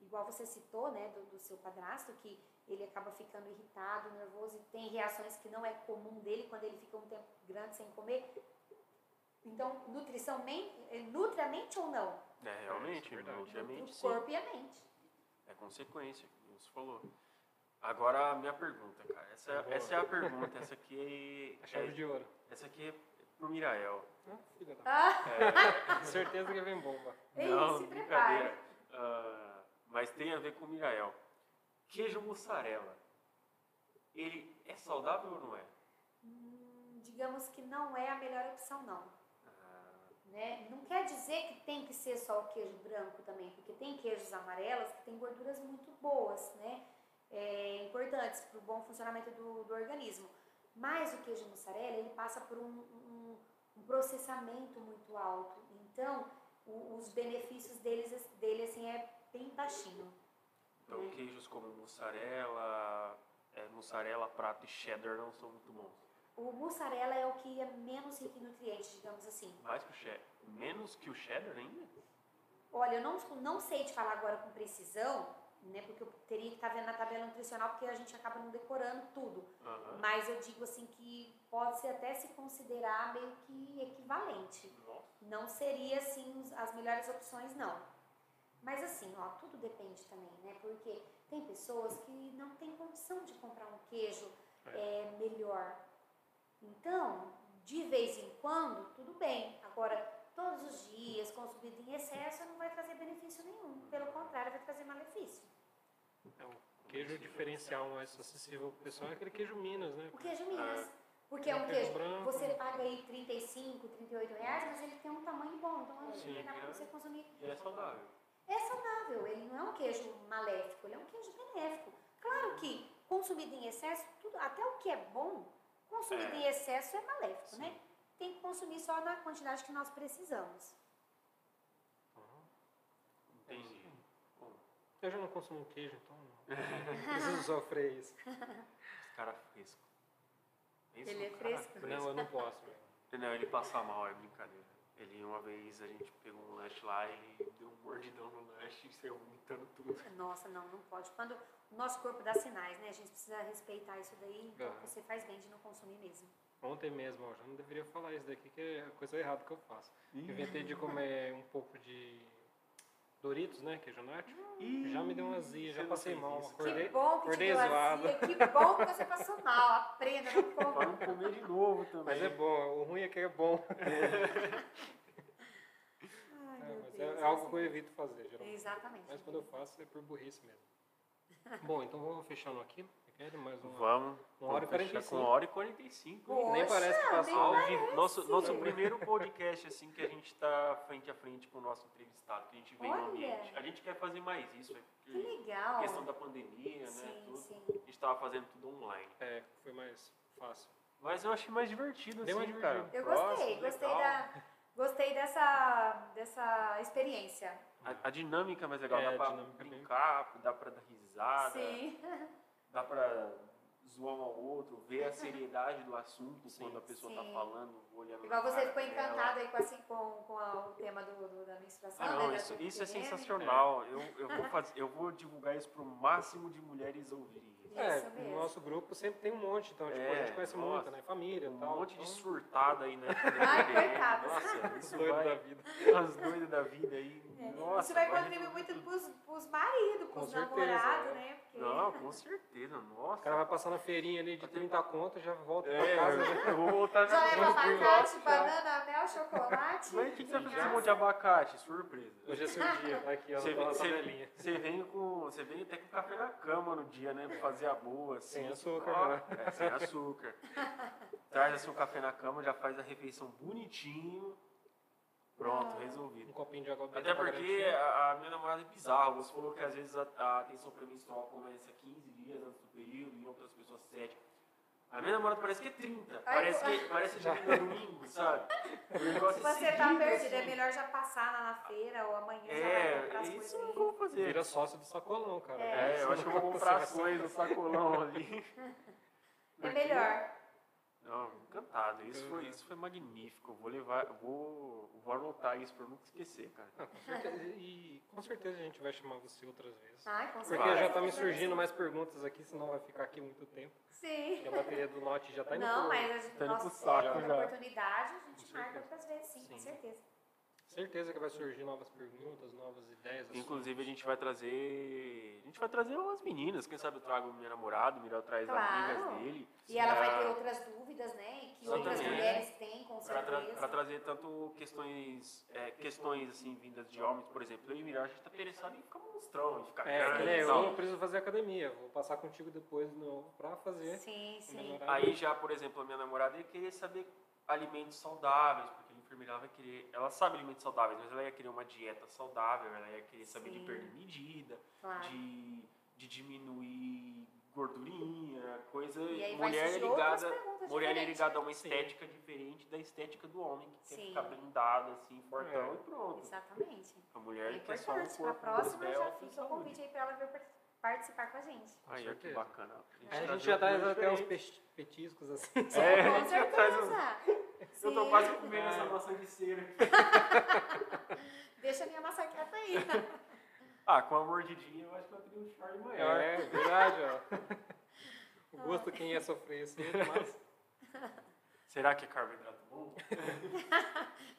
Igual você citou, né, do, do seu padrasto, que ele acaba ficando irritado, nervoso e tem reações que não é comum dele quando ele fica um tempo grande sem comer. Então, nutrição men- eh, nutre a mente ou não? É, realmente, é verdade. nutre a mente, o sim. corpo e a mente. É consequência, como você falou. Agora a minha pergunta, cara. Essa, Boa. essa é a pergunta. Essa aqui A chave é, de ouro. essa aqui é pro Mirael. Ah, filha da... Ah, Certeza que vem bomba. Ei, Não, se brincadeira. prepare. Ah, mas tem a ver com o Mirael. Queijo mussarela. Ele é saudável ou não é? Hum, digamos que não é a melhor opção, não. Ah, Né? Não quer dizer que tem que ser só o queijo branco também, porque tem queijos amarelos que têm gorduras muito boas, né? É, importantes para o bom funcionamento do, do organismo. Mas o queijo mussarela, ele passa por um, um- um processamento muito alto. Então, o- os benefícios deles, dele, assim, é bem baixinho. então Hum. queijos como mussarela, é, mussarela, prato e cheddar não são muito bons. O mussarela é o que é menos rico em nutrientes, digamos assim. Mais que o cheddar. Menos que o cheddar ainda? Olha, eu não, não sei te falar agora com precisão, né? Porque eu teria que estar vendo na tabela nutricional, porque a gente acaba não decorando tudo. Mas eu digo assim que pode-se até se considerar meio que equivalente. Nossa. Não seria assim as melhores opções, não. Mas assim, ó, tudo depende também, né? Porque tem pessoas que não têm condição de comprar um queijo é, melhor. Então, de vez em quando, tudo bem. Agora, todos os dias, consumido em excesso, não vai trazer benefício nenhum. Pelo contrário, vai trazer malefício. É o queijo diferencial mais acessível pro pessoal é aquele queijo Minas, né? O queijo Minas. Porque é É um queijo branco. você paga aí 35, 38 reais, mas ele tem um tamanho bom. Então, Sim, que dá é. pra você consumir. E é saudável. É saudável, ele não é um queijo maléfico, ele é um queijo benéfico. Claro que consumido em excesso, tudo, até o que é bom, consumido É. em excesso é maléfico, Sim. né? Tem que consumir só na quantidade que nós precisamos. Entendi. Bom, Eu já não consumo queijo, então não preciso sofrer isso. esse cara fresco. Esse Ele é cara fresco? Não, eu não posso. Não, ele passa mal, é brincadeira. Ele, uma vez, a gente pegou um lanche lá, ele deu um mordidão no lanche e saiu vomitando tudo. Nossa, não, não pode. Quando o nosso corpo dá sinais, né? A gente precisa respeitar isso daí, então você faz bem de não consumir mesmo. Ontem mesmo, ó, já não deveria falar isso daqui, que é a coisa errada que eu faço. Eu inventei de comer um pouco de Doritos, né? Queijo nacho. Já me deu uma azia, já passei mal. isso. Acordei, que bom que te acordei deu zoado. azia, que bom que você passou mal. Aprenda, não coma. não comer de novo também. Mas é bom, o ruim é que é bom. Ai, É, mas Deus, é algo que eu assim. evito fazer, geralmente. Exatamente. Mas quando eu faço é por burrice mesmo. Bom, então vamos fechando aqui. Mais uma? Vamos. Uma hora e vamos fechar 45. Com uma hora e 45. Poxa, Nem parece que passou. Ao vivo. Nosso, nosso primeiro podcast, assim, que a gente tá frente a frente com o nosso entrevistado, que a gente vem no ambiente. A gente quer fazer mais isso, é Que porque legal. questão da pandemia, né? Sim, Tudo. sim. A gente tava fazendo tudo online. É, foi mais fácil. Mas eu achei mais divertido, Bem assim, cara. Eu Próximo, gostei, gostei legal. da. Gostei dessa, dessa experiência. A, a dinâmica é mais legal, É, dá pra é bem- brincar, dá pra dar risada, Sim. dá pra zoar um ao outro, ver a seriedade do assunto Sim. quando a pessoa Sim. tá falando, olhando Igual você ficou encantado aí com, assim, com, com a- o tema do, do- da menstruação. Ah, né, não, da isso, isso é sensacional. Eu, eu, vou fazer, eu vou divulgar isso pro máximo de mulheres ouvirem. É, Isso mesmo. no nosso grupo sempre tem um monte, então tipo, a É, gente conhece nossa. muito, né? Família Um tal. monte de então, surtada aí, né? Ai, coitados. Nossa, isso doido vai... da vida. As doidas da vida aí. É, Nossa, Isso vai vai contribuir resolver muito pros, pros maridos, Com pros namorados, é. né? Porque Não, com certeza, nossa. O cara vai passar na feirinha ali de 30 conto, já volta pra É, casa. né? eu vou voltar já leva abacate, banana, mel, chocolate. Mas o que, que você vai fazer com esse Nossa. monte de abacate? Surpresa. Hoje é seu dia, tá aqui, ó, Você, nossa você, vem com. Você vem até com café na cama no dia, né? Pra fazer a boa, assim. Sem açúcar, Ó, né? É, sem açúcar. Traz assim o café na cama, já faz a refeição bonitinho. Pronto, Ah. resolvido. Um copinho de água benta Até porque a, a minha namorada é bizarra. Você falou que às vezes a, a atenção premenstrual começa 15 dias antes do período, em outras pessoas 7. A minha namorada parece que é 30. Ai, Parece eu- que parece que é domingo, sabe? O negócio Se é você tá seguido, perdido, é assim. melhor já passar lá na feira ou amanhã já vai comprar É, as isso coisas é o aí. que eu vou fazer. Vira sócio do sacolão, cara. É. É, eu acho que eu vou comprar ações no sacolão ali. É melhor. Não, encantado. Isso foi, isso foi magnífico. Vou levar, vou, vou anotar isso pra eu nunca esquecer, cara. Ah, com certeza. E com certeza a gente vai chamar você outras vezes. Ai, com Porque certeza. já tá me surgindo mais perguntas aqui, senão vai ficar aqui muito tempo. Sim. E a bateria do Note já tá indo Não, pro- mas a gente, tá nossa, saco é, já. oportunidade, a gente Com marca outras vezes, sim, com Sim. certeza. Certeza que vai surgir novas perguntas, novas ideias. assuntos. Inclusive a gente vai trazer. A gente vai trazer umas meninas, quem sabe eu trago minha namorada, o Miriam traz Claro. amigas dele. E ela vai pra- ter outras dúvidas, né? E que Sim. outras mulheres têm, com Pra, tra- certeza. pra trazer tanto questões, é, questões assim, vindas de homens, por exemplo, eu e Miriam, a gente tá interessado em ficar monstrão, em ficar É, grande que nem tal. eu preciso fazer academia. Vou passar contigo depois de novo pra fazer. Sim, o sim. Aí já, por exemplo, a minha namorada ia querer saber alimentos saudáveis, enfermeira ela vai querer, ela sabe alimentos saudáveis, mas ela ia querer uma dieta saudável, ela ia querer saber de Sim. perder medida, Claro. de, de diminuir gordurinha, coisa. E mulher é ligada, mulher é ligada a uma Sim. estética diferente da estética do homem, que quer Sim. ficar blindado assim, fortão É. e pronto. Exatamente. A mulher É quer só um corpo próxima já fica o convite aí pra ela vir par- participar com a gente. Aí, que certeza. bacana. Aí a traz gente já traz até uns petiscos assim. É, com a gente já traz um- certeza. Eu tô Sim. quase comendo É. essa maçã de cera aqui. Deixa a minha maçã quieta aí. Ah, com a mordidinha eu acho que eu teria um charme maior. É, verdade, ó. O gosto quem ia sofrer assim, mas. Será que é carboidrato bom?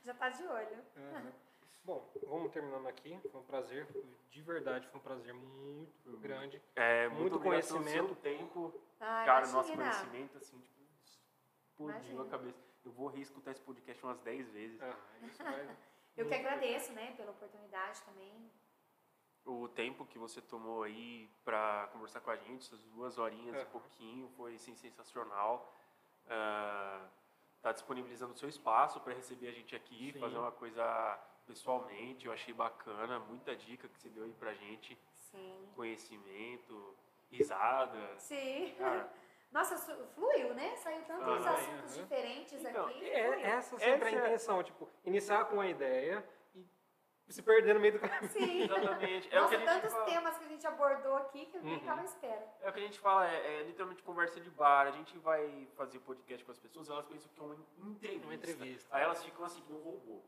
Já tá de olho. Uhum. Bom, vamos terminando aqui. Foi um prazer, de verdade, foi um prazer muito grande. É, Muito pelo conhecimento. tempo. Ah, Cara, nosso conhecimento, assim, tipo, explodiu Imagina. a cabeça. Eu vou reescutar esse podcast umas 10 vezes. Ah, isso vai. Eu que agradeço, né, pela oportunidade também. O tempo que você tomou aí pra conversar com a gente, essas duas horinhas e Aham. pouquinho, foi assim, sensacional. Ah, tá disponibilizando o seu espaço para receber a gente aqui, Sim. fazer uma coisa pessoalmente. Eu achei bacana, muita dica que você deu aí pra gente. Sim. Conhecimento, risada. Sim. Cara, Nossa, fluiu, né? Saiu tantos Ah, assuntos aham. diferentes Então, aqui. É, essa sempre é Essa a é- intenção, tipo, iniciar com uma ideia e se perder no meio do caminho. Sim. exatamente. É o que Nossa, a gente tantos fala. temas que a gente abordou aqui que eu nem Uhum. tava à espera. É o que a gente fala, é, é literalmente conversa de bar. A gente vai fazer podcast com as pessoas, elas pensam que é uma entrevista. Uma entrevista. Aí elas ficam assim, que um robô.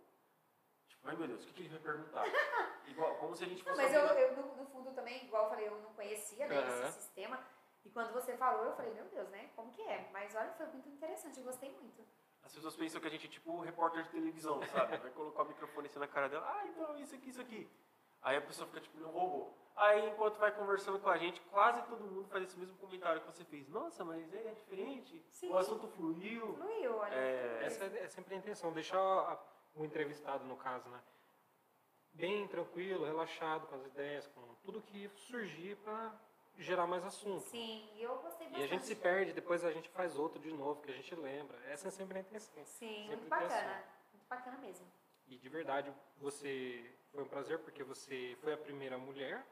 Tipo, ai meu Deus, o que, que ele vai perguntar? Igual, como se a gente Não, fosse. mas eu, eu, no, no fundo também, igual eu falei, eu não conhecia né, Aham. esse sistema. E quando você falou, eu falei, meu Deus, né? Como que é? Mas olha, foi muito interessante, eu gostei muito. As pessoas pensam que a gente é tipo um repórter de televisão, sabe? Vai colocar o microfone assim na cara dela, ah, então isso aqui, isso aqui. Aí a pessoa fica tipo um robô. Aí enquanto vai conversando com a gente, quase todo mundo faz esse mesmo comentário que você fez. Nossa, mas é diferente. Sim. O assunto fluiu. Fluiu, olha. É, Essa é, é sempre a intenção, deixar o entrevistado, no caso, né? Bem tranquilo, relaxado com as ideias, com tudo que surgir para gerar mais assunto. Sim, e eu gostei E bastante. a gente se perde, depois a gente faz outro de novo, que a gente lembra. Essa é sempre a intenção. Sim, Sempre muito bacana. Muito bacana mesmo. E de verdade, você foi um prazer porque você foi a primeira mulher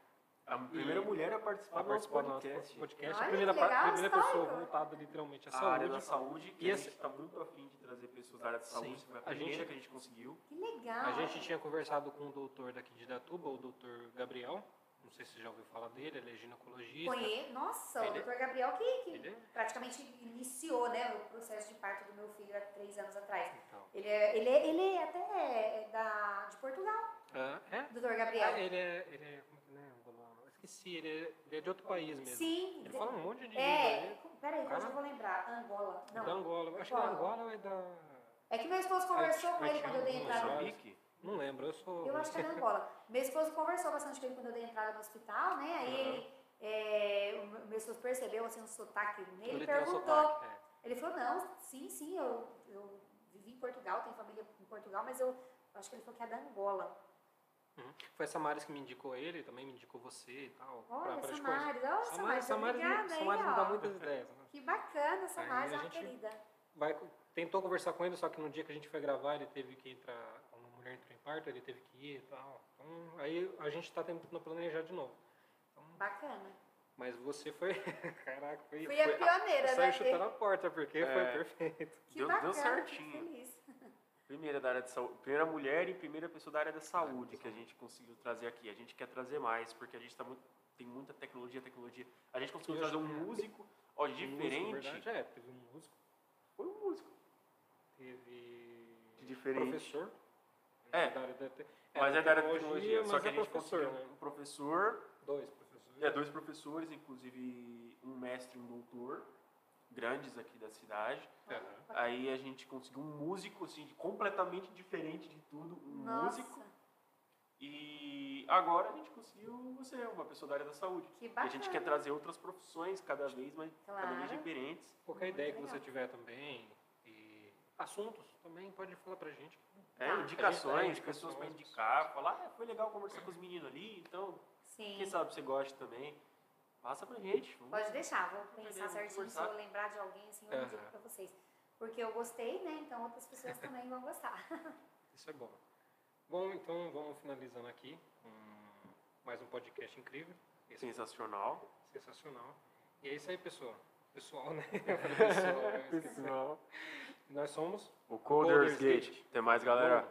a primeira E- mulher a participar a do nosso participar do nosso podcast. podcast. Olha, a primeira, legal, primeira pessoa voltada literalmente à a área da saúde. saúde, que E a gente está muito afim de trazer pessoas da área da Sim. saúde. Foi a A primeira gente- que a gente conseguiu. Que legal. A gente tinha conversado com o doutor daqui de Datuba, o doutor Gabriel. Não sei se você já ouviu falar dele, ele é ginecologista. Conhe... Nossa, Ele- o Dr. Gabriel que, que Ele é- praticamente iniciou né, o processo de parto do meu filho há três anos atrás. Então, Ele é, ele é, ele é até da, de Portugal, ah, é? Dr. Gabriel. Ah, ele é, ele é, como é que é? Eu Esqueci, ele é, ele é de outro país mesmo. Sim. Ele fala um monte de língua. É, né? peraí, que eu vou lembrar. Angola. Da Não. Angola. Eu Acho que é da Angola. Angola ou é da... É que meu esposo conversou com ele quando eu dei entrada. Moçambique? Não lembro, eu sou... Eu acho que é da Angola. Meu esposo conversou bastante com ele quando eu dei entrada no hospital, né? Aí Aham. ele, é, o meu- esposo percebeu assim, um sotaque nele Ele e tem um perguntou. sotaque, é. Ele falou, não, sim, sim, eu, eu vivi em Portugal, tenho família em Portugal, mas eu acho que ele falou que é da Angola. Uhum. Foi a Samaris que me indicou ele, também me indicou você e tal. Olha, pra- pra Samaris, olha, Samaris, Samaris, Samaris, obrigada aí, Samaris me dá muitas ideias. né? Que bacana, Samaris Aí é uma querida. Vai, tentou conversar com ele, só que no dia que a gente foi gravar, ele teve que entrar uma mulher entrou em parto, ele teve que ir e tal. Então, aí a gente está tentando planejar de novo. Então, Bacana. mas você foi. Caraca, foi. Fui a foi pioneira, saiu né? chutando a porta, porque É. foi perfeito. Que Deu- deu bacana, certinho. fico feliz. Primeira da área de saúde, primeira mulher e primeira pessoa da área da saúde que a gente conseguiu trazer aqui. A gente quer trazer mais, porque a gente tá muito, tem muita tecnologia, tecnologia. A gente conseguiu trazer um que- músico, ó, Músico, diferente. verdade, é, teve um músico, Foi um músico. teve. De diferente. Professor. É. Da área da te- Mas é da área de tecnologia. Só que é a gente professor, conseguiu né? um professor, Dois professores. é, dois professores, inclusive um mestre e um doutor, grandes aqui da cidade. Aham. Aí a gente conseguiu um músico, assim, completamente diferente de tudo, um Nossa, músico. E agora a gente conseguiu você, uma pessoa da área da saúde. que E a bacana. gente quer trazer outras profissões cada vez mais, cada vez Claro. diferentes. Qualquer Muito ideia que legal. você tiver também, e assuntos também, pode falar pra gente. É, Tá. indicações, dá pessoas para indicar, falar, ah, foi legal conversar com os meninos ali, então, Sim. quem sabe você gosta também. Passa pra gente. vamos- Pode deixar, vou pensar certinho. Se eu lembrar de alguém, assim, eu Aham. indico pra vocês. Porque eu gostei, né? Então outras pessoas também vão gostar. Isso é bom. Bom, então vamos finalizando aqui com mais um podcast incrível. Esse Sensacional. sensacional. E é isso aí, pessoal. Pessoal, né? Pessoal, esqueci. Pessoal. Nós somos O Coders Coders Gate. Até mais, galera. Bom,